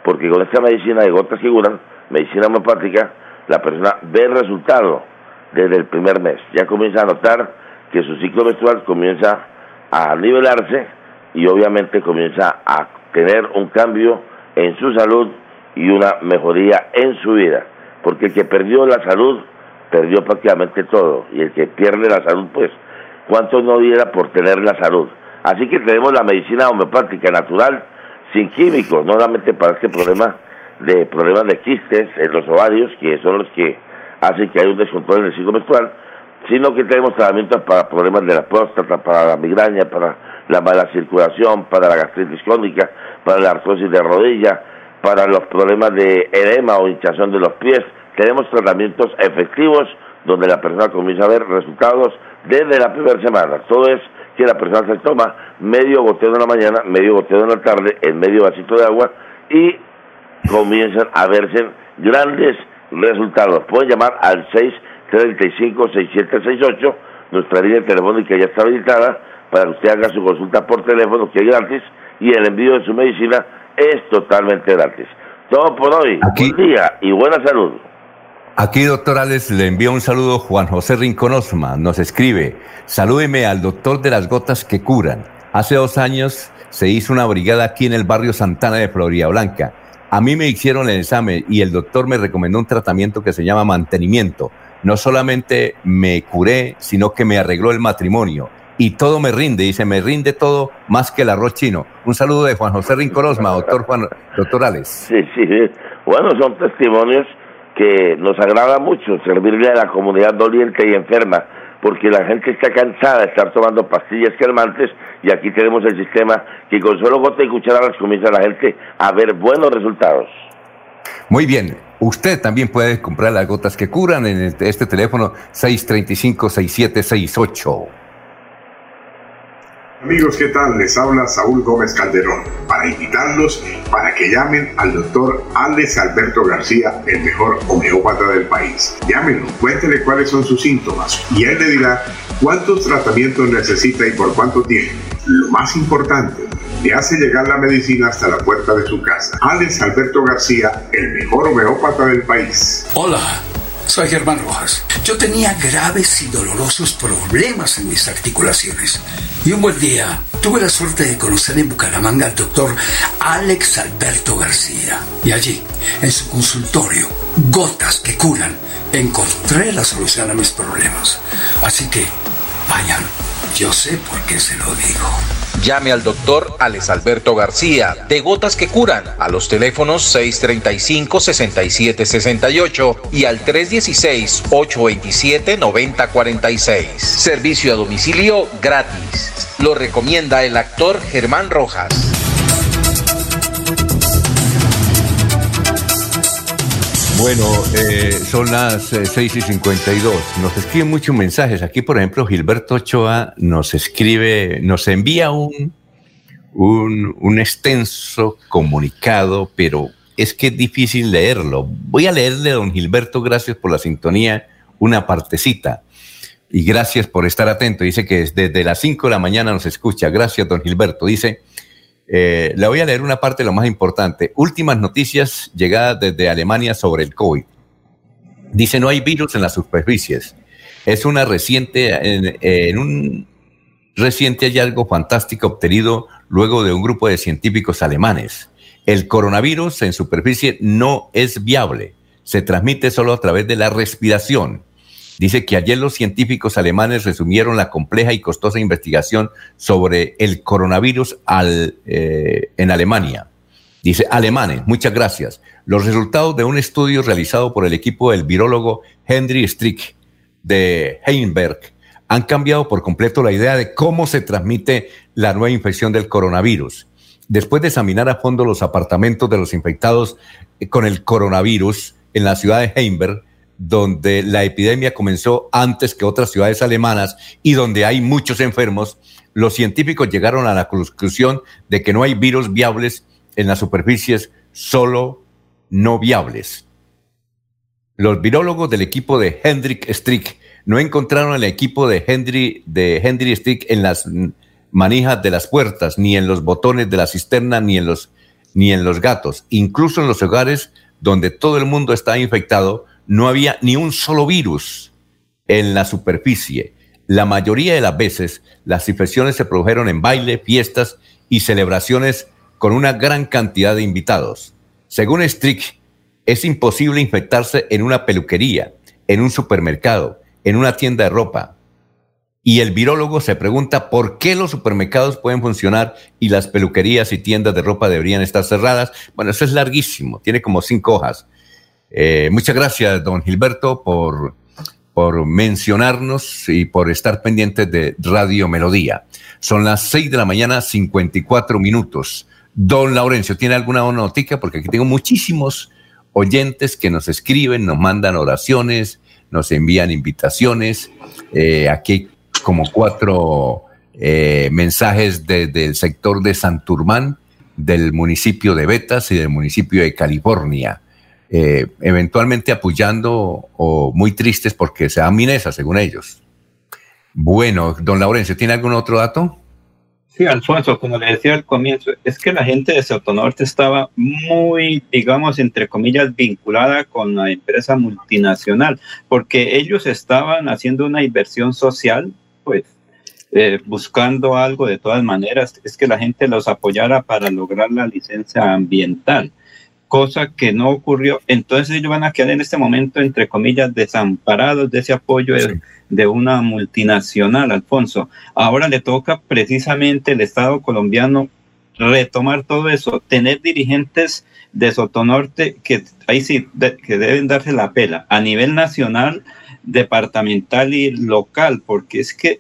porque con esta medicina de gotas que curan, medicina homeopática, la persona ve el resultado desde el primer mes. Ya comienza a notar que su ciclo menstrual comienza a nivelarse y obviamente comienza a tener un cambio en su salud y una mejoría en su vida. Porque el que perdió la salud, perdió prácticamente todo. Y el que pierde la salud, pues, ¿cuánto no diera por tener la salud? Así que tenemos la medicina homeopática natural, sin químicos, no solamente para este problema de problemas de quistes en los ovarios, que son los que hacen que haya un descontrol en el ciclo menstrual, sino que tenemos tratamientos para problemas de la próstata, para la migraña, para la mala circulación, para la gastritis crónica, para la artrosis de rodilla, para los problemas de edema o hinchazón de los pies. Tenemos tratamientos efectivos donde la persona comienza a ver resultados desde la primera semana. Todo es que la persona se toma medio goteo en la mañana, medio goteo en la tarde, en medio vasito de agua y comienzan a verse grandes resultados. Pueden llamar al 6 356768. Nuestra línea telefónica ya está habilitada para que usted haga su consulta por teléfono, que es gratis, y el envío de su medicina es totalmente gratis. Todo por hoy. Buen día y buena salud. Aquí, doctor Alex, le envía un saludo Juan José Rincón Osma. Nos escribe, salúdeme al doctor de las gotas que curan. Hace dos años se hizo una brigada aquí en el barrio Santana de Florida Blanca. A mí me hicieron el examen y el doctor me recomendó un tratamiento que se llama mantenimiento no solamente me curé, sino que me arregló el matrimonio. Y todo me rinde, dice, me rinde todo más que el arroz chino. Un saludo de Juan José Rincorosma, doctor Juan, doctor Alex. Sí, sí, bueno, son testimonios que nos agrada mucho servirle a la comunidad doliente y enferma, porque la gente está cansada de estar tomando pastillas calmantes y aquí tenemos el sistema que con solo gota y cucharadas comienza la gente a ver buenos resultados. Muy bien, usted también puede comprar las gotas que curan en este teléfono 635-6768. Amigos, ¿qué tal? Les habla Saúl Gómez Calderón para invitarlos para que llamen al doctor Alex Alberto García, el mejor homeópata del país. Llámenlo, cuéntele cuáles son sus síntomas y él le dirá cuántos tratamientos necesita y por cuánto tiempo. Lo más importante, le hace llegar la medicina hasta la puerta de su casa. Alex Alberto García, el mejor homeópata del país. Hola. Soy Germán Rojas. Yo tenía graves y dolorosos problemas en mis articulaciones. Y un buen día tuve la suerte de conocer en Bucaramanga al doctor Alex Alberto García. Y allí, en su consultorio, gotas que curan, encontré la solución a mis problemas. Así que, vayan, yo sé por qué se lo digo. Llame al doctor Alex Alberto García de Gotas que Curan a los teléfonos 635-6768 y al 316-827-9046. Servicio a domicilio gratis. Lo recomienda el actor Germán Rojas. Bueno, eh, son las eh, 6 y 52. Nos escriben muchos mensajes. Aquí, por ejemplo, Gilberto Ochoa nos escribe, nos envía un, un, un extenso comunicado, pero es que es difícil leerlo. Voy a leerle, don Gilberto, gracias por la sintonía, una partecita. Y gracias por estar atento. Dice que desde las 5 de la mañana nos escucha. Gracias, don Gilberto. Dice, eh, le voy a leer una parte de lo más importante. Últimas noticias llegadas desde Alemania sobre el COVID. Dice, no hay virus en las superficies. Es una reciente, en, en un reciente hallazgo fantástico obtenido luego de un grupo de científicos alemanes. El coronavirus en superficie no es viable. Se transmite solo a través de la respiración. Dice que ayer los científicos alemanes resumieron la compleja y costosa investigación sobre el coronavirus eh, en Alemania. Dice, alemanes, muchas gracias. Los resultados de un estudio realizado por el equipo del virólogo Henry Strick de Heinsberg han cambiado por completo la idea de cómo se transmite la nueva infección del coronavirus. Después de examinar a fondo los apartamentos de los infectados con el coronavirus en la ciudad de Heinsberg, donde la epidemia comenzó antes que otras ciudades alemanas y donde hay muchos enfermos, los científicos llegaron a la conclusión de que no hay virus viables en las superficies, solo no viables. Los virólogos del equipo de Hendrik Strick no encontraron el equipo de Henry, de Strick en las manijas de las puertas, ni en los botones de la cisterna, ni en los, ni en los gatos. Incluso en los hogares donde todo el mundo está infectado, no había ni un solo virus en la superficie. La mayoría de las veces las infecciones se produjeron en baile, fiestas y celebraciones con una gran cantidad de invitados. Según Strick, es imposible infectarse en una peluquería, en un supermercado, en una tienda de ropa. Y el virólogo se pregunta por qué los supermercados pueden funcionar y las peluquerías y tiendas de ropa deberían estar cerradas. Bueno, eso es larguísimo, tiene como cinco hojas. Eh, muchas gracias, don Gilberto, por, por mencionarnos y por estar pendientes de Radio Melodía. Son las 6 de la mañana, 54 minutos. Don Laurencio, ¿tiene alguna noticia? Porque aquí tengo muchísimos oyentes que nos escriben, nos mandan oraciones, nos envían invitaciones. Eh, aquí como cuatro eh, mensajes desde el sector de Santurmán, del municipio de Betas y del municipio de California. Eh, eventualmente apoyando o muy tristes porque se dan minesa, según ellos. Bueno, don Laurencio, ¿tiene algún otro dato? Sí, Alfonso, como le decía al comienzo, es que la gente de Sotonorte estaba muy, digamos, entre comillas, vinculada con la empresa multinacional, porque ellos estaban haciendo una inversión social, pues, eh, buscando algo de todas maneras, es que la gente los apoyara para lograr la licencia ambiental cosa que no ocurrió. Entonces ellos van a quedar en este momento, entre comillas, desamparados de ese apoyo de, de, una multinacional, Alfonso. Ahora le toca precisamente el Estado colombiano retomar todo eso, tener dirigentes de Sotonorte que ahí sí de, que deben darse la pela a nivel nacional, departamental y local, porque es que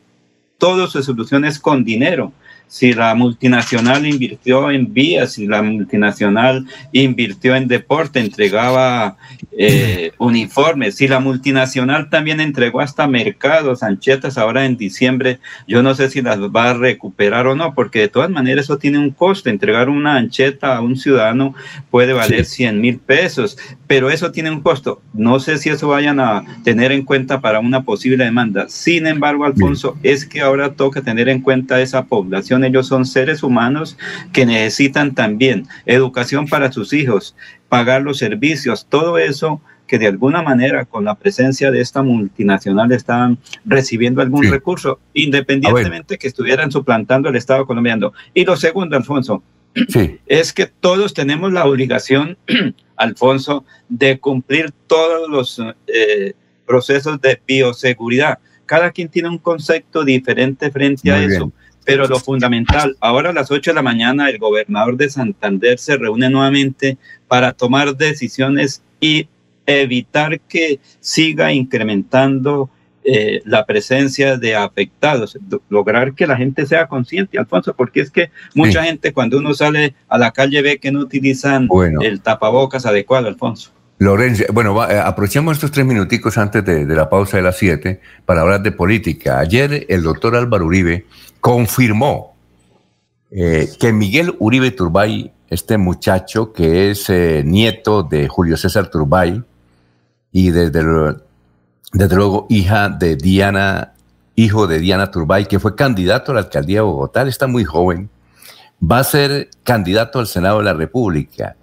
todo se soluciona es con dinero si la multinacional invirtió en vías, si la multinacional invirtió en deporte, entregaba eh, uniformes, si la multinacional también entregó hasta mercados, anchetas ahora en diciembre, yo no sé si las va a recuperar o no, porque de todas maneras eso tiene un costo, entregar una ancheta a un ciudadano puede valer 100 mil pesos, pero eso tiene un costo. No sé si eso vayan a tener en cuenta para una posible demanda. Sin embargo, Alfonso, es que ahora toca tener en cuenta esa población ellos son seres humanos que necesitan también educación para sus hijos, pagar los servicios, todo eso que de alguna manera con la presencia de esta multinacional están recibiendo algún recurso, independientemente que estuvieran suplantando el Estado colombiano. Y lo segundo, Alfonso, es que todos tenemos la obligación, Alfonso, de cumplir todos los eh, procesos de bioseguridad. Cada quien tiene un concepto diferente frente a eso. Pero lo fundamental, ahora a las 8 de la mañana el gobernador de Santander se reúne nuevamente para tomar decisiones y evitar que siga incrementando eh, la presencia de afectados, lograr que la gente sea consciente, Alfonso, porque es que mucha gente cuando uno sale a la calle ve que no utilizan el tapabocas adecuado, Alfonso. Lorenzo, bueno, eh, aprovechamos estos tres minuticos antes de, de la pausa de las siete para hablar de política. Ayer el doctor Álvaro Uribe confirmó eh, que Miguel Uribe Turbay, este muchacho que es eh, nieto de Julio César Turbay y desde, desde luego hija de Diana, hijo de Diana Turbay, que fue candidato a la alcaldía de Bogotá, está muy joven, va a ser candidato al Senado de la República.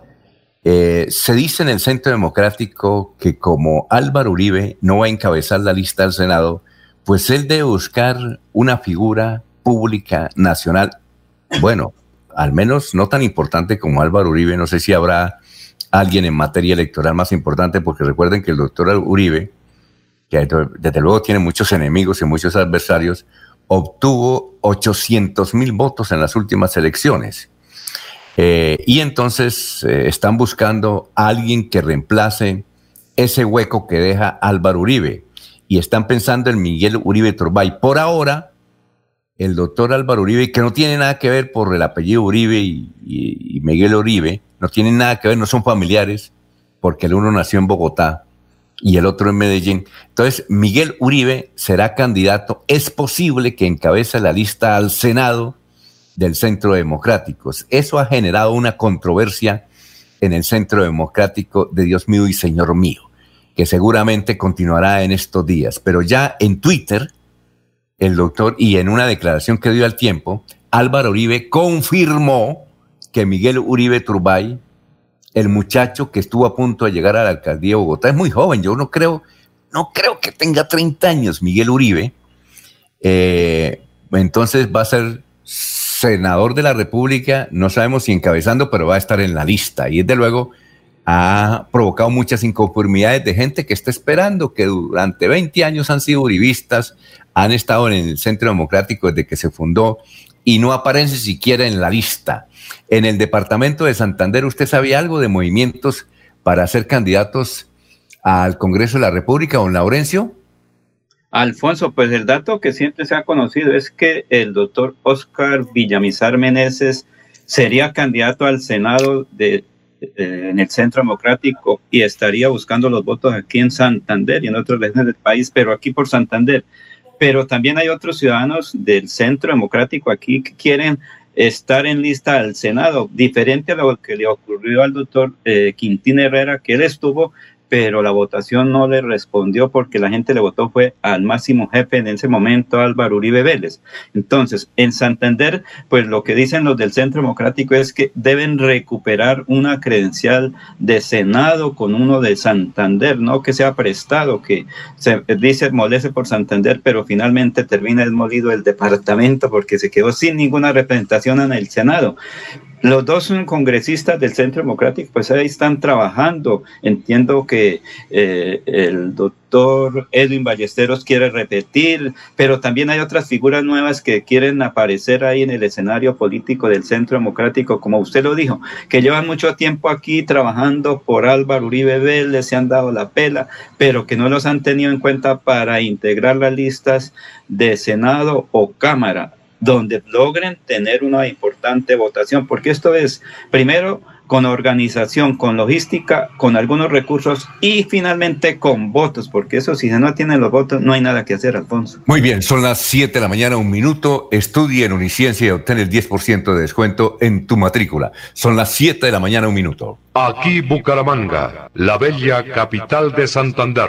Eh, se dice en el Centro Democrático que como Álvaro Uribe no va a encabezar la lista al Senado, pues él debe buscar una figura pública nacional, bueno, al menos no tan importante como Álvaro Uribe, no sé si habrá alguien en materia electoral más importante, porque recuerden que el doctor Uribe, que desde luego tiene muchos enemigos y muchos adversarios, obtuvo 800 mil votos en las últimas elecciones. Eh, y entonces eh, están buscando a alguien que reemplace ese hueco que deja Álvaro Uribe. Y están pensando en Miguel Uribe Turbay. Por ahora, el doctor Álvaro Uribe, que no tiene nada que ver por el apellido Uribe y, Miguel Uribe, no tienen nada que ver, no son familiares, porque el uno nació en Bogotá y el otro en Medellín. Entonces, Miguel Uribe será candidato. Es posible que encabece la lista al Senado del Centro Democrático. Eso ha generado una controversia en el Centro Democrático de Dios mío y Señor mío, que seguramente continuará en estos días. Pero ya en Twitter, el doctor, y en una declaración que dio al tiempo, Álvaro Uribe confirmó que Miguel Uribe Turbay, el muchacho que estuvo a punto de llegar a la alcaldía de Bogotá, es muy joven, yo no creo, no creo que tenga 30 años Miguel Uribe, eh, entonces va a ser senador de la República, no sabemos si encabezando, pero va a estar en la lista. Y desde luego ha provocado muchas inconformidades de gente que está esperando, que durante 20 años han sido uribistas, han estado en el Centro Democrático desde que se fundó y no aparece siquiera en la lista. En el departamento de Santander, ¿usted sabía algo de movimientos para ser candidatos al Congreso de la República, don Laurencio? Alfonso, pues el dato que siempre se ha conocido es que el doctor Oscar Villamizar Meneses sería candidato al Senado de en el Centro Democrático y estaría buscando los votos aquí en Santander y en otras regiones del país, pero aquí por Santander. Pero también hay otros ciudadanos del Centro Democrático aquí que quieren estar en lista al Senado, diferente a lo que le ocurrió al doctor eh, Quintín Herrera, que él estuvo pero la votación no le respondió porque la gente le votó fue al máximo jefe en ese momento, Álvaro Uribe Vélez. Entonces, en Santander, pues lo que dicen los del Centro Democrático es que deben recuperar una credencial de Senado con uno de Santander, no que sea prestado, que se dice molece por Santander, pero finalmente termina desmolido el departamento porque se quedó sin ninguna representación en el Senado. Los dos congresistas del Centro Democrático, pues ahí están trabajando. Entiendo que eh, el doctor Edwin Ballesteros quiere repetir, pero también hay otras figuras nuevas que quieren aparecer ahí en el escenario político del Centro Democrático, como usted lo dijo, que llevan mucho tiempo aquí trabajando por Álvaro Uribe Vélez, se han dado la pela, pero que no los han tenido en cuenta para integrar las listas de Senado o Cámara donde logren tener una importante votación, porque esto es, primero, con organización, con logística, con algunos recursos y finalmente con votos, porque eso si no tienen los votos no hay nada que hacer, Alfonso. Muy bien, son las 7 de la mañana, un minuto. Estudia en Uniciencia y obtén el 10% de descuento en tu matrícula. Son las 7 de la mañana, un minuto. Aquí Bucaramanga, la bella capital de Santander.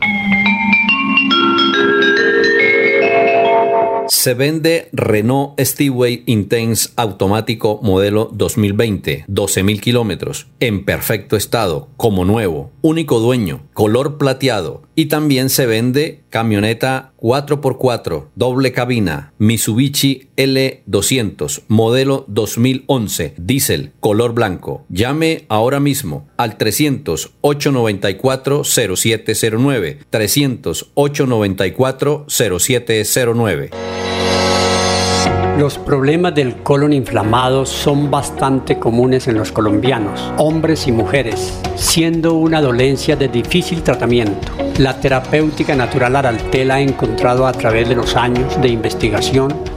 Se vende Renault Steway Intense automático modelo 2020, 12.000 kilómetros, en perfecto estado, como nuevo, único dueño, color plateado. Y también se vende camioneta 4x4, doble cabina, Mitsubishi L200, modelo 2011, diésel, color blanco. Llame ahora mismo al 300 894 0709, 300 894 0709. Los problemas del colon inflamado son bastante comunes en los colombianos, hombres y mujeres, siendo una dolencia de difícil tratamiento. La terapéutica natural Araltel ha encontrado a través de los años de investigación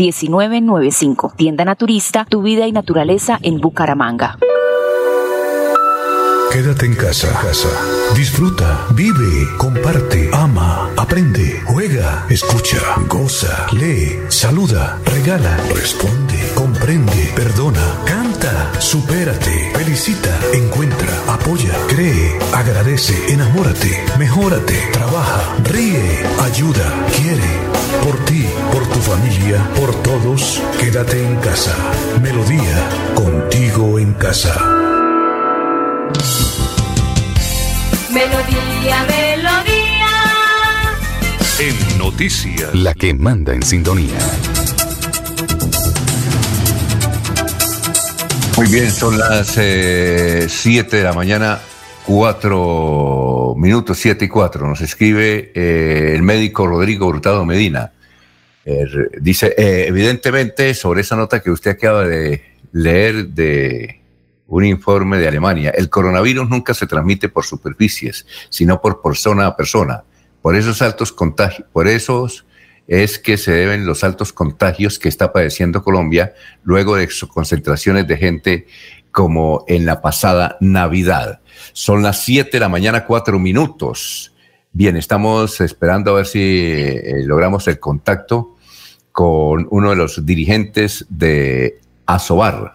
1995. Tienda Naturista, tu vida y naturaleza en Bucaramanga. Quédate en casa, casa. Disfruta, vive, comparte, ama, aprende, juega, escucha, goza, lee, saluda, regala, responde, comprende, perdona, canta, supérate, felicita, encuentra, apoya, cree, agradece, enamórate, mejórate, trabaja, ríe, ayuda, quiere. Por ti, por tu familia, por todos, quédate en casa. Melodía, contigo en casa. Melodía, melodía. En noticias. La que manda en sintonía. Muy bien, son las 7 eh, de la mañana, 4 minutos, 7 y 4. Nos escribe eh, el médico Rodrigo Hurtado Medina. Er, dice, eh, evidentemente, sobre esa nota que usted acaba de leer de un informe de Alemania, el coronavirus nunca se transmite por superficies, sino por persona a persona. Por esos altos contagios, por esos es que se deben los altos contagios que está padeciendo Colombia luego de concentraciones de gente como en la pasada Navidad. Son las 7 de la mañana, cuatro minutos. Bien, estamos esperando a ver si eh, logramos el contacto con uno de los dirigentes de Asobar.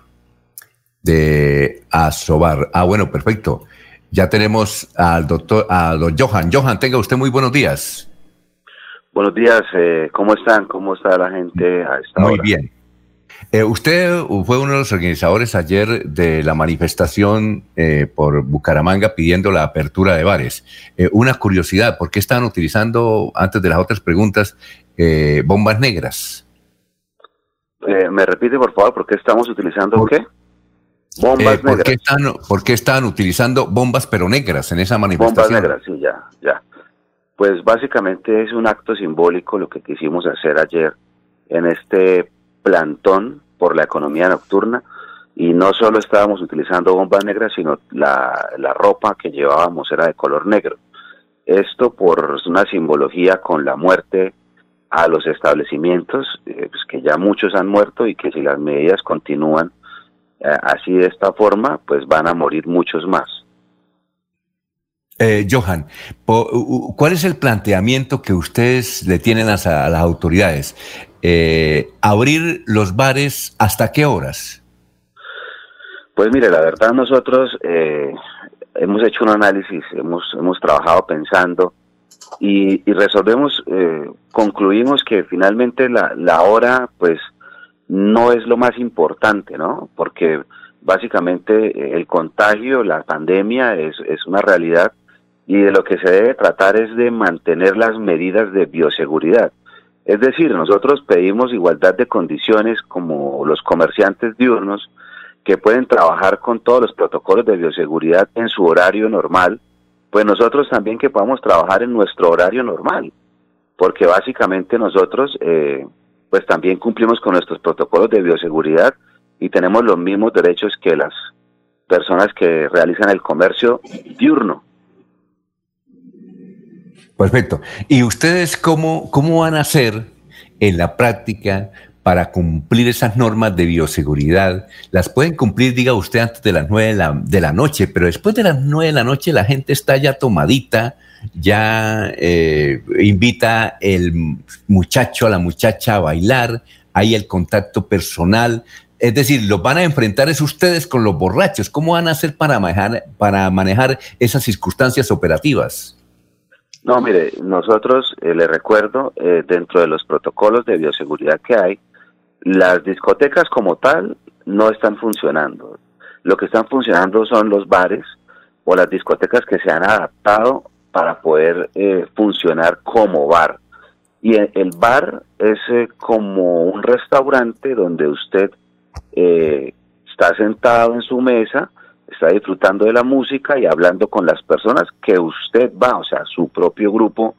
De Asobar. Ah, bueno, perfecto. Ya tenemos al doctor, a don Johan. Johan, tenga usted muy buenos días. Buenos días, eh, ¿cómo están? ¿Cómo está la gente a esta Muy bien. Eh, usted fue uno de los organizadores ayer de la manifestación eh, por Bucaramanga pidiendo la apertura de bares. Eh, una curiosidad, ¿por qué están utilizando, antes de las otras preguntas, bombas negras? ¿Me repite, por favor, por qué estamos utilizando qué? Bombas negras. Qué están, ¿Por qué están utilizando bombas pero negras en esa manifestación? Bombas negras, sí, ya, ya. Pues básicamente es un acto simbólico lo que quisimos hacer ayer en este plantón por la economía nocturna y no solo estábamos utilizando bombas negras, sino la, ropa que llevábamos era de color negro. Esto por una simbología con la muerte a los establecimientos, eh, pues que ya muchos han muerto y que si las medidas continúan eh, así de esta forma, pues van a morir muchos más. Eh, Johan, ¿cuál es el planteamiento que ustedes le tienen a las autoridades? Eh, abrir los bares hasta qué horas? Pues mire, la verdad nosotros eh, hemos hecho un análisis, hemos, hemos trabajado pensando y, resolvemos, eh, concluimos que finalmente la, la hora pues no es lo más importante, ¿no? Porque básicamente eh, el contagio, la pandemia es, es una realidad y de lo que se debe tratar es de mantener las medidas de bioseguridad. Es decir, nosotros pedimos igualdad de condiciones como los comerciantes diurnos que pueden trabajar con todos los protocolos de bioseguridad en su horario normal, pues nosotros también que podamos trabajar en nuestro horario normal, porque básicamente nosotros eh, pues también cumplimos con nuestros protocolos de bioseguridad y tenemos los mismos derechos que las personas que realizan el comercio diurno. Perfecto. ¿Y ustedes cómo, cómo van a hacer en la práctica para cumplir esas normas de bioseguridad? Las pueden cumplir, diga usted, antes de las nueve de la, noche, pero después de las nueve de la noche la gente está ya tomadita, ya eh, invita el muchacho a la muchacha a bailar, hay el contacto personal. Es decir, los van a enfrentar es ustedes con los borrachos. ¿Cómo van a hacer para manejar, para manejar esas circunstancias operativas? No, mire, nosotros eh, le recuerdo, eh, dentro de los protocolos de bioseguridad que hay, las discotecas como tal no están funcionando. Lo que están funcionando son los bares o las discotecas que se han adaptado para poder eh, funcionar como bar. Y el, bar es eh, como un restaurante donde usted eh, está sentado en su mesa, está disfrutando de la música y hablando con las personas que usted va, o sea, su propio grupo,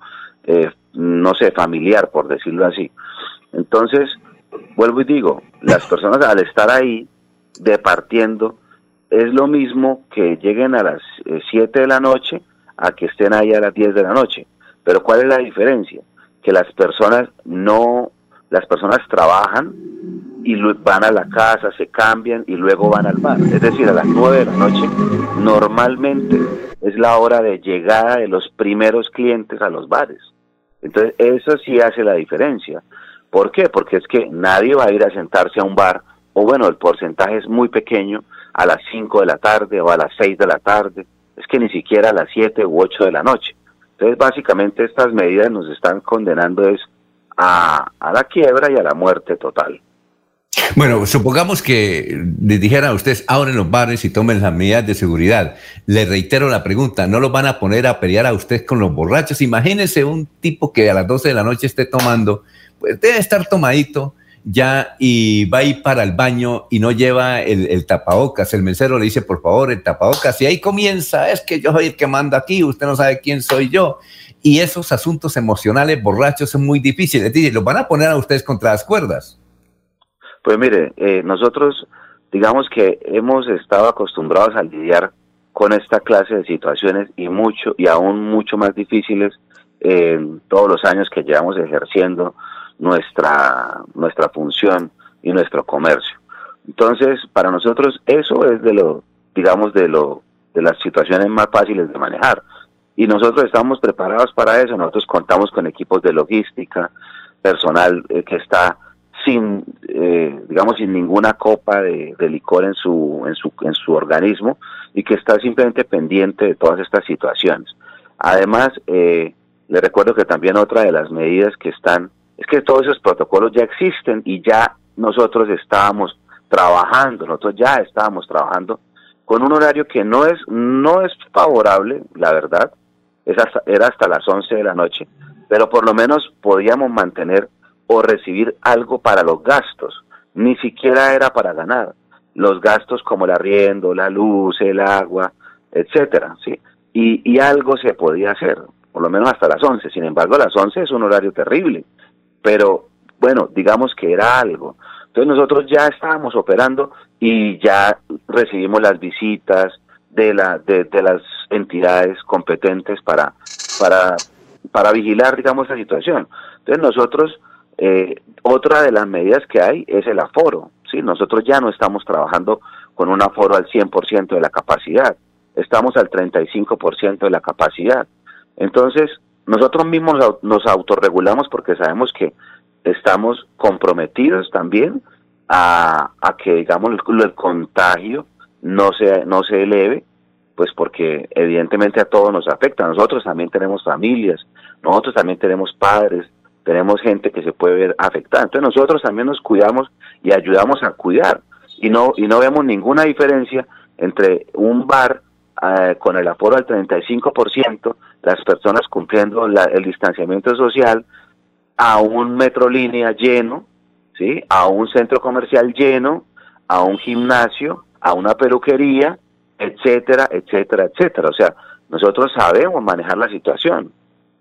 no sé, familiar, por decirlo así. Entonces, vuelvo y digo, las personas al estar ahí departiendo, es lo mismo que lleguen a las 7 de la noche a que estén ahí a las 10 de la noche. Pero ¿cuál es la diferencia? Que las personas no, las personas trabajan y van a la casa, se cambian y luego van al bar. Es decir, a las 9 de la noche normalmente es la hora de llegada de los primeros clientes a los bares. Entonces, eso sí hace la diferencia. ¿Por qué? Porque es que nadie va a ir a sentarse a un bar, o bueno, el porcentaje es muy pequeño, a las 5 de la tarde o a las 6 de la tarde es que ni siquiera a las 7 u 8 de la noche. Entonces, básicamente estas medidas nos están condenando es a, la quiebra y a la muerte total. Bueno, supongamos que les dijeran a ustedes, abren los bares y tomen las medidas de seguridad. Le reitero la pregunta, ¿no los van a poner a pelear a usted con los borrachos? Imagínense un tipo que a las 12 de la noche esté tomando, pues debe estar tomadito, ya y va a ir para el baño y no lleva el, tapabocas. El mesero le dice, por favor, el tapabocas. Y ahí comienza, es que yo soy el que manda aquí, usted no sabe quién soy yo. Y esos asuntos emocionales borrachos son muy difíciles. Es decir, los van a poner a ustedes contra las cuerdas. Pues mire, eh, nosotros digamos que hemos estado acostumbrados a lidiar con esta clase de situaciones y mucho y aún mucho más difíciles en todos los años que llevamos ejerciendo nuestra, nuestra función y nuestro comercio. Entonces, para nosotros eso es de lo, digamos, de lo, de las situaciones más fáciles de manejar. Y nosotros estamos preparados para eso. Nosotros contamos con equipos de logística, personal eh, que está sin, eh, digamos, sin ninguna copa de, licor en su, en su, en su organismo y que está simplemente pendiente de todas estas situaciones. Además, eh, le recuerdo que también otra de las medidas que están es que todos esos protocolos ya existen y ya nosotros estábamos trabajando, nosotros ya estábamos trabajando con un horario que no es no es favorable, la verdad, es era hasta las 11 de la noche, pero por lo menos podíamos mantener o recibir algo para los gastos, ni siquiera era para ganar. Los gastos como el arriendo, la luz, el agua, etcétera, ¿sí? Y, y algo se podía hacer, por lo menos hasta las 11. Sin embargo, las 11 es un horario terrible pero bueno, digamos que era algo. Entonces nosotros ya estábamos operando y ya recibimos las visitas de, la, de, las entidades competentes para, para, para vigilar, digamos, la situación. Entonces nosotros, eh, otra de las medidas que hay es el aforo. ¿sí? Nosotros ya no estamos trabajando con un aforo al 100% de la capacidad, estamos al 35% de la capacidad. Entonces, nosotros mismos nos autorregulamos porque sabemos que estamos comprometidos también a, que, digamos, el, contagio no se, no se eleve pues porque evidentemente a todos nos afecta. Nosotros también tenemos familias, nosotros también tenemos padres, tenemos gente que se puede ver afectada. Entonces nosotros también nos cuidamos y ayudamos a cuidar y no y no vemos ninguna diferencia entre un bar eh, con el aforo al 35%, las personas cumpliendo el distanciamiento social, a un metrolínea lleno, ¿sí? a un centro comercial lleno, a un gimnasio, a una peluquería, etcétera, etcétera, etcétera. O sea, nosotros sabemos manejar la situación.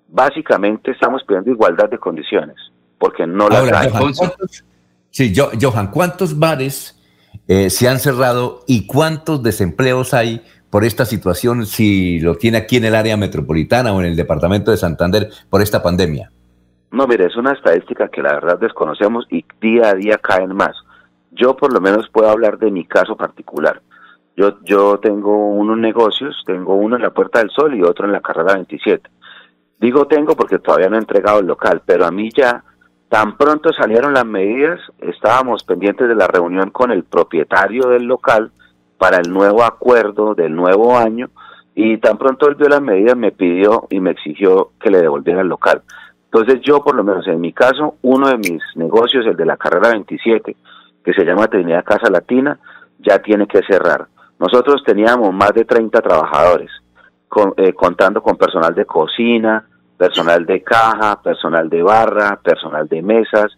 Básicamente estamos pidiendo igualdad de condiciones, porque no la hay. Sí, yo, Johan, ¿cuántos bares eh, se han cerrado y cuántos desempleos hay por esta situación si lo tiene aquí en el área metropolitana o en el departamento de Santander por esta pandemia? No, mire, es una estadística que la verdad desconocemos y día a día caen más. Yo por lo menos puedo hablar de mi caso particular. Yo, yo tengo unos negocios, tengo uno en la Puerta del Sol y otro en la Carrera 27. Digo tengo porque todavía no he entregado el local, pero a mí ya tan pronto salieron las medidas, estábamos pendientes de la reunión con el propietario del local para el nuevo acuerdo del nuevo año y tan pronto él vio las medidas me pidió y me exigió que le devolviera el local. Entonces yo por lo menos en mi caso, uno de mis negocios, el de la carrera 27, que se llama Trinidad Casa Latina, ya tiene que cerrar. Nosotros teníamos más de 30 trabajadores, eh, contando con personal de cocina, personal de caja, personal de barra, personal de mesas,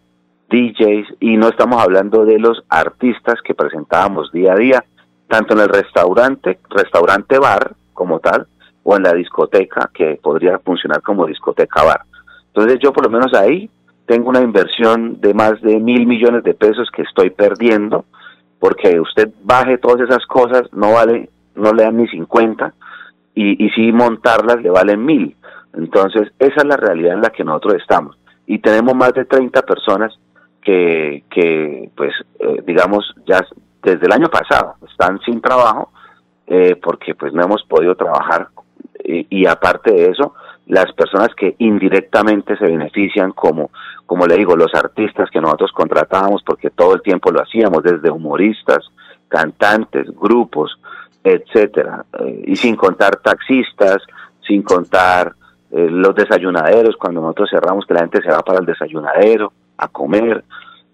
DJs, y no estamos hablando de los artistas que presentábamos día a día, tanto en el restaurante, restaurante bar como tal, o en la discoteca, que podría funcionar como discoteca bar. Entonces yo por lo menos ahí tengo una inversión de más de mil millones de pesos que estoy perdiendo, porque usted baje todas esas cosas, no vale, no le dan ni 50, y, y si montarlas le valen mil. Entonces, esa es la realidad en la que nosotros estamos. Y tenemos más de 30 personas que, que pues, eh, digamos, ya desde el año pasado están sin trabajo eh, porque pues no hemos podido trabajar y, aparte de eso las personas que indirectamente se benefician como como le digo los artistas que nosotros contratábamos porque todo el tiempo lo hacíamos desde humoristas cantantes grupos etcétera eh, y sin contar taxistas sin contar eh, los desayunaderos cuando nosotros cerramos que la gente se va para el desayunadero a comer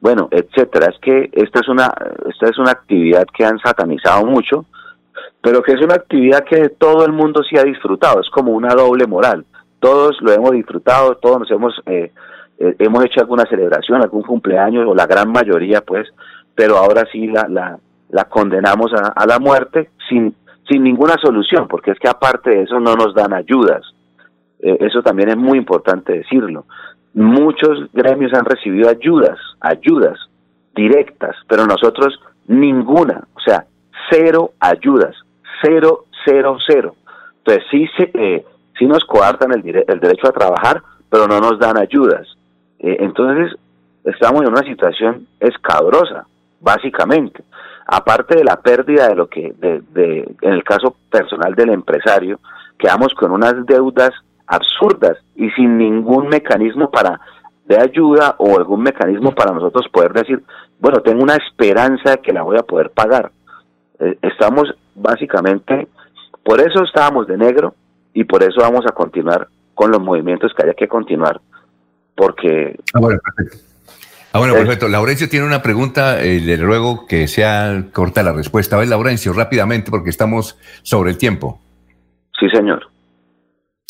bueno, etcétera. Es que esta es una esta es una actividad que han satanizado mucho, pero que es una actividad que todo el mundo sí ha disfrutado. Es como una doble moral. Todos lo hemos disfrutado, todos nos hemos eh, eh, hemos hecho alguna celebración, algún cumpleaños o la gran mayoría, pues, pero ahora sí la la, la condenamos a, la muerte sin sin ninguna solución, porque es que aparte de eso no nos dan ayudas. Eh, eso también es muy importante decirlo. Muchos gremios han recibido ayudas, ayudas directas, pero nosotros ninguna, o sea, cero ayudas, cero, cero, cero. Entonces sí, se, eh, sí nos coartan el, el, derecho a trabajar, pero no nos dan ayudas. Eh, entonces estamos en una situación escabrosa, básicamente. Aparte de la pérdida de lo que, de, de, en el caso personal del empresario, quedamos con unas deudas absurdas y sin ningún mecanismo para de ayuda o algún mecanismo para nosotros poder decir, bueno, tengo una esperanza de que la voy a poder pagar. Eh, estamos básicamente, por eso estábamos de negro y por eso vamos a continuar con los movimientos que haya que continuar, porque... Ah. Ah, bueno, perfecto. Laurencio tiene una pregunta, eh, le ruego que sea corta la respuesta. A ver, Laurencio, rápidamente, porque estamos sobre el tiempo. Sí, señor.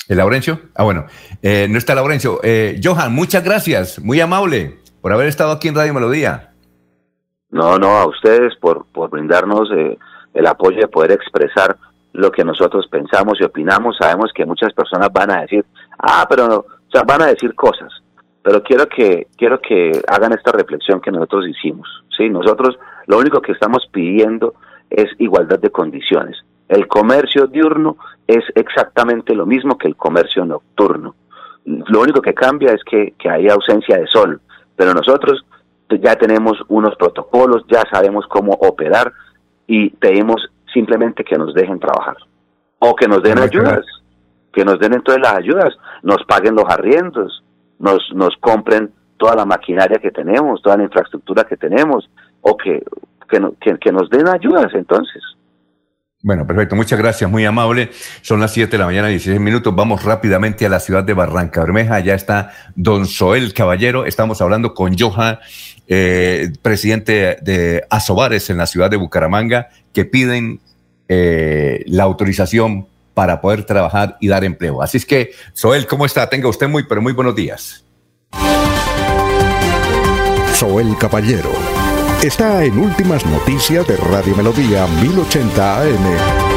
¿El Laurencio? Ah, bueno, eh, no está Laurencio. Eh, Johan, muchas gracias, muy amable por haber estado aquí en Radio Melodía. No, no, a ustedes por, por brindarnos eh, el apoyo de poder expresar lo que nosotros pensamos y opinamos. Sabemos que muchas personas van a decir, ah, pero no, o sea, van a decir cosas. Pero quiero que, quiero que hagan esta reflexión que nosotros hicimos. ¿sí? Nosotros lo único que estamos pidiendo es igualdad de condiciones. El comercio diurno es exactamente lo mismo que el comercio nocturno. Lo único que cambia es que, hay ausencia de sol, pero nosotros ya tenemos unos protocolos, ya sabemos cómo operar y pedimos simplemente que nos dejen trabajar o que nos den ayudas, que nos den entonces las ayudas, nos paguen los arriendos, nos, nos compren toda la maquinaria que tenemos, toda la infraestructura que tenemos o que, que, que nos den ayudas entonces. Bueno, perfecto. Muchas gracias, muy amable. Son las 7 de la mañana, 16 minutos. Vamos rápidamente a la ciudad de Barranca Bermeja. Ya está don Soel Caballero. Estamos hablando con Johan, eh, presidente de Asobares en la ciudad de Bucaramanga, que piden eh, la autorización para poder trabajar y dar empleo. Así es que, Soel, ¿cómo está? Tenga usted muy, pero muy buenos días. Soel Caballero está en Últimas Noticias de Radio Melodía 1080 AM.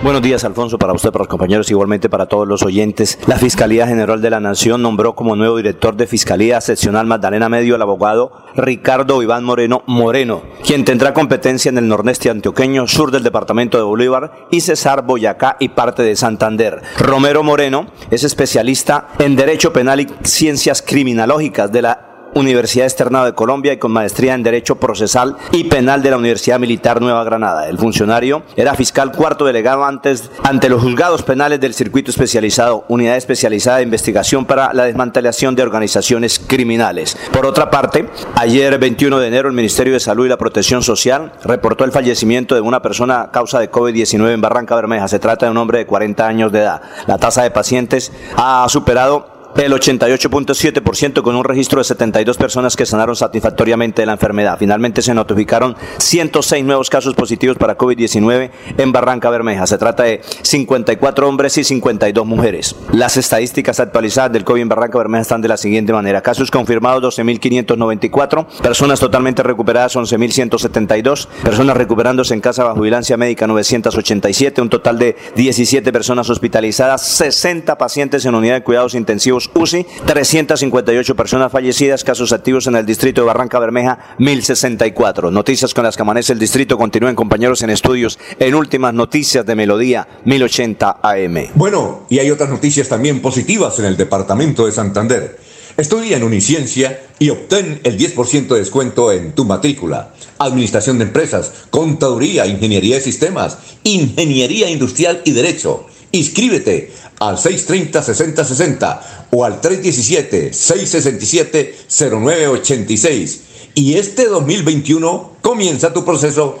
Buenos días, Alfonso, para usted, para los compañeros, igualmente para todos los oyentes. La Fiscalía General de la Nación nombró como nuevo director de Fiscalía Seccional Magdalena Medio al abogado Ricardo Iván Moreno Moreno, quien tendrá competencia en el nordeste antioqueño, sur del departamento de Bolívar y Cesar, Boyacá y parte de Santander. Romero Moreno es especialista en Derecho Penal y Ciencias Criminológicas de la Universidad Externado de Colombia y con maestría en Derecho Procesal y Penal de la Universidad Militar Nueva Granada. El funcionario era fiscal cuarto delegado antes ante los juzgados penales del circuito especializado, unidad especializada de investigación para la desmantelación de organizaciones criminales. Por otra parte, ayer 21 de enero el Ministerio de Salud y la Protección Social reportó el fallecimiento de una persona a causa de COVID-19 en Barranca Bermeja. Se trata de un hombre de 40 años de edad. La tasa de pacientes ha superado el 88.7% con un registro de 72 personas que sanaron satisfactoriamente de la enfermedad. Finalmente se notificaron 106 nuevos casos positivos para COVID-19 en Barranca Bermeja. Se trata de 54 hombres y 52 mujeres. Las estadísticas actualizadas del COVID en Barranca Bermeja están de la siguiente manera. Casos confirmados 12.594, personas totalmente recuperadas 11.172, personas recuperándose en casa bajo vigilancia médica 987, un total de 17 personas hospitalizadas, 60 pacientes en unidad de cuidados intensivos UCI, 358 personas fallecidas, casos activos en el distrito de Barranca Bermeja, 1064. Noticias con las que amanece el distrito. Continúen compañeros en estudios en últimas noticias de Melodía 1080 AM. Bueno, y hay otras noticias también positivas en el departamento de Santander. Estudia en Uniciencia y obtén el 10% de descuento en tu matrícula. Administración de empresas, contaduría, ingeniería de sistemas, ingeniería industrial y derecho. Inscríbete al 630-6060 o al 317-667-0986. Y este 2021 comienza tu proceso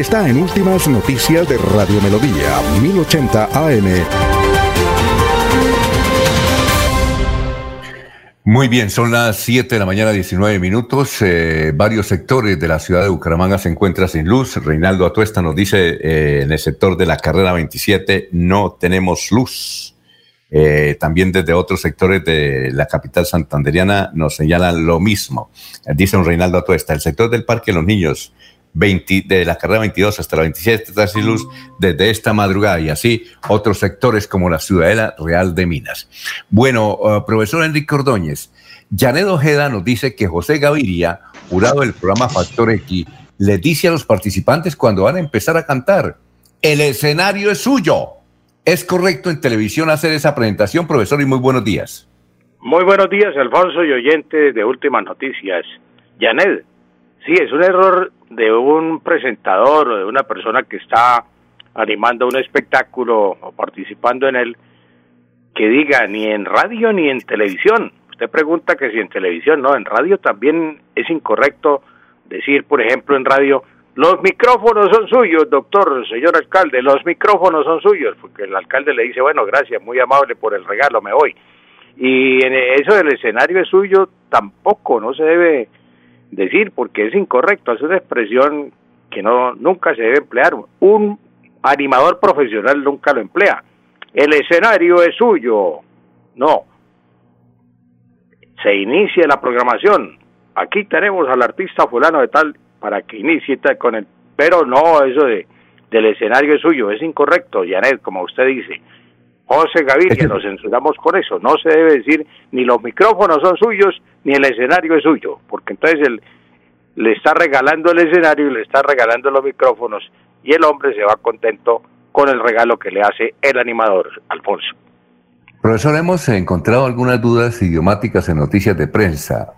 está en Últimas Noticias de Radio Melodía, 1080 AM. Muy bien, son las 7 de la mañana, 19 minutos. Eh, varios sectores de la ciudad de Bucaramanga se encuentran sin luz. Reinaldo Atuesta nos dice eh, en el sector de la carrera 27 no tenemos luz. Eh, también desde otros sectores de la capital santanderiana nos señalan lo mismo. Dice un Reinaldo Atuesta, el sector del Parque de los Niños, 20, de la carrera 22 hasta la 27 está sin luz desde esta madrugada y así otros sectores como la Ciudadela Real de Minas. Bueno, uh, profesor Enrique Ordóñez, Janet Ojeda nos dice que José Gaviria, jurado del programa Factor X, le dice a los participantes cuando van a empezar a cantar, el escenario es suyo. ¿Es correcto en televisión hacer esa presentación, profesor? Y muy buenos días. Muy buenos días, Alfonso y oyentes de Últimas Noticias. Janet, sí, es un error de un presentador o de una persona que está animando un espectáculo o participando en él que diga ni en radio ni en televisión. Usted pregunta que si en televisión, no, en radio también es incorrecto decir, por ejemplo, en radio, los micrófonos son suyos, doctor, señor alcalde, los micrófonos son suyos, porque el alcalde le dice, bueno, gracias, muy amable por el regalo, me voy. Y en eso del escenario es suyo tampoco, no se debe decir porque es incorrecto, es una expresión que no nunca se debe emplear. Un animador profesional nunca lo emplea. El escenario es suyo. No. Se inicia la programación. Aquí tenemos al artista fulano de tal para que inicie con el... Pero no, eso de del escenario es suyo, es incorrecto, Janet, como usted dice. José Gaviria, nos censuramos con eso. No se debe decir ni los micrófonos son suyos, ni el escenario es suyo, porque entonces el, le está regalando el escenario y le está regalando los micrófonos y el hombre se va contento con el regalo que le hace el animador, Alfonso. Profesor, hemos encontrado algunas dudas idiomáticas en noticias de prensa.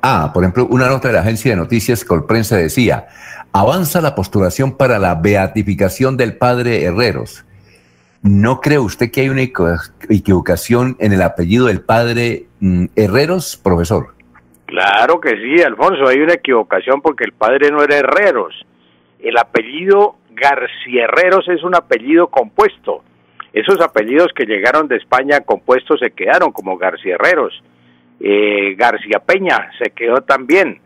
Ah, por ejemplo, una nota de la agencia de noticias Colprensa decía, avanza la postulación para la beatificación del padre Herreros. ¿No cree usted que hay una equivocación en el apellido del padre mm, Herreros, profesor? Claro que sí, Alfonso, hay una equivocación porque el padre no era Herreros. El apellido García Herreros es un apellido compuesto. Esos apellidos que llegaron de España compuestos se quedaron como García Herreros. Eh, García Peña se quedó también.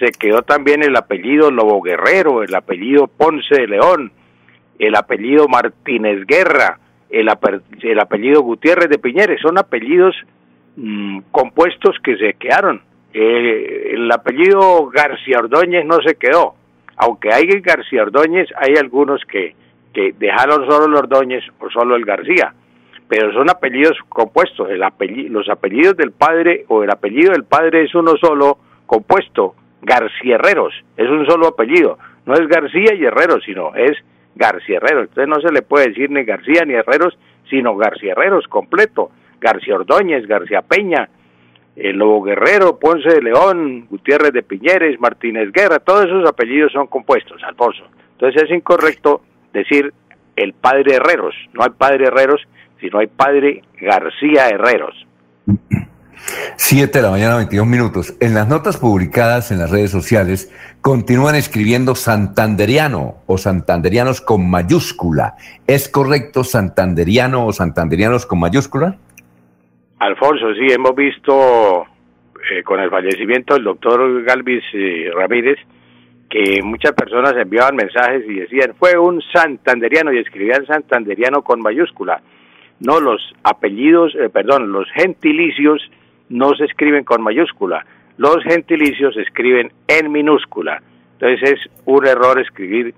Se quedó también el apellido Lobo Guerrero, el apellido Ponce de León, el apellido Martínez Guerra, el, el apellido Gutiérrez de Piñeres. Son apellidos mm, compuestos que se quedaron. Eh, el apellido García Ordóñez no se quedó. Aunque hay García Ordóñez, hay algunos que, que dejaron solo el Ordóñez o solo el García. Pero son apellidos compuestos. El los apellidos del padre o el apellido del padre es uno solo compuesto. García Herreros es un solo apellido. No es García y Herreros, sino es García Herreros. Entonces no se le puede decir ni García ni Herreros, sino García Herreros completo. García Ordóñez, García Peña, el Lobo Guerrero, Ponce de León, Gutiérrez de Piñeres, Martínez Guerra, todos esos apellidos son compuestos, Alfonso. Entonces es incorrecto decir el padre Herreros, no hay padre Herreros, sino hay padre García Herreros. Siete de la mañana, 22 minutos. En las notas publicadas en las redes sociales continúan escribiendo santanderiano o santanderianos con mayúscula. ¿Es correcto santanderiano o santanderianos con mayúscula? Alfonso, sí, hemos visto eh, con el fallecimiento del doctor Galvis eh, Ramírez que muchas personas enviaban mensajes y decían fue un santanderiano y escribían santanderiano con mayúscula. No, los apellidos, eh, perdón, los gentilicios no se escriben con mayúscula, los gentilicios se escriben en minúscula. Entonces es un error escribir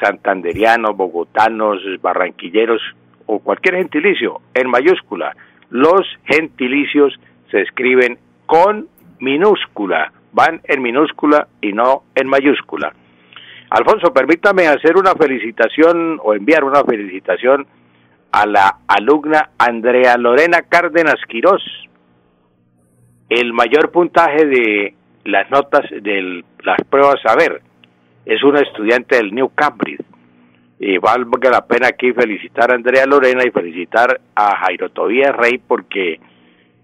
santanderianos, bogotanos, barranquilleros o cualquier gentilicio en mayúscula los gentilicios se escriben con minúscula, van en minúscula y no en mayúscula. Alfonso, permítame hacer una felicitación o enviar una felicitación a la alumna Andrea Lorena Cárdenas Quirós. El mayor puntaje de las notas de las pruebas saber es una estudiante del New Cambridge y valga la pena aquí felicitar a Andrea Lorena y felicitar a Jairo Tobías Rey porque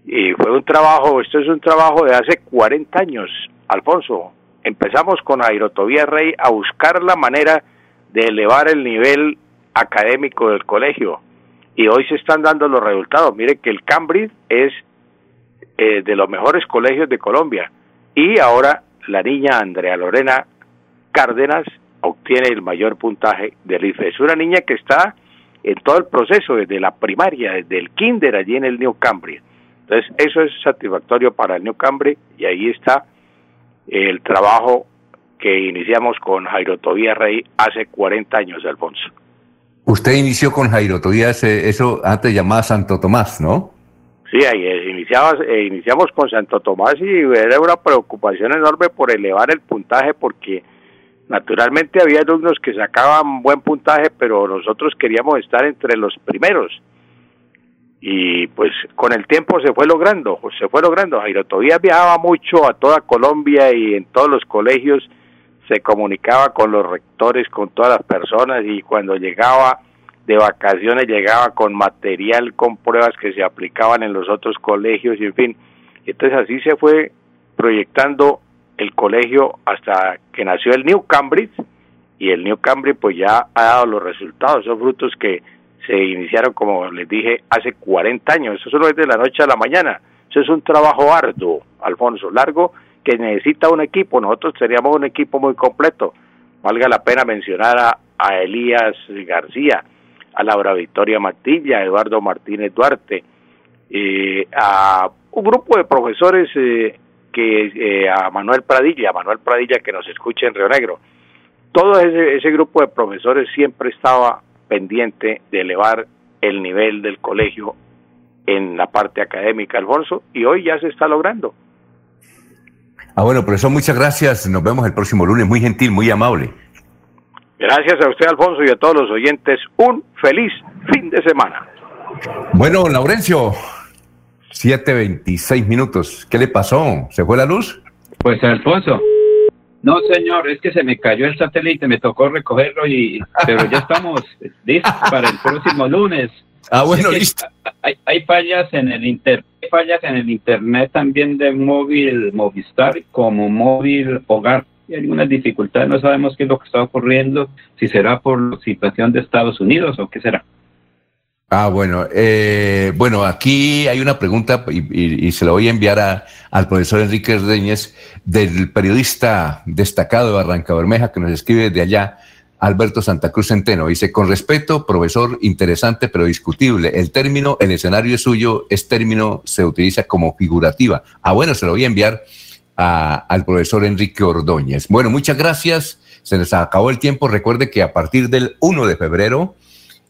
eh, fue un trabajo, esto es un trabajo de hace 40 años, Alfonso. Empezamos con Jairo Tobías Rey a buscar la manera de elevar el nivel académico del colegio y hoy se están dando los resultados. Mire que el Cambridge es eh, de los mejores colegios de Colombia y ahora la niña Andrea Lorena Cárdenas obtiene el mayor puntaje del IFE. Es una niña que está en todo el proceso, desde la primaria, desde el kinder allí en el New Cambridge. Entonces, eso es satisfactorio para el New Cambridge y ahí está el trabajo que iniciamos con Jairo Tobías Rey hace 40 años, Alfonso. Usted inició con Jairo Tobías, eh, eso antes llamaba Santo Tomás, ¿no? Sí, ahí iniciamos, eh, iniciamos con Santo Tomás y era una preocupación enorme por elevar el puntaje porque Naturalmente había alumnos que sacaban buen puntaje, pero nosotros queríamos estar entre los primeros. Y pues con el tiempo se fue logrando, se fue logrando. Jairo viajaba mucho a toda Colombia y en todos los colegios se comunicaba con los rectores, con todas las personas y cuando llegaba de vacaciones llegaba con material, con pruebas que se aplicaban en los otros colegios y en fin. Entonces así se fue proyectando el colegio hasta que nació el New Cambridge y el New Cambridge pues ya ha dado los resultados, esos frutos que se iniciaron como les dije hace 40 años, eso no es de la noche a la mañana, eso es un trabajo arduo, Alfonso, largo que necesita un equipo, nosotros seríamos un equipo muy completo, valga la pena mencionar a, Elías García, a Laura Victoria Matilla, a Eduardo Martínez Duarte, eh, a un grupo de profesores eh, que eh, a Manuel Pradilla, Manuel Pradilla que nos escuche en Río Negro. Todo ese, grupo de profesores siempre estaba pendiente de elevar el nivel del colegio en la parte académica, Alfonso, y hoy ya se está logrando. Ah, bueno, profesor, muchas gracias. Nos vemos el próximo lunes. Muy gentil, muy amable. Gracias a usted, Alfonso, y a todos los oyentes. Un feliz fin de semana. Bueno, Laurencio, 7.26 minutos. ¿Qué le pasó? ¿Se fue la luz? Pues, Alfonso. No, señor, es que se me cayó el satélite, me tocó recogerlo y pero ya estamos listos para el próximo lunes. Ah, bueno, listo. Hay, hay, fallas en el inter, hay fallas en el internet también de móvil Movistar como móvil hogar. Hay algunas dificultades, no sabemos qué es lo que está ocurriendo, si será por la situación de Estados Unidos o qué será. Ah, bueno, eh, bueno, aquí hay una pregunta y, y, se la voy a enviar al profesor Enrique Reñez, del periodista destacado de Barranca Bermeja que nos escribe de allá, Alberto Santa Cruz Centeno. Dice, con respeto, profesor, interesante pero discutible. El término, el escenario es suyo, es término, se utiliza como figurativa. Ah, bueno, se lo voy a enviar a, al profesor Enrique Ordóñez. Bueno, muchas gracias. Se nos acabó el tiempo. Recuerde que a partir del 1 de febrero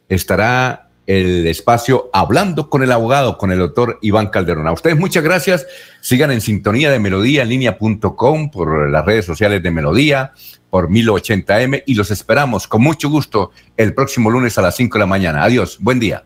estará el espacio Hablando con el abogado, con el doctor Iván Calderón. A ustedes muchas gracias. Sigan en sintonía de Melodía en línea.com, por las redes sociales de Melodía, por 1080M y los esperamos con mucho gusto el próximo lunes a las 5 de la mañana. Adiós, buen día.